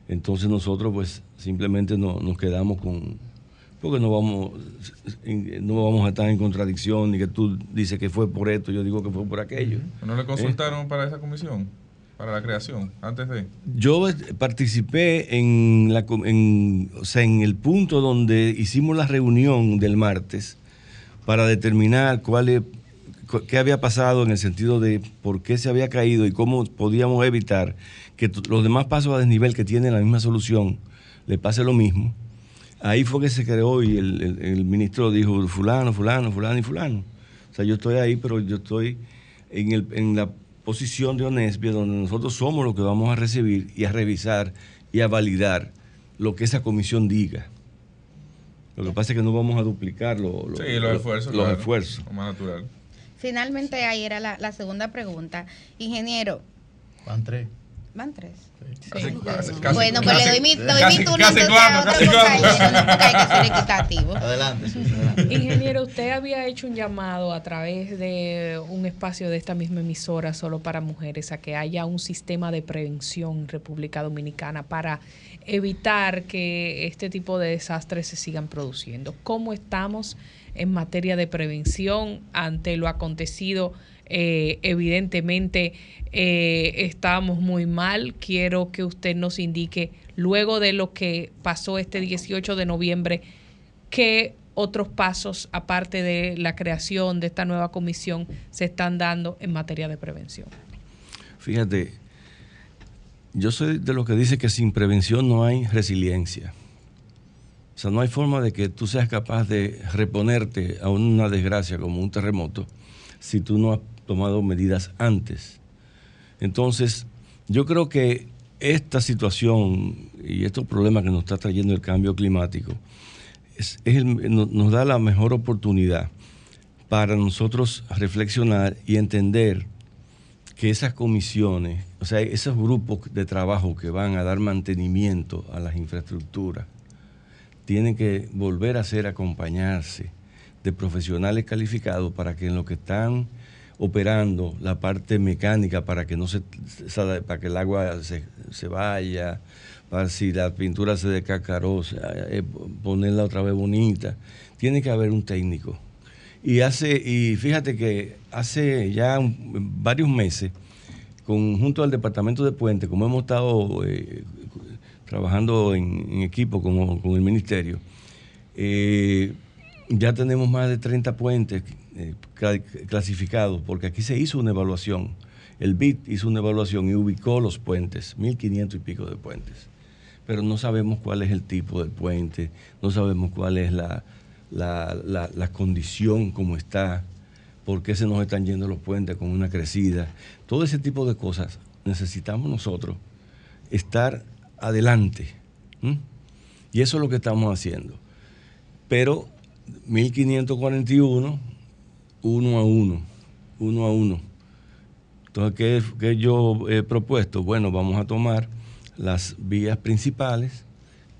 Entonces nosotros pues simplemente no- nos quedamos con, porque no vamos, no vamos a estar en contradicción, ni que tú dices que fue por esto, yo digo que fue por aquello. ¿No le ¿Eh? consultaron para esa comisión? Para la creación, antes de... Yo eh, participé en, la, en, o sea, en el punto donde hicimos la reunión del martes para determinar cuál es- qué había pasado en el sentido de por qué se había caído y cómo podíamos evitar que los demás pasos a desnivel que tienen la misma solución le pase lo mismo. Ahí fue que se creó y el, el- el ministro dijo fulano, fulano, fulano y fulano. O sea, yo estoy ahí, pero yo estoy en, el- en la posición de Onesbia, donde nosotros somos los que vamos a recibir y a revisar y a validar lo que esa comisión diga. Lo que pasa es que no vamos a duplicar lo- lo- Sí, lo- los esfuerzos. los claro, esfuerzos. lo más natural. Finalmente ahí era la, la segunda pregunta. Ingeniero, Van tres. Van tres. Casi- Bueno, casi- casi- bueno, pues le doy mi, doy casi- mi turno casi cuatro, casi cuatro. hay que ser equitativo. Adelante. sí, adelante. Ingeniero, usted había hecho un llamado a través de un espacio de esta misma emisora solo para mujeres a que haya un sistema de prevención en República Dominicana para evitar que este tipo de desastres se sigan produciendo. ¿Cómo estamos en materia de prevención ante lo acontecido? Eh, evidentemente eh, estamos muy mal. Quiero que usted nos indique, luego de lo que pasó este 18 de noviembre, qué otros pasos, aparte de la creación de esta nueva comisión, se están dando en materia de prevención. Fíjate, yo soy de los que dice que sin prevención no hay resiliencia. O sea, no hay forma de que tú seas capaz de reponerte a una desgracia como un terremoto si tú no has tomado medidas antes. Entonces, yo creo que esta situación y estos problemas que nos está trayendo el cambio climático nos da la mejor oportunidad para nosotros reflexionar y entender que esas comisiones, o sea, esos grupos de trabajo que van a dar mantenimiento a las infraestructuras, tienen que volver a ser acompañarse de profesionales calificados para que en lo que están operando la parte mecánica para que no se, para que el agua se, se vaya, para si la pintura se descacaró, eh, ponerla otra vez bonita, tiene que haber un técnico. Y hace, y fíjate que hace ya varios meses, con, junto al departamento de puente, como hemos estado eh, trabajando en, en equipo con, con el ministerio, eh, ya tenemos más de 30 puentes eh, cla- clasificados, porque aquí se hizo una evaluación. El BIT hizo una evaluación y ubicó los puentes, 1.500 y pico de puentes. Pero no sabemos cuál es el tipo de puente, no sabemos cuál es la, la, la- condición como está, por qué se nos están yendo los puentes con una crecida. Todo ese tipo de cosas necesitamos nosotros estar adelante. Y eso es lo que estamos haciendo. Pero 1541, uno a uno, uno a uno. Entonces, ¿qué, qué yo he propuesto? Bueno, vamos a tomar las vías principales,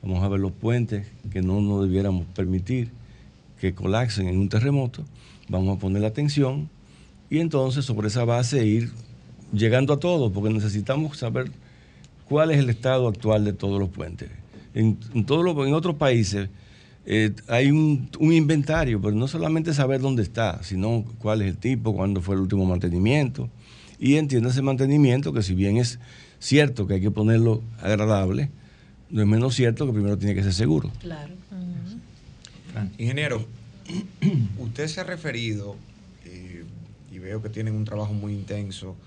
vamos a ver los puentes que no nos debiéramos permitir que colapsen en un terremoto, vamos a poner la atención y entonces sobre esa base ir llegando a todo, porque necesitamos saber cuál es el estado actual de todos los puentes. En, en todos los- en otros países eh, hay un, un inventario, pero no solamente saber dónde está, sino cuál es el tipo, cuándo fue el último mantenimiento. Y entiende ese mantenimiento que si bien es cierto que hay que ponerlo agradable, no es menos cierto que primero tiene que ser seguro. Claro. Ingeniero, usted se ha referido, eh, y veo que tienen un trabajo muy intenso,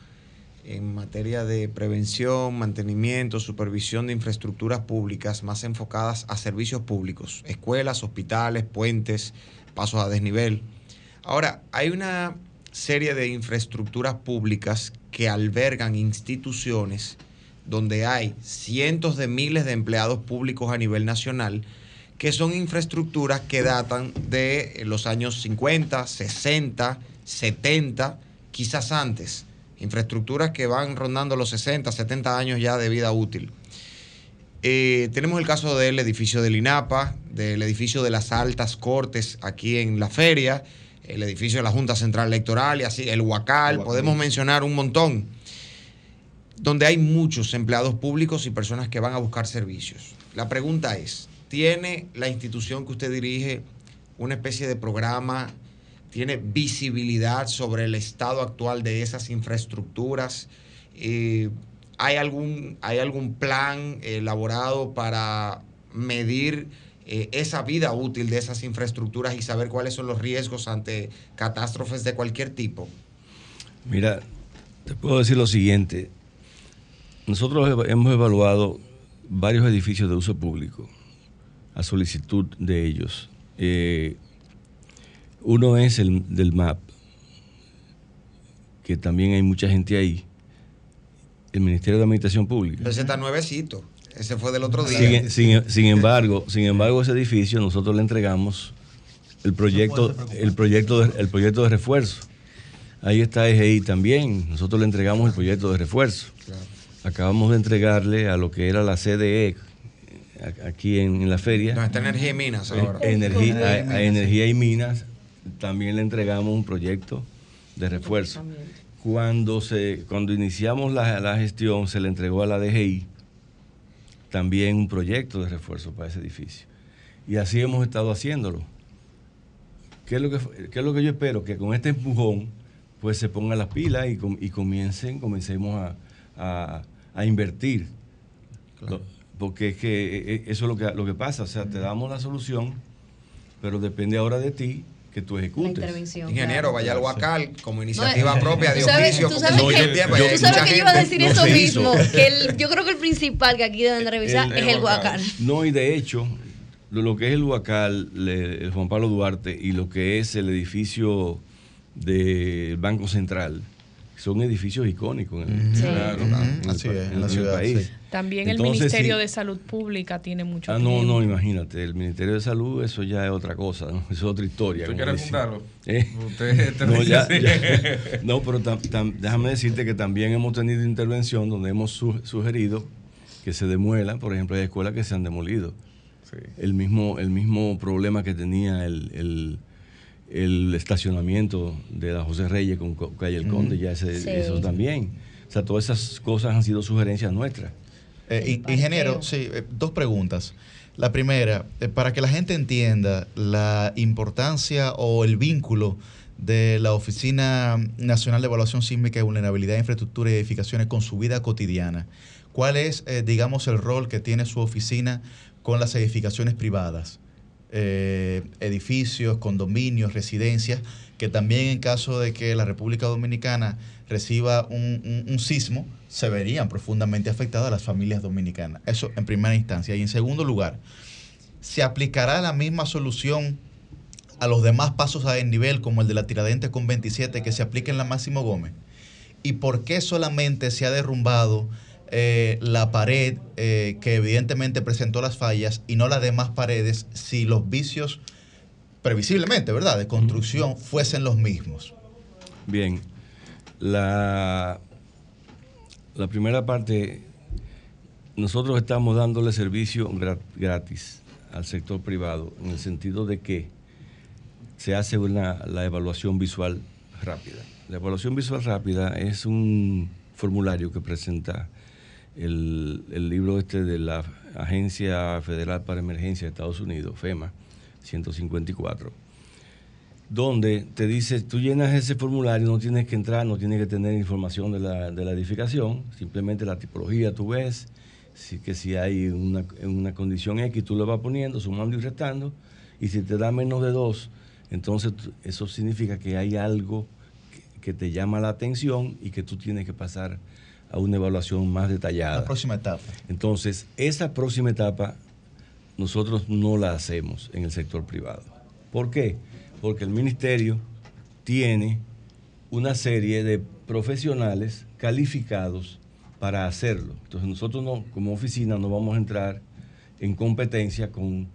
en materia de prevención, mantenimiento, supervisión de infraestructuras públicas más enfocadas a servicios públicos, escuelas, hospitales, puentes, pasos a desnivel. Ahora, hay una serie de infraestructuras públicas que albergan instituciones donde hay cientos de miles de empleados públicos a nivel nacional, que son infraestructuras que datan de los años 50, 60, 70, quizás antes. Infraestructuras que van rondando los 60, 70 años ya de vida útil. Eh, tenemos el caso del edificio del INAPA, del edificio de las Altas Cortes aquí en la feria, el edificio de la Junta Central Electoral y así, el Huacal, podemos mencionar un montón, donde hay muchos empleados públicos y personas que van a buscar servicios. La pregunta es, ¿tiene la institución que usted dirige una especie de programa, tiene visibilidad sobre el estado actual de esas infraestructuras? Eh, ¿hay, algún, ¿Hay algún plan elaborado para medir eh, esa vida útil de esas infraestructuras y saber cuáles son los riesgos ante catástrofes de cualquier tipo? Mira, te puedo decir lo siguiente. Nosotros hemos evaluado varios edificios de uso público a solicitud de ellos. Eh, uno es el del MAP, que también hay mucha gente ahí. El Ministerio de Administración Pública. Ese está nuevecito. Ese fue del otro día. Sin, sin- sin embargo, sin embargo, ese edificio nosotros le entregamos el proyecto, el proyecto, de, el proyecto de refuerzo. Ahí está EGI también. Nosotros le entregamos el proyecto de refuerzo. Acabamos de entregarle a lo que era la CDE aquí en, en la feria. Donde está Energía y Minas En- ahora. Energía, a, a Energía y Minas también le entregamos un proyecto de refuerzo. Cuando, se, cuando iniciamos la, la gestión, se le entregó a la DGI también un proyecto de refuerzo para ese edificio. Y así hemos estado haciéndolo. ¿Qué es lo que, qué es lo que yo espero? Que con este empujón pues se pongan las pilas y, com- y comiencen, comencemos a, a- a invertir. Lo- porque es que eh, eh, eso es lo que, lo que pasa. O sea, te damos la solución, pero depende ahora de ti que tú ejecutes. Ingeniero, claro. vaya al Huacal como iniciativa No, propia de tú sabes- oficio. tú porque sabes que- Tú sabes yo iba a gente. decir No eso se mismo, hizo. que el- yo creo que el principal que aquí deben de revisar es el Huacal. No, y de hecho, lo, lo que es el Huacal, le- el Juan Pablo Duarte, y lo que es el edificio del Banco Central, son edificios icónicos en el, Sí. claro, en el Así pa- es, en en la el ciudad, país. sí. También el Ministerio sí. de Salud Pública tiene mucho Ah, no, tiempo. no, imagínate, el Ministerio de Salud, eso ya es otra cosa, ¿no? Eso es otra historia. ¿Tú quieres apuntarlo? ¿Eh? Usted te no, ya- ya. No, pero tam- tam- déjame decirte que también hemos tenido intervención donde hemos su- sugerido que se demuelan, por ejemplo, hay escuelas que se han demolido. El, mismo, el mismo problema que tenía el, el- el estacionamiento de la José Reyes con Co- Calle El Conde, ya ese- Sí. eso también. O sea, todas esas cosas han sido sugerencias nuestras. Eh, in- ingeniero, sí, eh, dos preguntas. La primera, eh, para que la gente entienda la importancia o el vínculo de la Oficina Nacional de Evaluación Sísmica y Vulnerabilidad de Infraestructura y Edificaciones con su vida cotidiana. ¿Cuál es, eh, digamos, el rol que tiene su oficina con las edificaciones privadas? Eh, edificios, condominios, residencias, que también en caso de que la República Dominicana reciba un, un- un sismo, se verían profundamente afectadas las familias dominicanas. Eso en primera instancia. Y en segundo lugar, ¿se aplicará la misma solución a los demás pasos a desnivel, como el de la Tiradentes con 27, que se aplique en la Máximo Gómez? ¿Y por qué solamente se ha derrumbado eh, la pared eh, que evidentemente presentó las fallas y no las demás paredes si los vicios, previsiblemente, ¿verdad?, de construcción fuesen los mismos? Bien, la, la primera parte, nosotros estamos dándole servicio gra- gratis al sector privado, en el sentido de que se hace una, la evaluación visual rápida. La evaluación visual rápida es un formulario que presenta el, el libro este de la Agencia Federal para Emergencia de Estados Unidos, FEMA, 154 donde te dice, tú llenas ese formulario, no tienes que entrar, no tienes que tener información de la, de la edificación, simplemente la tipología tú ves si, que si hay una, una condición X, tú le vas poniendo, sumando y restando, y si te da menos de 2, entonces eso significa que hay algo que, que te llama la atención y que tú tienes que pasar a una evaluación más detallada. La próxima etapa. Entonces, esa próxima etapa nosotros no la hacemos en el sector privado. ¿Por qué? Porque el ministerio tiene una serie de profesionales calificados para hacerlo. Entonces nosotros no, como oficina no vamos a entrar en competencia con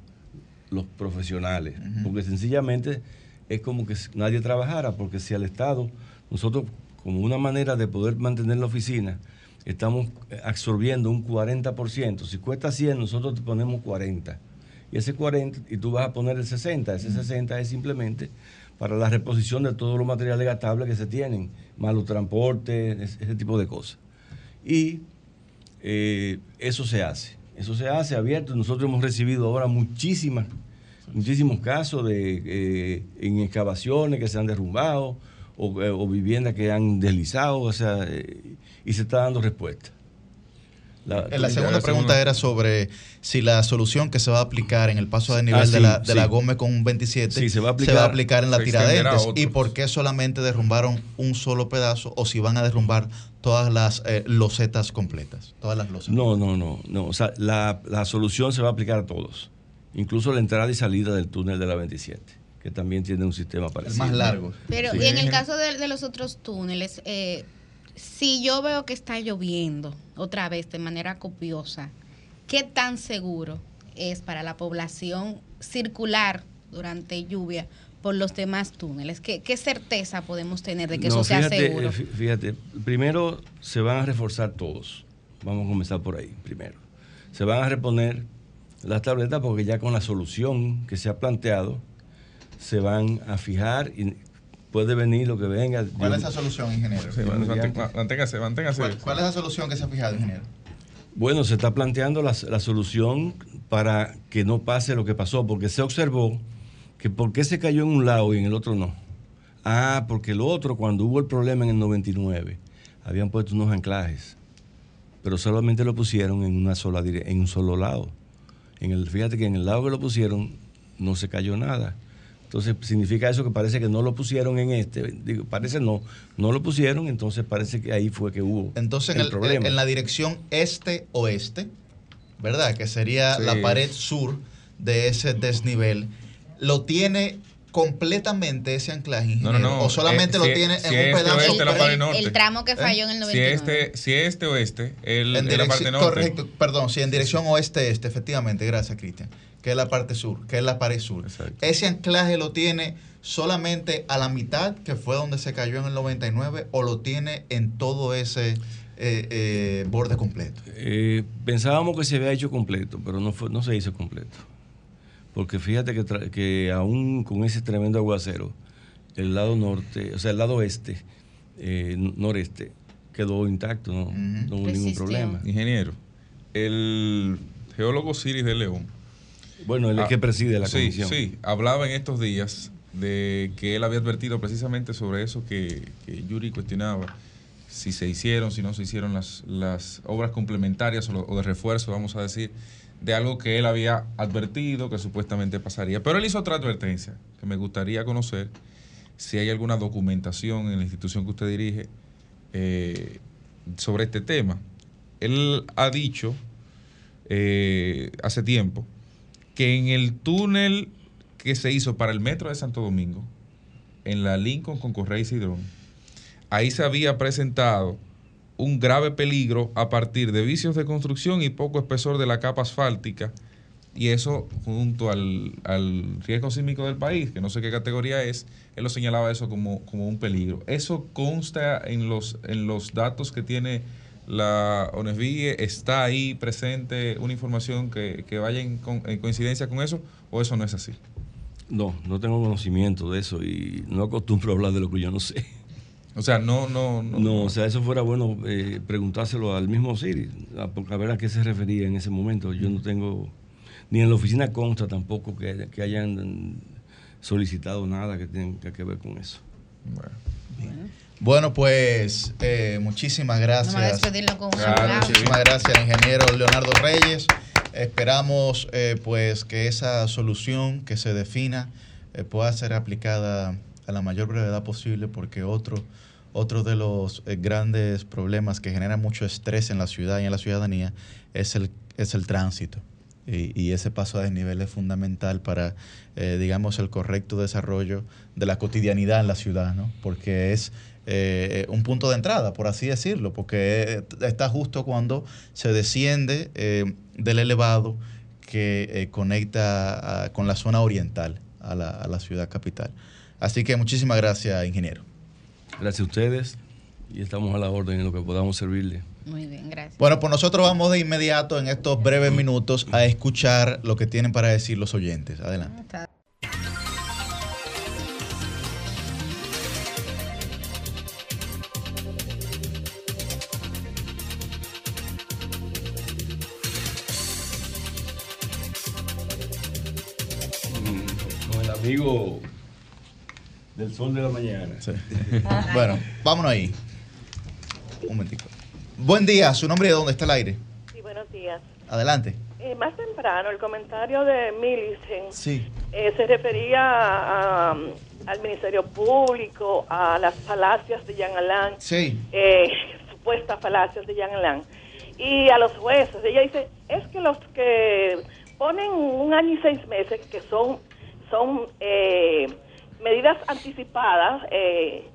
los profesionales, porque sencillamente es como que nadie trabajara, porque si al Estado, nosotros como una manera de poder mantener la oficina, estamos absorbiendo un 40%. Si cuesta 100, nosotros te ponemos 40. Y ese 40, y tú vas a poner el 60. Ese 60 es simplemente para la reposición de todos los materiales gastables que se tienen, más los transportes, ese, ese tipo de cosas. Y eh, eso se hace. Eso se hace abierto. Nosotros hemos recibido ahora muchísimas, muchísimos casos de eh, en excavaciones que se han derrumbado o, eh, o viviendas que han deslizado, o sea, eh, y se está dando respuesta. La, La segunda pregunta era sobre si la solución que se va a aplicar en el paso de nivel Ah, de la, de la. Gómez con un 27 Sí, se va a aplicar- en la Tiradentes y por qué solamente derrumbaron un solo pedazo o si van a derrumbar todas las eh, losetas completas, todas las losetas. No, no, no, no. O sea, la, la solución se va a aplicar a todos, incluso la entrada y salida del túnel de la 27, que también tiene un sistema parecido. más largo. Pero Sí. y en el caso de, de los otros túneles, eh, si yo veo que está lloviendo otra vez de manera copiosa, ¿qué tan seguro es para la población circular durante lluvia por los demás túneles? ¿Qué, qué certeza podemos tener de que No, eso sea fíjate, seguro? eh, fí- Fíjate, primero se van a reforzar todos. Vamos a comenzar por ahí, primero. Se van a reponer las tabletas porque ya con la solución que se ha planteado, se van a fijar y puede venir lo que venga. ¿Cuál Yo- es esa solución, ingeniero? Sí, manténgase, manténgase. ¿Cuál, cuál es la solución que se ha fijado, ingeniero? Bueno, se está planteando la, la solución para que no pase lo que pasó, porque se observó que por qué se cayó en un lado y en el otro no. Ah, porque el otro, cuando hubo el problema en el 99, habían puesto unos anclajes, pero solamente lo pusieron en una sola en un solo lado. En el, fíjate que en el lado que lo pusieron no se cayó nada. Entonces significa eso que parece que no lo pusieron en este. Digo, parece no, no lo pusieron, entonces parece que ahí fue que hubo Entonces, en, el el- problema. en la dirección este-oeste, ¿verdad? Que sería Sí. la pared sur de ese desnivel, ¿lo tiene completamente ese anclaje, ingeniero? No, no, no. ¿O solamente Eh, lo si- tiene si en este un pedazo? oeste, la pre- pared norte. El tramo que falló en el Si 99. este, si este oeste, el, En en la parte dirección, norte. correcto, perdón, sí, en dirección oeste-este, efectivamente, gracias, Cristian, que es la parte sur, que es la pared sur. ¿Ese anclaje lo tiene solamente a la mitad, que fue donde se cayó en el 99, o lo tiene en todo ese eh, eh, borde completo? Eh, pensábamos que se había hecho completo, pero no, fue, no se hizo completo. Porque fíjate que, tra- que aún con ese tremendo aguacero, el lado norte, o sea, el lado este, eh, noreste, quedó intacto, no, no hubo ningún problema. Ingeniero, el geólogo Siris de León. Bueno, él es que preside la sí, comisión. Sí, hablaba en estos días de que él había advertido precisamente sobre eso que, que Yuri cuestionaba, si se hicieron, si no se hicieron las, las obras complementarias o, lo- o de refuerzo, vamos a decir, de algo que él había advertido que supuestamente pasaría. Pero él hizo otra advertencia que me gustaría conocer si hay alguna documentación en la institución que usted dirige eh, sobre este tema. Él ha dicho eh, hace tiempo que en el túnel que se hizo para el metro de Santo Domingo, en la Lincoln con Correa y Cidrón, ahí se había presentado un grave peligro a partir de vicios de construcción y poco espesor de la capa asfáltica, y eso junto al, al riesgo sísmico del país, que no sé qué categoría es, él lo señalaba eso como, como un peligro. ¿Eso consta en los, en los datos que tiene la ONESVIE? ¿Está ahí presente una información que, que vaya en, en coincidencia con eso o eso no es así? No, no tengo conocimiento de eso y no acostumbro a hablar de lo que yo no sé. O sea, no, no, no. No, o sea, eso fuera bueno eh, preguntárselo al mismo Siri, a, porque a ver a qué se refería en ese momento. Yo no tengo, ni en la oficina consta tampoco que, que hayan solicitado nada que tenga que ver con eso. Bueno, pues eh, muchísimas Vamos a gracias. despedirnos con Claro, muchísimas gracias, ingeniero Leonardo Reyes. Esperamos eh, pues que esa solución que se defina eh, pueda ser aplicada a la mayor brevedad posible porque otro, otro de los eh, grandes problemas que genera mucho estrés en la ciudad y en la ciudadanía es el, es el tránsito. Y, y ese paso a desnivel es fundamental para, eh, digamos, el correcto desarrollo de la cotidianidad en la ciudad, ¿no? Porque es eh, un punto de entrada, por así decirlo, porque está justo cuando se desciende del elevado que conecta con la zona oriental a la, a la ciudad capital. Así que muchísimas gracias, ingeniero. Gracias a ustedes y estamos a la orden en lo que podamos servirle. Muy bien, gracias. Bueno, pues nosotros vamos de inmediato en estos breves minutos a escuchar lo que tienen para decir los oyentes. Adelante. Con el amigo del sol de la mañana. Bueno, vámonos ahí. Un momentico. Buen día, su nombre y de dónde está el aire. Sí, buenos días. Adelante. Eh, más temprano, el comentario de Millicent Sí. eh, se refería a- a- al Ministerio Público, a las falacias de Jean Alain, Sí. eh, supuestas falacias de Jean Alain, y a los jueces. Ella dice, es que los que ponen un año y seis meses, que son, son eh, medidas anticipadas, eh,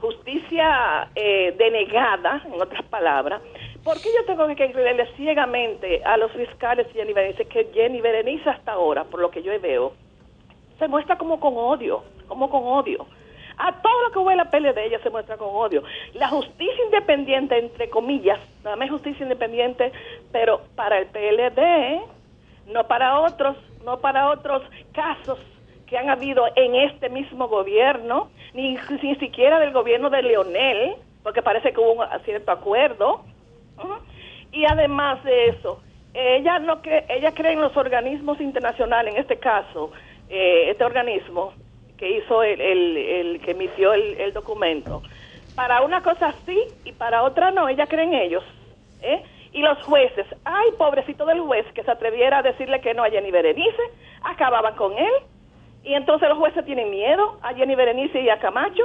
justicia eh, denegada, en otras palabras, ¿por qué yo tengo que creerle ciegamente a los fiscales Jenny Berenice que Jenny Berenice hasta ahora, por lo que yo veo, se muestra como con odio, como con odio? A todo lo que huele a pele de ella se muestra con odio. La justicia independiente, entre comillas, nada más justicia independiente, pero para el PLD, no para otros, no para otros casos que han habido en este mismo gobierno, ni, ni siquiera del gobierno de Leonel, porque parece que hubo un cierto acuerdo. Y además de eso, ella no cree, ella cree en los organismos internacionales, en este caso, eh, este organismo que hizo el, el- el que emitió el, el documento. Para una cosa sí y para otra no, ella cree en ellos. ¿eh? Y los jueces, ay, pobrecito del juez que se atreviera a decirle que no a Jenny Berenice, acababan con él. Y entonces los jueces tienen miedo a Jenny Berenice y a Camacho.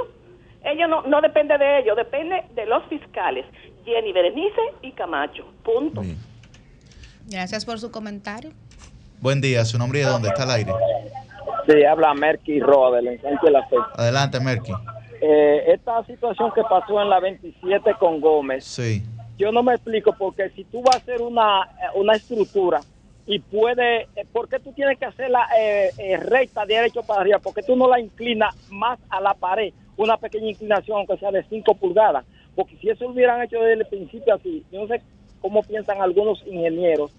Ellos no, no depende de ellos, depende de los fiscales, Jenny Berenice y Camacho. Punto. Gracias por su comentario. Buen día, su nombre y de dónde está el aire. Sí, habla Merky Roa del Ensanche de la Fe. Adelante, Merky. Eh, esta situación que pasó en la 27 con Gómez, Sí. yo no me explico porque si tú vas a hacer una, eh, una estructura y puede, eh, ¿por qué tú tienes que hacerla eh, eh, recta, derecho para arriba? ¿Por qué tú no la inclinas más a la pared? Una pequeña inclinación, aunque sea de 5 pulgadas. Porque si eso hubieran hecho desde el principio así, yo no sé cómo piensan algunos ingenieros,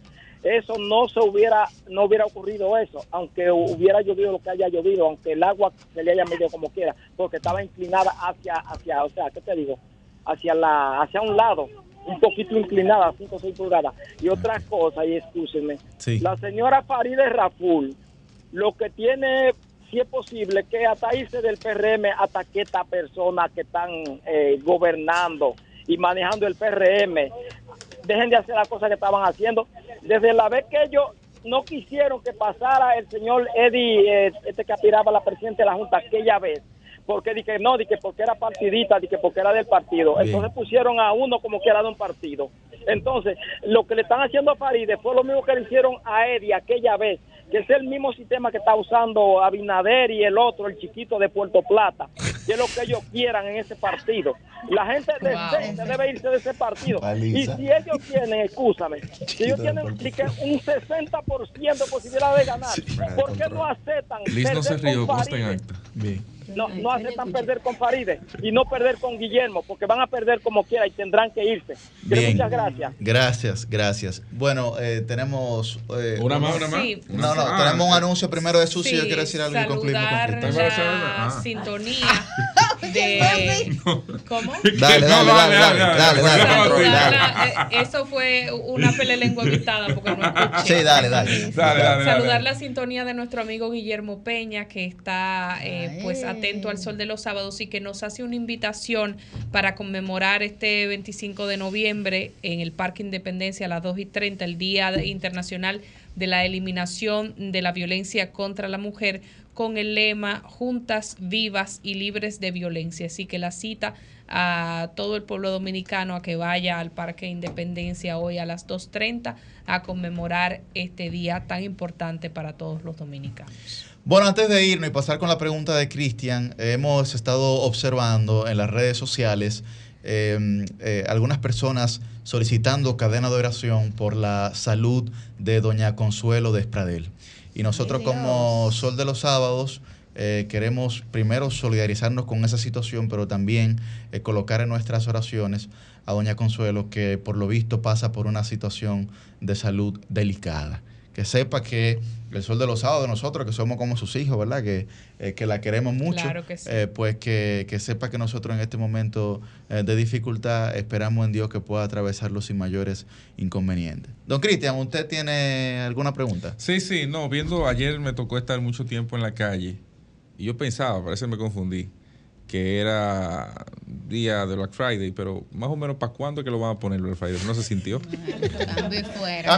eso no se hubiera no hubiera ocurrido eso, aunque hubiera llovido lo que haya llovido, aunque el agua se le haya medido como quiera, porque estaba inclinada hacia hacia, o sea, ¿qué te digo? Hacia la hacia un lado, un poquito inclinada, 5 o 6 pulgadas. Y otra cosa, y escúchenme, Sí. la señora Faride Raful lo que tiene si es posible que hasta irse del PRM hasta que estas personas que están eh, gobernando y manejando el PRM dejen de hacer las cosas que estaban haciendo. Desde la vez que ellos no quisieron que pasara el señor Eddie, eh, este que aspiraba a la presidencia de la Junta aquella vez, porque dije no, dije porque era partidista, dije porque era del partido. Bien. Entonces pusieron a uno como que era de un partido. Entonces, lo que le están haciendo a Faride fue lo mismo que le hicieron a Eddie aquella vez, que es el mismo sistema que está usando Abinader y el otro, el chiquito de Puerto Plata, que es lo que ellos quieran en ese partido. La gente decente debe irse de ese partido. Y si ellos tienen, escúchame, si ellos tienen un 60% de posibilidad de ganar, ¿por qué no aceptan Liz no se rió, consta en acta. No, no aceptan perder con Faride y no perder con Guillermo, porque van a perder como quiera y tendrán que irse. Bien. Muchas gracias. Gracias, gracias. Bueno, eh, tenemos... eh, Una más, una más. Sí. No, no, Ah, tenemos un anuncio primero de Susi. Sí, yo quiero decir algo y concluimos con la Ah. sintonía de ¿Cómo? Dale, dale, dale, dale, dale, dale, eh, eso fue una pelelengua evitada porque no escuché. Sí, dale, dale. Dale, dale, Saludar dale. la sintonía de nuestro amigo Guillermo Peña, que está eh, pues atento al sol de los sábados y que nos hace una invitación para conmemorar este 25 de noviembre en el Parque Independencia a las 2 y 30, el Día Internacional de la Eliminación de la Violencia contra la Mujer, con el lema Juntas, vivas y libres de violencia. Así que la cita a todo el pueblo dominicano a que vaya al Parque Independencia hoy a las 2.30 a conmemorar este día tan importante para todos los dominicanos. Bueno, antes de irnos y pasar con la pregunta de Cristian, hemos estado observando en las redes sociales eh, eh, algunas personas solicitando cadena de oración por la salud de doña Consuelo de Espradel. Y nosotros como Sol de los Sábados eh, queremos primero solidarizarnos con esa situación, pero también eh, colocar en nuestras oraciones a doña Consuelo que por lo visto pasa por una situación de salud delicada que sepa que el sol de los sábados, nosotros que somos como sus hijos, ¿verdad? Que, eh, que la queremos mucho, Claro que sí. eh, pues que, que sepa que nosotros en este momento eh, de dificultad esperamos en Dios que pueda atravesarlo sin mayores inconvenientes. Don Cristian, ¿usted tiene alguna pregunta? Sí, sí, no, viendo ayer me tocó estar mucho tiempo en la calle y yo pensaba, parece que me confundí, que era día de Black Friday, pero más o menos para cuándo que lo van a poner Black Friday, no se sintió. Cambio fuera.